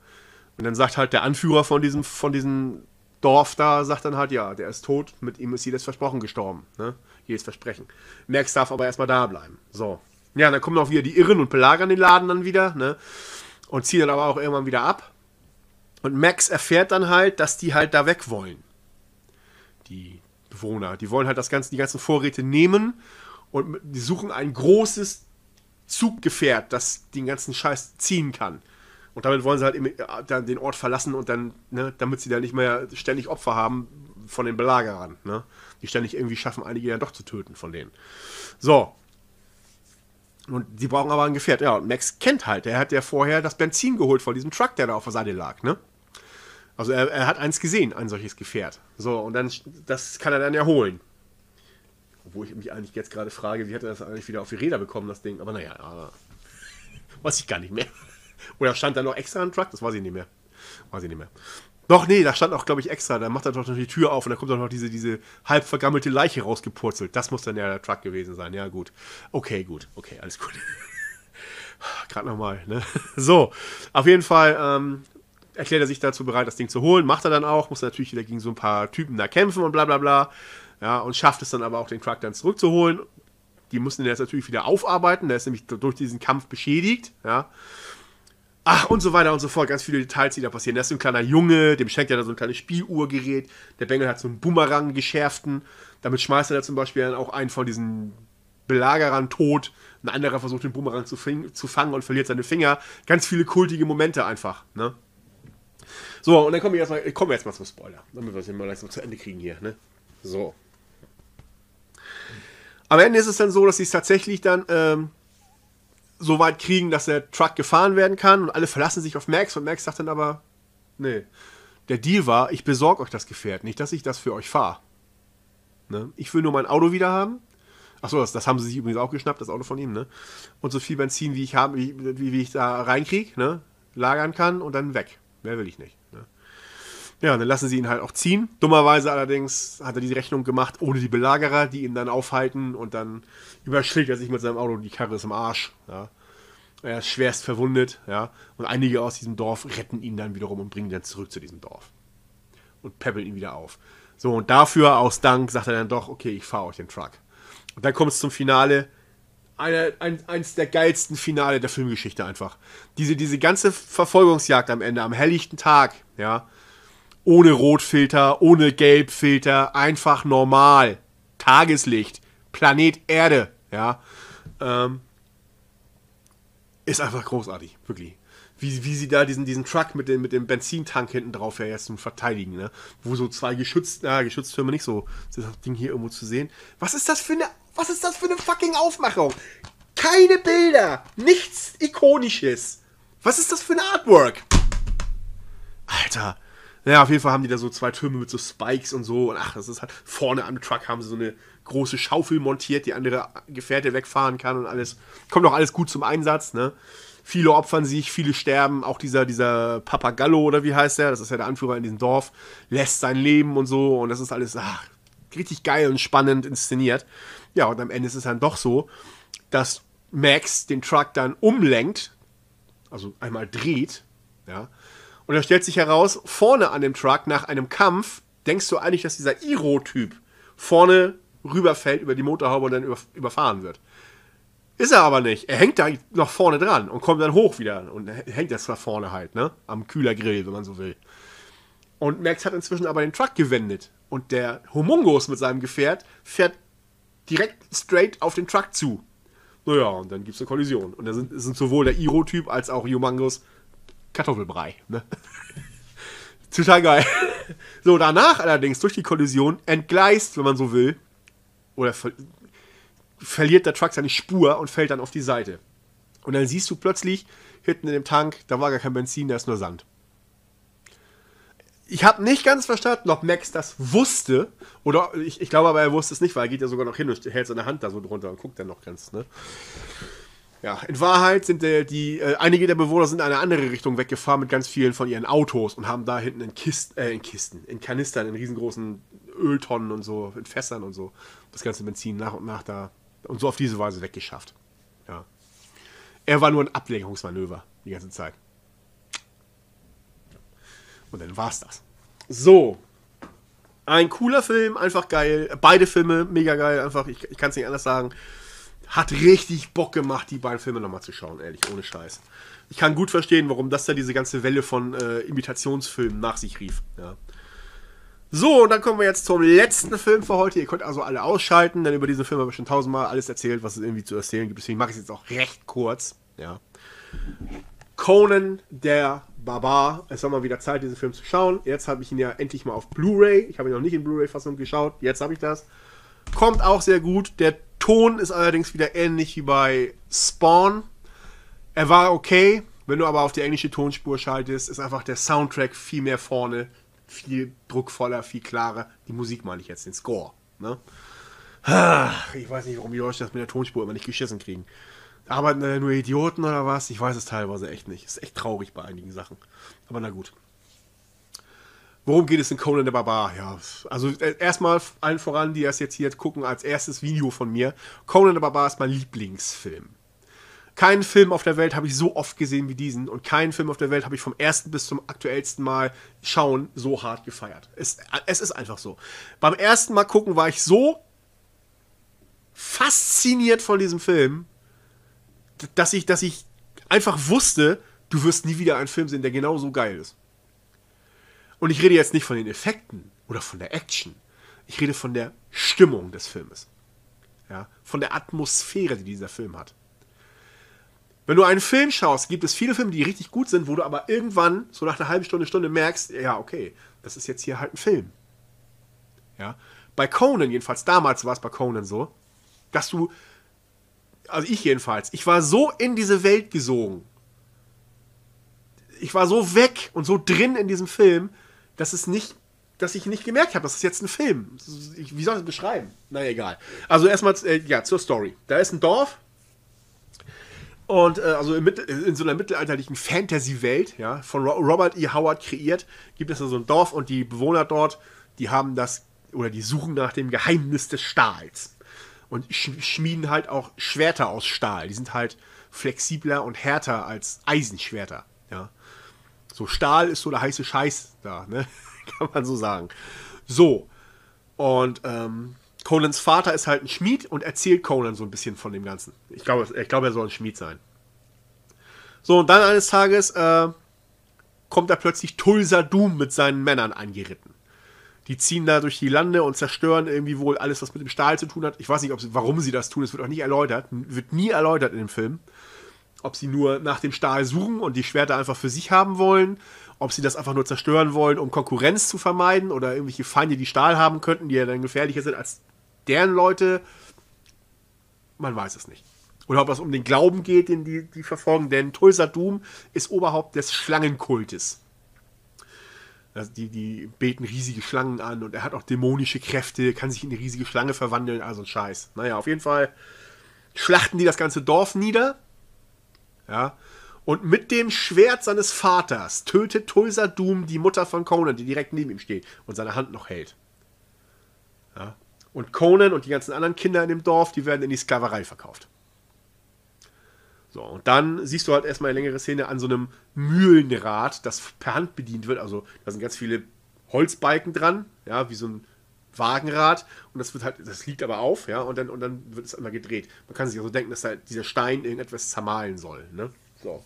Und dann sagt halt der Anführer von diesem, von diesem Dorf da, sagt dann halt, ja, der ist tot, mit ihm ist jedes Versprochen gestorben. Ne? Jedes Versprechen. Max darf aber erstmal da bleiben. So. Ja, dann kommen auch wieder die Irren und belagern den Laden dann wieder, ne? Und ziehen dann aber auch irgendwann wieder ab. Und Max erfährt dann halt, dass die halt da weg wollen. Die Bewohner. Die wollen halt das ganze, die ganzen Vorräte nehmen und die suchen ein großes Zuggefährt, das den ganzen Scheiß ziehen kann. Und damit wollen sie halt äh, dann den Ort verlassen und dann, ne, damit sie da nicht mehr ständig Opfer haben von den Belagerern, ne? Die ständig irgendwie schaffen, einige ja doch zu töten von denen. So. Und die brauchen aber ein Gefährt. Ja, und Max kennt halt. Er hat ja vorher das Benzin geholt von diesem Truck, der da auf der Seite lag, ne? Also er, er, hat eins gesehen, ein solches Gefährt. So, und dann, das kann er dann ja holen. Obwohl ich mich eigentlich jetzt gerade frage, wie hat er das eigentlich wieder auf die Räder bekommen, das Ding. Aber naja, [LAUGHS] weiß ich gar nicht mehr. Oder stand da noch extra ein Truck? Das weiß ich nicht mehr. Weiß ich nicht mehr. Doch, nee, da stand auch, glaube ich, extra. Da macht er doch noch die Tür auf und da kommt doch noch diese, diese halb vergammelte Leiche rausgepurzelt. Das muss dann ja der Truck gewesen sein. Ja, gut. Okay, gut. Okay, alles gut. [LAUGHS] Gerade nochmal, ne? [LAUGHS] So, auf jeden Fall ähm, erklärt er sich dazu bereit, das Ding zu holen. Macht er dann auch, muss natürlich wieder gegen so ein paar Typen da kämpfen und bla bla bla. Ja, und schafft es dann aber auch, den Truck dann zurückzuholen. Die müssen den jetzt natürlich wieder aufarbeiten. Der ist nämlich durch diesen Kampf beschädigt. Ja. Ach, und so weiter und so fort. Ganz viele Details, die da passieren. Der ist so ein kleiner Junge, dem schenkt er da so ein kleines Spieluhrgerät. Der Bengel hat so einen Boomerang geschärften. Damit schmeißt er da zum Beispiel dann auch einen von diesen Belagerern tot. Ein anderer versucht den Boomerang zu, zu fangen und verliert seine Finger. Ganz viele kultige Momente einfach. Ne? So, und dann kommen wir jetzt mal, kommen zum Spoiler, damit wir es mal langsam zu Ende kriegen hier. Ne? So. Am Ende ist es dann so, dass sie es tatsächlich dann ähm, so weit kriegen, dass der Truck gefahren werden kann und alle verlassen sich auf Max und Max sagt dann aber, nee, der Deal war, ich besorge euch das Gefährt, nicht, dass ich das für euch fahre. Ne? Ich will nur mein Auto wieder haben. Achso, das, das haben sie sich übrigens auch geschnappt, das Auto von ihm, ne? Und so viel Benzin, wie ich habe, wie, wie, ich da reinkriege, ne? Lagern kann und dann weg. Mehr will ich nicht. Ne? Ja, dann lassen sie ihn halt auch ziehen. Dummerweise allerdings hat er diese Rechnung gemacht ohne die Belagerer, die ihn dann aufhalten und dann überschlägt er sich mit seinem Auto, die Karre ist im Arsch. Ja. Er ist schwerst verwundet, ja. Und einige aus diesem Dorf retten ihn dann wiederum und bringen ihn dann zurück zu diesem Dorf. Und peppeln ihn wieder auf. So, und dafür, aus Dank, sagt er dann doch, okay, ich fahre euch den Truck. Und dann kommt es zum Finale. Eine, ein, eins der geilsten Finale der Filmgeschichte einfach. Diese, diese ganze Verfolgungsjagd am Ende, am helllichten Tag, ja ohne Rotfilter, ohne Gelbfilter, einfach normal. Tageslicht, Planet Erde, ja. Ähm, ist einfach großartig, wirklich. Wie, wie sie da diesen, diesen Truck mit dem, mit dem Benzintank hinten drauf ja jetzt verteidigen, ne? Wo so zwei geschützt, na, Geschütztürme nicht so, das Ding hier irgendwo zu sehen. Was ist das für eine, was ist das für eine fucking Aufmachung? Keine Bilder, nichts Ikonisches. Was ist das für eine Artwork? Alter, naja, auf jeden Fall haben die da so zwei Türme mit so Spikes und so. Und ach, das ist halt vorne am Truck haben sie so eine große Schaufel montiert, die andere Gefährte wegfahren kann und alles. Kommt auch alles gut zum Einsatz, ne? Viele opfern sich, viele sterben. Auch dieser, dieser Papagallo oder wie heißt der, das ist ja der Anführer in diesem Dorf, lässt sein Leben und so. Und das ist alles ach, richtig geil und spannend inszeniert. Ja, und am Ende ist es dann doch so, dass Max den Truck dann umlenkt, also einmal dreht, ja, und da stellt sich heraus, vorne an dem Truck nach einem Kampf, denkst du eigentlich, dass dieser Iro-Typ vorne rüberfällt über die Motorhaube und dann über, überfahren wird. Ist er aber nicht. Er hängt da noch vorne dran und kommt dann hoch wieder und hängt das da vorne halt, ne? Am Kühlergrill, wenn man so will. Und Max hat inzwischen aber den Truck gewendet. Und der Homungus mit seinem Gefährt fährt direkt straight auf den Truck zu. Naja, und dann gibt es eine Kollision. Und da sind, sind sowohl der Iro-Typ als auch Humongous Kartoffelbrei. Ne? [LAUGHS] Total geil. So, danach allerdings durch die Kollision entgleist, wenn man so will, oder ver verliert der Truck seine Spur und fällt dann auf die Seite. Und dann siehst du plötzlich hinten in dem Tank, da war gar kein Benzin, da ist nur Sand. Ich habe nicht ganz verstanden, ob Max das wusste. Oder ich, ich glaube aber, er wusste es nicht, weil er geht ja sogar noch hin und hält seine Hand da so drunter und guckt dann noch ganz, ne? Ja, in Wahrheit sind äh, die, äh, einige der Bewohner sind in eine andere Richtung weggefahren mit ganz vielen von ihren Autos und haben da hinten in Kisten, äh, in Kisten, in Kanistern, in riesengroßen Öltonnen und so, in Fässern und so, das ganze Benzin nach und nach da und so auf diese Weise weggeschafft. Ja. Er war nur ein Ablenkungsmanöver die ganze Zeit. Und dann war's das. So. Ein cooler Film, einfach geil. Beide Filme mega geil, einfach, ich, ich kann es nicht anders sagen hat richtig Bock gemacht, die beiden Filme nochmal zu schauen, ehrlich, ohne Scheiß. Ich kann gut verstehen, warum das da diese ganze Welle von äh, Imitationsfilmen nach sich rief. Ja. So, und dann kommen wir jetzt zum letzten Film für heute. Ihr könnt also alle ausschalten, denn über diesen Film habe ich schon tausendmal alles erzählt, was es irgendwie zu erzählen gibt. Deswegen mache ich es jetzt auch recht kurz. Ja. Conan der Barbar. Es war mal wieder Zeit, diesen Film zu schauen. Jetzt habe ich ihn ja endlich mal auf Blu-ray. Ich habe ihn noch nicht in Blu-ray-Fassung geschaut. Jetzt habe ich das. Kommt auch sehr gut. Der Ton ist allerdings wieder ähnlich wie bei Spawn. Er war okay. Wenn du aber auf die englische Tonspur schaltest, ist einfach der Soundtrack viel mehr vorne, viel druckvoller, viel klarer. Die Musik meine ich jetzt, den Score. Ne? Ich weiß nicht, warum die Leute das mit der Tonspur immer nicht geschissen kriegen. Arbeiten da nur Idioten oder was? Ich weiß es teilweise echt nicht. Ist echt traurig bei einigen Sachen. Aber na gut. Worum geht es in Conan der Barbar? Ja, also äh, erstmal allen voran, die das jetzt hier gucken, als erstes Video von mir. Conan der Barbar ist mein Lieblingsfilm. Keinen Film auf der Welt habe ich so oft gesehen wie diesen und keinen Film auf der Welt habe ich vom ersten bis zum aktuellsten Mal schauen so hart gefeiert. Es, es ist einfach so. Beim ersten Mal gucken war ich so fasziniert von diesem Film, dass ich, dass ich einfach wusste, du wirst nie wieder einen Film sehen, der genau so geil ist. Und ich rede jetzt nicht von den Effekten oder von der Action. Ich rede von der Stimmung des Filmes. Ja, von der Atmosphäre, die dieser Film hat. Wenn du einen Film schaust, gibt es viele Filme, die richtig gut sind, wo du aber irgendwann, so nach einer halben Stunde, Stunde merkst, ja, okay, das ist jetzt hier halt ein Film. Ja. Bei Conan, jedenfalls damals war es bei Conan so, dass du, also ich jedenfalls, ich war so in diese Welt gesogen. Ich war so weg und so drin in diesem Film, dass es nicht, dass ich nicht gemerkt habe, das ist jetzt ein Film. wie soll ich das beschreiben? Naja, egal. Also erstmal, äh, ja, zur Story. Da ist ein Dorf, und äh, also in, in, so einer mittelalterlichen Fantasy-Welt, ja, von Robert E. Howard kreiert, gibt es da so ein Dorf und die Bewohner dort, die haben das, oder die suchen nach dem Geheimnis des Stahls. Und schmieden halt auch Schwerter aus Stahl. Die sind halt flexibler und härter als Eisenschwerter, ja. So, Stahl ist so der heiße Scheiß da, ne? [LAUGHS] Kann man so sagen. So. Und ähm, Conans Vater ist halt ein Schmied und erzählt Conan so ein bisschen von dem Ganzen. Ich glaube, ich glaube, er soll ein Schmied sein. So, und dann eines Tages äh, kommt da plötzlich Tulsa Doom mit seinen Männern angeritten. Die ziehen da durch die Lande und zerstören irgendwie wohl alles, was mit dem Stahl zu tun hat. Ich weiß nicht, sie, warum sie das tun, es wird auch nicht erläutert. Wird nie erläutert in dem Film. Ob sie nur nach dem Stahl suchen und die Schwerter einfach für sich haben wollen, ob sie das einfach nur zerstören wollen, um Konkurrenz zu vermeiden oder irgendwelche Feinde, die Stahl haben könnten, die ja dann gefährlicher sind als deren Leute, man weiß es nicht. Oder ob es um den Glauben geht, den die, die verfolgen, denn Tulsa Doom ist Oberhaupt des Schlangenkultes. Also die, die beten riesige Schlangen an und er hat auch dämonische Kräfte, kann sich in eine riesige Schlange verwandeln, also ein Scheiß. Naja, auf jeden Fall schlachten die das ganze Dorf nieder. Ja. Und mit dem Schwert seines Vaters tötet Tulsa Doom die Mutter von Conan, die direkt neben ihm steht und seine Hand noch hält. Ja. Und Conan und die ganzen anderen Kinder in dem Dorf, die werden in die Sklaverei verkauft. So, und dann siehst du halt erstmal eine längere Szene an so einem Mühlenrad, das per Hand bedient wird. Also da sind ganz viele Holzbalken dran, ja, wie so ein Wagenrad. Und das wird halt, das liegt aber auf, ja, und dann, und dann wird es immer gedreht. Man kann sich also denken, dass da dieser Stein irgendetwas zermahlen soll, ne? So.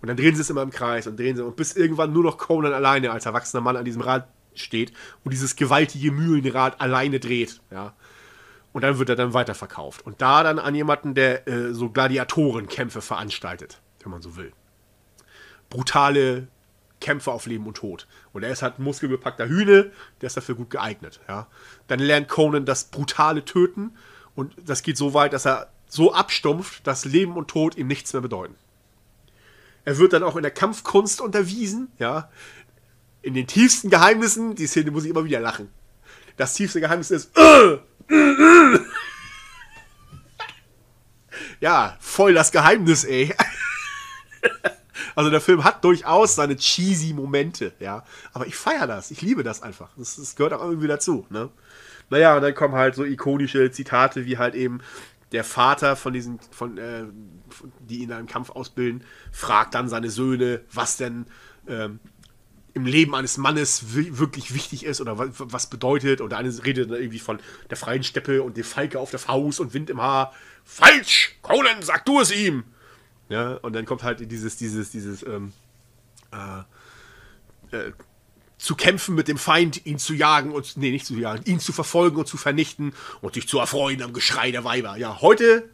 Und dann drehen sie es immer im Kreis und drehen sie, und bis irgendwann nur noch Conan alleine als erwachsener Mann an diesem Rad steht und dieses gewaltige Mühlenrad alleine dreht, ja. Und dann wird er dann weiterverkauft. Und da dann an jemanden, der äh, so Gladiatorenkämpfe veranstaltet, wenn man so will. Brutale Kämpfe auf Leben und Tod. Und er ist halt ein muskelbepackter Hühne, der ist dafür gut geeignet. Ja. Dann lernt Conan das brutale Töten und das geht so weit, dass er so abstumpft, dass Leben und Tod ihm nichts mehr bedeuten. Er wird dann auch in der Kampfkunst unterwiesen, ja in den tiefsten Geheimnissen, die Szene muss ich immer wieder lachen. Das tiefste Geheimnis ist. Äh, äh, äh. Ja, voll das Geheimnis, ey. [LAUGHS] Also der Film hat durchaus seine cheesy Momente, ja. Aber ich feiere das. Ich liebe das einfach. Das, das, gehört auch irgendwie dazu, ne? Naja, und dann kommen halt so ikonische Zitate wie halt eben der Vater von diesen, von, äh, die ihn da im Kampf ausbilden, fragt dann seine Söhne, was denn ähm, im Leben eines Mannes wirklich wichtig ist oder was bedeutet. Und der eine redet dann irgendwie von der freien Steppe und der Falke auf der Faust und Wind im Haar. Falsch! Conan, sag du es ihm! Ja, und dann kommt halt dieses, dieses, dieses, ähm, äh, äh, zu kämpfen mit dem Feind, ihn zu jagen und, nee, nicht zu jagen, ihn zu verfolgen und zu vernichten und dich zu erfreuen am Geschrei der Weiber. Ja, heute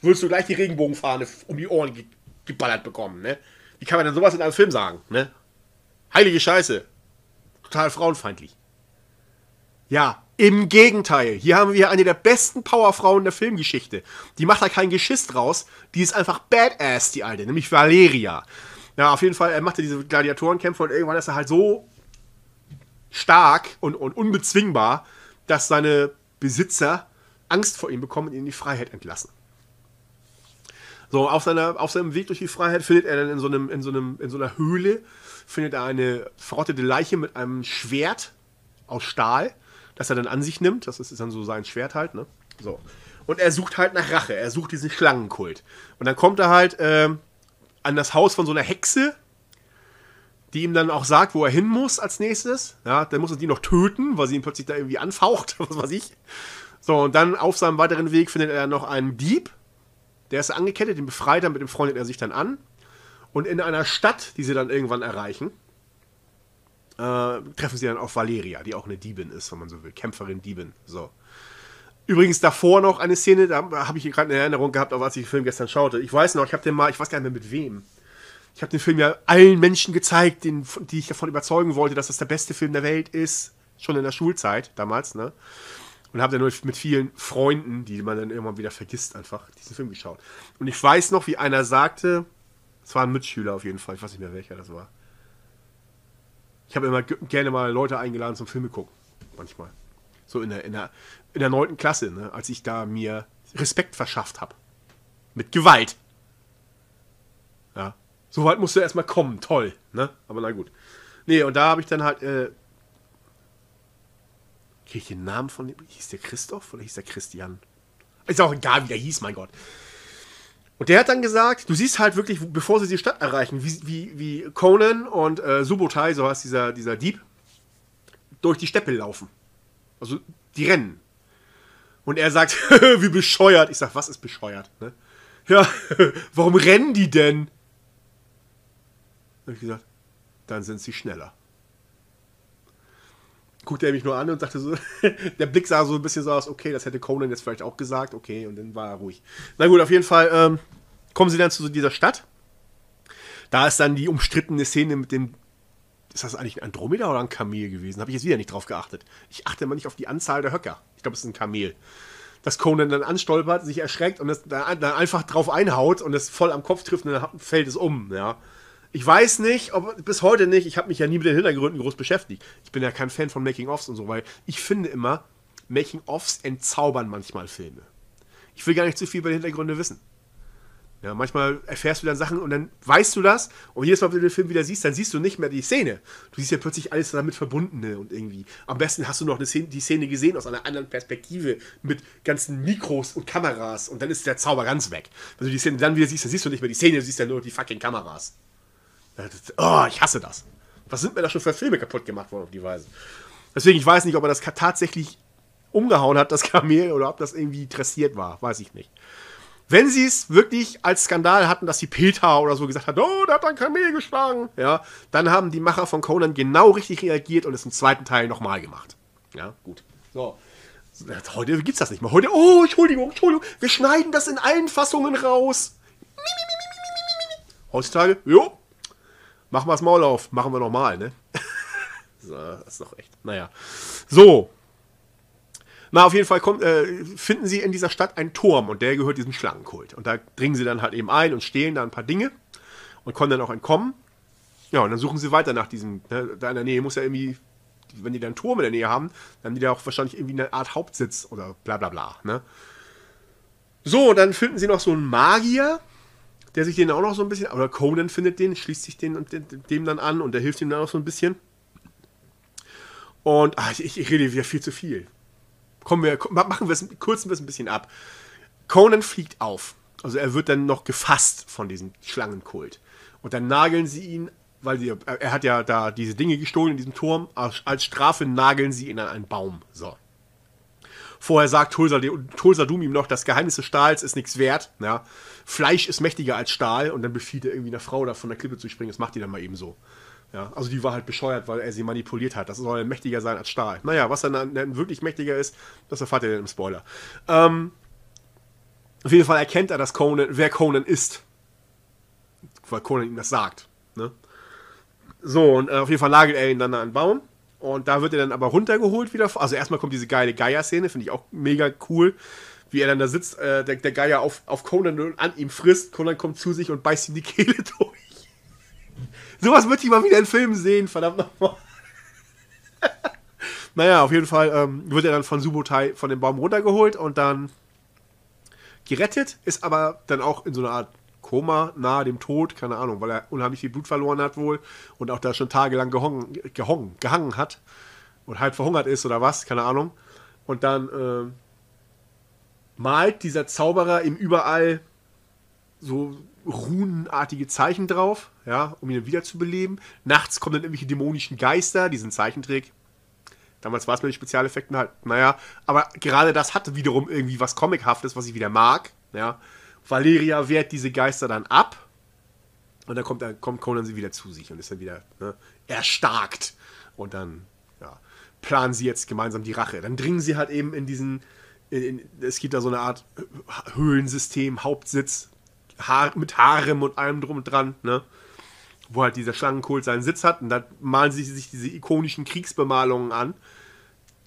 würdest du gleich die Regenbogenfahne um die Ohren geballert bekommen, ne? Wie kann man denn sowas in einem Film sagen, ne? Heilige Scheiße. Total frauenfeindlich. Ja, im Gegenteil. Hier haben wir eine der besten Powerfrauen der Filmgeschichte. Die macht da kein Geschiss draus. Die ist einfach badass, die alte. Nämlich Valeria. Ja, auf jeden Fall, er machte diese Gladiatorenkämpfe und irgendwann ist er halt so stark und, und unbezwingbar, dass seine Besitzer Angst vor ihm bekommen und ihn in die Freiheit entlassen. So, auf, seiner, auf seinem Weg durch die Freiheit findet er dann in so, einem, in so, einem, in so einer Höhle findet er eine verrottete Leiche mit einem Schwert aus Stahl, das er dann an sich nimmt. Das ist dann so sein Schwert halt, ne? So. Und er sucht halt nach Rache. Er sucht diesen Schlangenkult. Und dann kommt er halt äh, an das Haus von so einer Hexe, die ihm dann auch sagt, wo er hin muss als nächstes. Ja, dann muss er die noch töten, weil sie ihn plötzlich da irgendwie anfaucht, [LAUGHS] was weiß ich. So, und dann auf seinem weiteren Weg findet er noch einen Dieb. Der ist angekettet, den befreit er, mit dem freundet er sich dann an. Und in einer Stadt, die sie dann irgendwann erreichen, äh, treffen sie dann auf Valeria, die auch eine Diebin ist, wenn man so will. Kämpferin, Diebin. So. Übrigens davor noch eine Szene, da habe ich gerade eine Erinnerung gehabt, als ich den Film gestern schaute. Ich weiß noch, ich habe den mal, ich weiß gar nicht mehr mit wem. Ich habe den Film ja allen Menschen gezeigt, den, die ich davon überzeugen wollte, dass das der beste Film der Welt ist. Schon in der Schulzeit damals, ne? Und habe dann mit vielen Freunden, die man dann irgendwann wieder vergisst, einfach diesen Film geschaut. Und ich weiß noch, wie einer sagte, es war ein Mitschüler auf jeden Fall, ich weiß nicht mehr welcher das war. Ich habe immer gerne mal Leute eingeladen zum Filme gucken. Manchmal. So in der, in der, in der 9. Klasse, ne, als ich da mir Respekt verschafft habe. Mit Gewalt. Ja. So weit musst du erstmal kommen, toll, ne? Aber na gut. Nee, und da habe ich dann halt, äh, kriege ich den Namen von dem, hieß der Christoph oder hieß der Christian? Ist auch egal, wie der hieß, mein Gott. Und der hat dann gesagt, du siehst halt wirklich, bevor sie die Stadt erreichen, wie, wie, wie Conan und äh, Subotai, so heißt dieser, dieser Dieb, durch die Steppe laufen. Also, die rennen. Und er sagt, [LAUGHS] wie bescheuert. Ich sag, was ist bescheuert? Ne? Ja, [LAUGHS] warum rennen die denn? Hab ich gesagt, dann sind sie schneller. Guckte er mich nur an und sagte so, [LAUGHS] der Blick sah so ein bisschen so aus, okay, das hätte Conan jetzt vielleicht auch gesagt, okay, und dann war er ruhig. Na gut, auf jeden Fall ähm, kommen sie dann zu dieser Stadt. Da ist dann die umstrittene Szene mit dem, ist das eigentlich ein Andromeda oder ein Kamel gewesen? Habe ich jetzt wieder nicht drauf geachtet. Ich achte immer nicht auf die Anzahl der Höcker. Ich glaube, es ist ein Kamel. Dass Conan dann anstolpert, sich erschreckt und das dann einfach drauf einhaut und es voll am Kopf trifft und dann fällt es um, ja. Ich weiß nicht, ob bis heute nicht, ich habe mich ja nie mit den Hintergründen groß beschäftigt. Ich bin ja kein Fan von Making-ofs und so, weil ich finde immer, Making-ofs entzaubern manchmal Filme. Ich will gar nicht zu viel über die Hintergründe wissen. Ja, manchmal erfährst du dann Sachen und dann weißt du das und jedes Mal, wenn du den Film wieder siehst, dann siehst du nicht mehr die Szene. Du siehst ja plötzlich alles damit verbundene und irgendwie. Am besten hast du noch Szene, die Szene gesehen aus einer anderen Perspektive mit ganzen Mikros und Kameras und dann ist der Zauber ganz weg. Wenn du die Szene dann wieder siehst, dann siehst du nicht mehr die Szene, du siehst ja nur die fucking Kameras. Oh, ich hasse das. Was sind mir da schon für Filme kaputt gemacht worden auf die Weise? Deswegen, ich weiß nicht, ob er das tatsächlich umgehauen hat, das Kamel, oder ob das irgendwie dressiert war. Weiß ich nicht. Wenn sie es wirklich als Skandal hatten, dass die Peter oder so gesagt hat, oh, der hat ein Kamel geschlagen, ja, dann haben die Macher von Conan genau richtig reagiert und es im zweiten Teil nochmal gemacht. Ja, gut. So. Heute gibt's das nicht mehr. Heute, oh, Entschuldigung, Entschuldigung, wir schneiden das in allen Fassungen raus. Heutzutage, jo, Machen wir das Maul auf. Machen wir nochmal, ne? [LAUGHS] so, das ist doch echt. Naja. So. Na, auf jeden Fall kommt, äh, finden sie in dieser Stadt einen Turm und der gehört diesem Schlangenkult. Und da dringen sie dann halt eben ein und stehlen da ein paar Dinge und können dann auch entkommen. Ja, und dann suchen sie weiter nach diesem, ne, da in der Nähe muss ja irgendwie, wenn die dann einen Turm in der Nähe haben, dann haben die da auch wahrscheinlich irgendwie eine Art Hauptsitz oder bla bla bla, ne? So, dann finden sie noch so einen Magier, der sich den auch noch so ein bisschen, oder Conan findet den, schließt sich den und dem dann an und der hilft ihm dann auch so ein bisschen. Und ach, ich, ich rede wieder viel zu viel. Kommen wir, machen wir es, kurz ein bisschen ab. Conan fliegt auf. Also er wird dann noch gefasst von diesem Schlangenkult. Und dann nageln sie ihn, weil sie, er hat ja da diese Dinge gestohlen in diesem Turm. Als Strafe nageln sie ihn an einen Baum. So. Vorher sagt Tulsadum ihm noch, das Geheimnis des Stahls ist nichts wert. Ja. Fleisch ist mächtiger als Stahl und dann befiehlt er irgendwie einer Frau da von der Klippe zu springen. Das macht die dann mal eben so. Ja, also die war halt bescheuert, weil er sie manipuliert hat. Das soll mächtiger sein als Stahl. Naja, was dann, dann wirklich mächtiger ist, das erfahrt ihr dann im Spoiler. Ähm, auf jeden Fall erkennt er, dass Conan, wer Conan ist. Weil Conan ihm das sagt. Ne? So, und äh, auf jeden Fall nagelt er ihn dann an den Baum. Und da wird er dann aber runtergeholt wieder. Also erstmal kommt diese geile Geier-Szene, finde ich auch mega cool. Wie er dann da sitzt, äh, der, der, Geier auf, auf Conan und an ihm frisst. Conan kommt zu sich und beißt ihm die Kehle [LAUGHS] durch. Sowas möchte ich mal wieder in Filmen sehen, verdammt nochmal. [LAUGHS] naja, auf jeden Fall ähm, wird er dann von Subotai von dem Baum runtergeholt und dann gerettet, ist aber dann auch in so einer Art Koma, nahe dem Tod, keine Ahnung, weil er unheimlich viel Blut verloren hat wohl und auch da schon tagelang gehongen, gehongen, gehangen hat und halb verhungert ist oder was, keine Ahnung. Und dann äh, malt dieser Zauberer ihm überall so runenartige Zeichen drauf, ja, um ihn wiederzubeleben. Nachts kommen dann irgendwelche dämonischen Geister, diesen Zeichentrick. Damals war es mit den Spezialeffekten halt, naja, aber gerade das hatte wiederum irgendwie was Comichaftes, was ich wieder mag, ja. Valeria wehrt diese Geister dann ab. Und dann kommt, dann kommt Conan sie wieder zu sich und ist dann wieder ne, erstarkt. Und dann ja, planen sie jetzt gemeinsam die Rache. Dann dringen sie halt eben in diesen. In, es gibt da so eine Art Höhlensystem, Hauptsitz, Haar, mit Harem und allem drum und dran, ne? Wo halt dieser Schlangenkult seinen Sitz hat. Und da malen sie sich diese ikonischen Kriegsbemalungen an.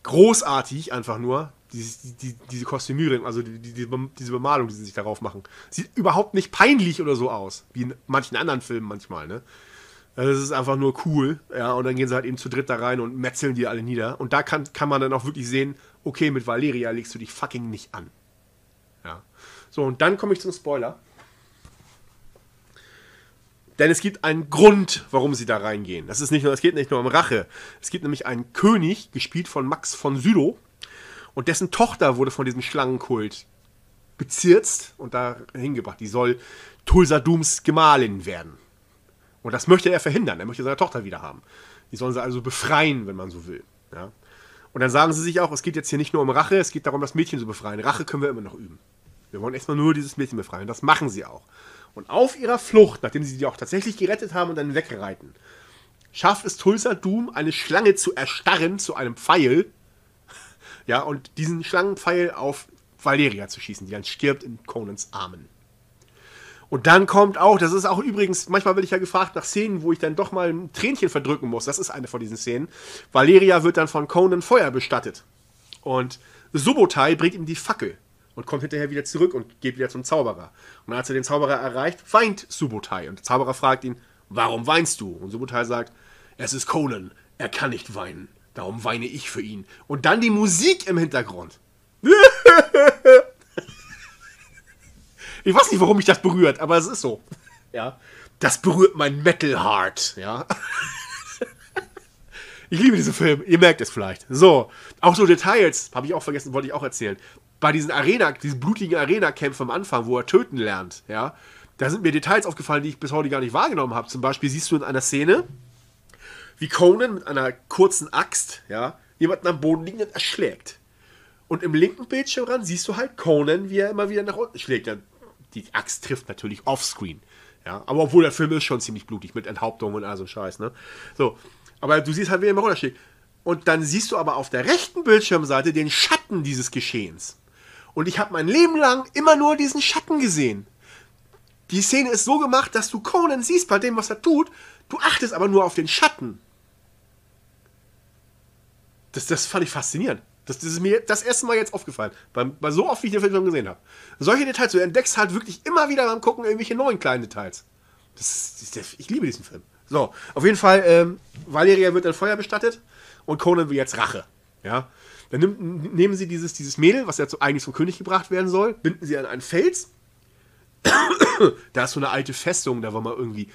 Großartig, einfach nur Diese, die, diese Kostümierung, also die, die, diese Bemalung, die sie sich darauf machen. Sieht überhaupt nicht peinlich oder so aus, wie in manchen anderen Filmen manchmal, ne? Also das ist einfach nur cool, ja, und dann gehen sie halt eben zu dritt da rein und metzeln die alle nieder. Und da kann, kann man dann auch wirklich sehen, okay, mit Valeria legst du dich fucking nicht an. Ja. So, und dann komme ich zum Spoiler. Denn es gibt einen Grund, warum sie da reingehen. Das ist nicht nur, es geht nicht nur um Rache. Es gibt nämlich einen König, gespielt von Max von Sydow, und dessen Tochter wurde von diesem Schlangenkult bezirzt und da hingebracht. Die soll Tulsa Dooms Gemahlin werden. Und das möchte er verhindern. Er möchte seine Tochter wieder haben. Die sollen sie also befreien, wenn man so will. Ja? Und dann sagen sie sich auch, es geht jetzt hier nicht nur um Rache, es geht darum, das Mädchen zu befreien. Rache können wir immer noch üben. Wir wollen erstmal nur dieses Mädchen befreien. Das machen sie auch. Und auf ihrer Flucht, nachdem sie die auch tatsächlich gerettet haben und dann wegreiten, schafft es Tulsa Doom, eine Schlange zu erstarren zu einem Pfeil. [LAUGHS] Ja, und diesen Schlangenpfeil auf Valeria zu schießen, die dann stirbt in Conans Armen. Und dann kommt auch, das ist auch übrigens, manchmal werde ich ja gefragt nach Szenen, wo ich dann doch mal ein Tränchen verdrücken muss. Das ist eine von diesen Szenen. Valeria wird dann von Conan Feuer bestattet. Und Subotai bringt ihm die Fackel und kommt hinterher wieder zurück und geht wieder zum Zauberer. Und als er den Zauberer erreicht, weint Subotai. Und der Zauberer fragt ihn, warum weinst du? Und Subotai sagt, es ist Conan, er kann nicht weinen. Darum weine ich für ihn. Und dann die Musik im Hintergrund. [LAUGHS] ich weiß nicht, warum mich das berührt, aber es ist so. Ja. Das berührt mein Metal Heart. Ja. [LAUGHS] Ich liebe diesen Film, ihr merkt es vielleicht. So, auch so Details, habe ich auch vergessen, wollte ich auch erzählen bei diesen Arena, diesen blutigen Arena-Kämpfen am Anfang, wo er töten lernt, ja, da sind mir Details aufgefallen, die ich bis heute gar nicht wahrgenommen habe. Zum Beispiel siehst du in einer Szene, wie Conan mit einer kurzen Axt, ja, jemanden am Boden liegenden erschlägt. Und im linken Bildschirmrand siehst du halt Conan, wie er immer wieder nach unten schlägt. Die Axt trifft natürlich offscreen. Ja, aber obwohl der Film ist schon ziemlich blutig mit Enthauptung und all so Scheiß, ne? So. Aber du siehst halt, wie er immer runterschlägt. Und dann siehst du aber auf der rechten Bildschirmseite den Schatten dieses Geschehens. Und ich habe mein Leben lang immer nur diesen Schatten gesehen. Die Szene ist so gemacht, dass du Conan siehst bei dem, was er tut. Du achtest aber nur auf den Schatten. Das, das fand ich faszinierend. Das, das, ist mir das erste Mal jetzt aufgefallen. Bei, bei so oft, wie ich den Film schon gesehen habe. Solche Details, du entdeckst halt wirklich immer wieder beim Gucken irgendwelche neuen kleinen Details. Das, das, ich liebe diesen Film. So, auf jeden Fall, ähm, Valeria wird dann Feuer bestattet und Conan will jetzt Rache. Ja, dann nimm, nehmen sie dieses, dieses Mädel, was ja eigentlich zum König gebracht werden soll, binden sie an einen Fels. [COUGHS] da ist so eine alte Festung, da war mal irgendwie,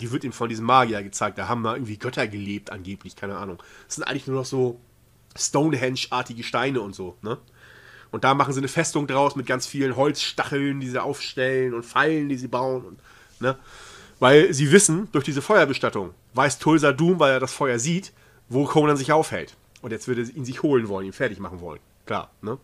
die wird ihm von diesem Magier gezeigt, da haben mal irgendwie Götter gelebt, angeblich, keine Ahnung. Das sind eigentlich nur noch so Stonehenge-artige Steine und so, ne? Und da machen sie eine Festung draus mit ganz vielen Holzstacheln, die sie aufstellen und Pfeilen, die sie bauen und, ne? Weil sie wissen, durch diese Feuerbestattung weiß Tulsa Doom, weil er das Feuer sieht, wo Conan sich aufhält. Und jetzt würde ihn sich holen wollen, ihn fertig machen wollen. Klar, ne?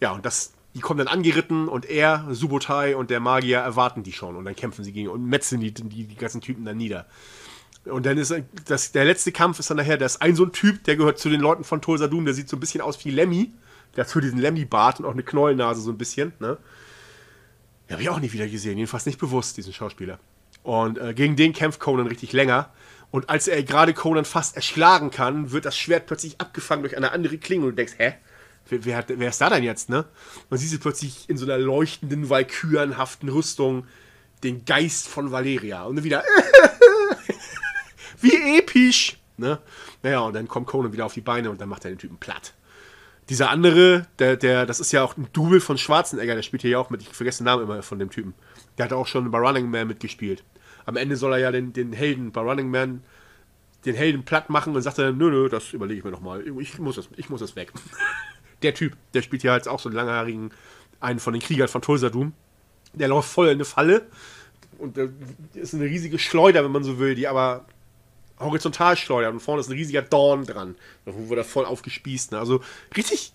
Ja, und das, die kommen dann angeritten und er, Subotai und der Magier erwarten die schon und dann kämpfen sie gegen und metzeln die, die, die ganzen Typen dann nieder. Und dann ist das, der letzte Kampf ist dann nachher, da ist ein so ein Typ, der gehört zu den Leuten von Tulsa Doom, der sieht so ein bisschen aus wie Lemmy. Der hat so diesen Lemmy-Bart und auch eine Knollennase so ein bisschen, ne? Den habe ich auch nicht wieder gesehen, jedenfalls nicht bewusst, diesen Schauspieler. Und äh, gegen den kämpft Conan richtig länger. Und als er gerade Conan fast erschlagen kann, wird das Schwert plötzlich abgefangen durch eine andere Klinge und du denkst, hä? Wer, wer, ist da denn jetzt, ne? Man sieht sie plötzlich in so einer leuchtenden, walkürenhaften Rüstung den Geist von Valeria. Und dann wieder, [LAUGHS] wie episch, ne? Naja, und dann kommt Conan wieder auf die Beine und dann macht er den Typen platt. Dieser andere, der, der, das ist ja auch ein Double von Schwarzenegger, der spielt hier ja auch mit, ich vergesse den Namen immer von dem Typen. Der hat auch schon bei Running Man mitgespielt am Ende soll er ja den, den Helden bei Running Man den Helden platt machen und sagt dann, nö, nö, das überlege ich mir nochmal. Ich muss das, ich muss das weg. [LAUGHS] der Typ, der spielt ja jetzt auch so einen langhaarigen, einen von den Kriegern von Tulsa Doom. Der läuft voll in eine Falle und da ist eine riesige Schleuder, wenn man so will, die aber horizontal schleudert und vorne ist ein riesiger Dorn dran. Da wurde er voll aufgespießt. Ne? Also richtig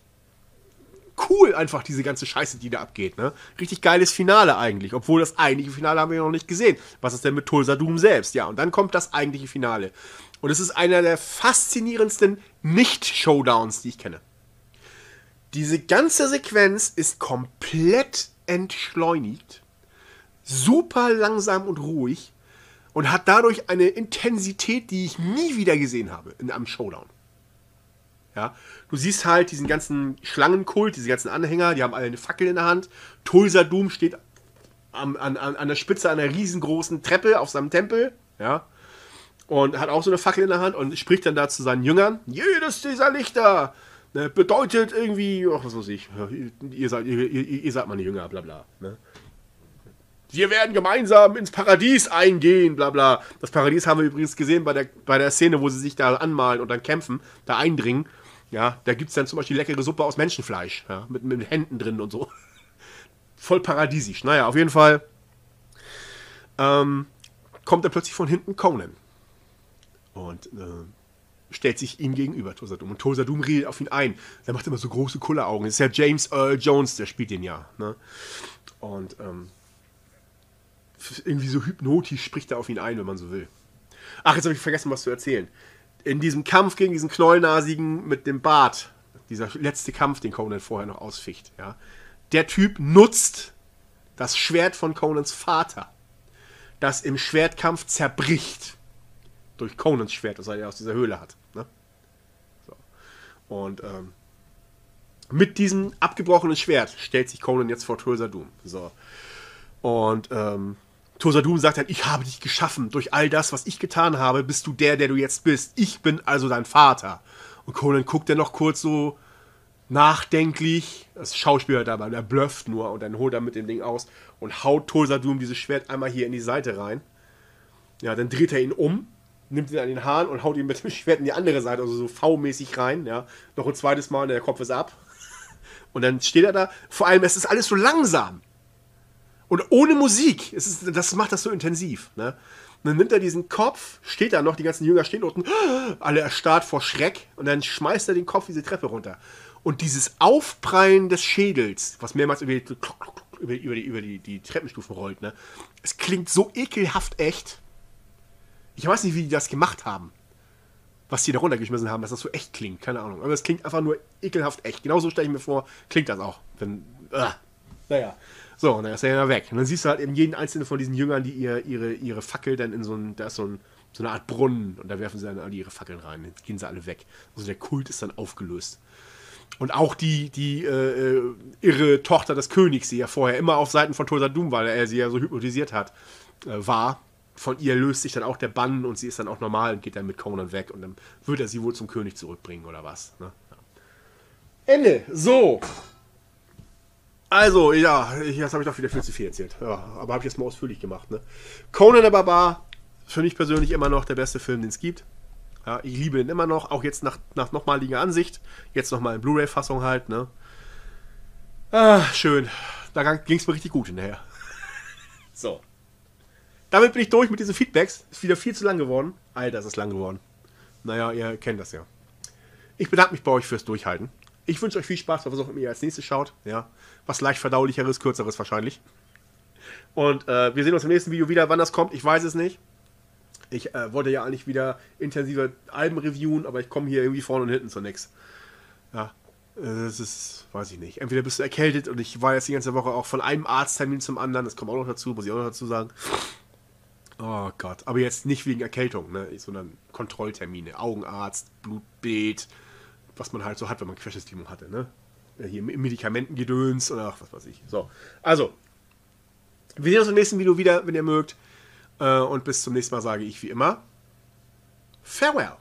cool einfach diese ganze Scheiße, die da abgeht. Ne? Richtig geiles Finale eigentlich, obwohl das eigentliche Finale haben wir noch nicht gesehen. Was ist denn mit Tulsa Doom selbst? Ja, und dann kommt das eigentliche Finale. Und es ist einer der faszinierendsten Nicht-Showdowns, die ich kenne. Diese ganze Sequenz ist komplett entschleunigt, super langsam und ruhig und hat dadurch eine Intensität, die ich nie wieder gesehen habe in einem Showdown. Ja, du siehst halt diesen ganzen Schlangenkult, diese ganzen Anhänger, die haben alle eine Fackel in der Hand. Tulsa Doom steht am, an, an, an der Spitze einer riesengroßen Treppe auf seinem Tempel, ja, und hat auch so eine Fackel in der Hand und spricht dann da zu seinen Jüngern: Jedes dieser Lichter ne, bedeutet irgendwie, ach, was weiß ich, ihr seid, ihr, ihr, ihr seid meine Jünger, bla bla. Ne? Wir werden gemeinsam ins Paradies eingehen, bla bla. Das Paradies haben wir übrigens gesehen bei der, bei der Szene, wo sie sich da anmalen und dann kämpfen, da eindringen. Ja, da gibt es dann zum Beispiel leckere Suppe aus Menschenfleisch, ja, mit, mit Händen drin und so. [LAUGHS] Voll paradiesisch. Naja, auf jeden Fall ähm, kommt dann plötzlich von hinten Conan. Und äh, stellt sich ihm gegenüber, Tosadum. Und Tosadum redet auf ihn ein. Der macht immer so große Kulleraugen. Das ist ja James Earl Jones, der spielt den ja. Ne? Und ähm, irgendwie so hypnotisch spricht er auf ihn ein, wenn man so will. Ach, jetzt habe ich vergessen, was zu erzählen. In diesem Kampf gegen diesen Knollnasigen mit dem Bart, dieser letzte Kampf, den Conan vorher noch ausficht, ja, der Typ nutzt das Schwert von Conans Vater, das im Schwertkampf zerbricht. Durch Conans Schwert, das er aus dieser Höhle hat. Ne? So. Und ähm, mit diesem abgebrochenen Schwert stellt sich Conan jetzt vor Tulsa Doom. So. Und ähm, Tosadum sagt halt, ich habe dich geschaffen. Durch all das, was ich getan habe, bist du der, der du jetzt bist. Ich bin also dein Vater. Und Conan guckt dann noch kurz so nachdenklich. Das Schauspieler dabei, der blufft nur und dann holt er mit dem Ding aus und haut Tosadum dieses Schwert einmal hier in die Seite rein. Ja, dann dreht er ihn um, nimmt ihn an den Haaren und haut ihn mit dem Schwert in die andere Seite, also so V-mäßig rein. Ja, noch ein zweites Mal und der Kopf ist ab. [LAUGHS] Und dann steht er da. Vor allem, es ist alles so langsam. Und ohne Musik. Ist, das macht das so intensiv. Ne? Dann nimmt er diesen Kopf, steht da noch, die ganzen Jünger stehen unten, [GASPS] alle erstarrt vor Schreck, und dann schmeißt er den Kopf diese Treppe runter. Und dieses Aufprallen des Schädels, was mehrmals über die, über, über die, über die, die Treppenstufen rollt, ne? es klingt so ekelhaft echt. Ich weiß nicht, wie die das gemacht haben. Was die da runtergeschmissen haben, dass das so echt klingt. Keine Ahnung. Aber es klingt einfach nur ekelhaft echt. Genauso stelle ich mir vor, klingt das auch. Wenn, uh, naja. So, und dann ist er ja weg. Und dann siehst du halt eben jeden einzelnen von diesen Jüngern, die ihr, ihre, ihre Fackel dann in so ein, da ist so, ein, so eine Art Brunnen und da werfen sie dann alle ihre Fackeln rein. Dann gehen sie alle weg. Also der Kult ist dann aufgelöst. Und auch die, die äh, äh irre Tochter des Königs, die ja vorher immer auf Seiten von Tulsa Doom, weil er sie ja so hypnotisiert hat, äh, war. Von ihr löst sich dann auch der Bann und sie ist dann auch normal und geht dann mit Conan weg und dann wird er sie wohl zum König zurückbringen oder was. Ne? Ja. Ende. So. Also, ja, jetzt habe ich doch wieder viel zu viel erzählt. Ja, aber habe ich jetzt mal ausführlich gemacht. Ne? Conan der Barbar, finde ich persönlich immer noch der beste Film, den es gibt. Ja, ich liebe ihn immer noch, auch jetzt nach, nach nochmaliger Ansicht. Jetzt nochmal in Blu-ray-Fassung halt. Ne? Ah, schön. Da ging es mir richtig gut hinterher. [LAUGHS] so. Damit bin ich durch mit diesen Feedbacks. Ist wieder viel zu lang geworden. Alter, ist es lang geworden. Naja, ihr kennt das ja. Ich bedanke mich bei euch fürs Durchhalten. Ich wünsche euch viel Spaß, was auch immer ihr als nächstes schaut. Ja, was leicht verdaulicheres, kürzeres wahrscheinlich. Und äh, wir sehen uns im nächsten Video wieder. Wann das kommt, ich weiß es nicht. Ich äh, wollte ja eigentlich wieder intensive Alben reviewen, aber ich komme hier irgendwie vorne und hinten zu nichts. Ja, das ist, weiß ich nicht. Entweder bist du erkältet und ich war jetzt die ganze Woche auch von einem Arzttermin zum anderen. Das kommt auch noch dazu, muss ich auch noch dazu sagen. Oh Gott, aber jetzt nicht wegen Erkältung, ne, sondern Kontrolltermine. Augenarzt, Blutbeet, was man halt so hat, wenn man Querschnittslähmung hatte, ne? Hier Medikamentengedöns oder ach, was weiß ich. So, also, wir sehen uns im nächsten Video wieder, wenn ihr mögt. Äh, und bis zum nächsten Mal sage ich wie immer, Farewell.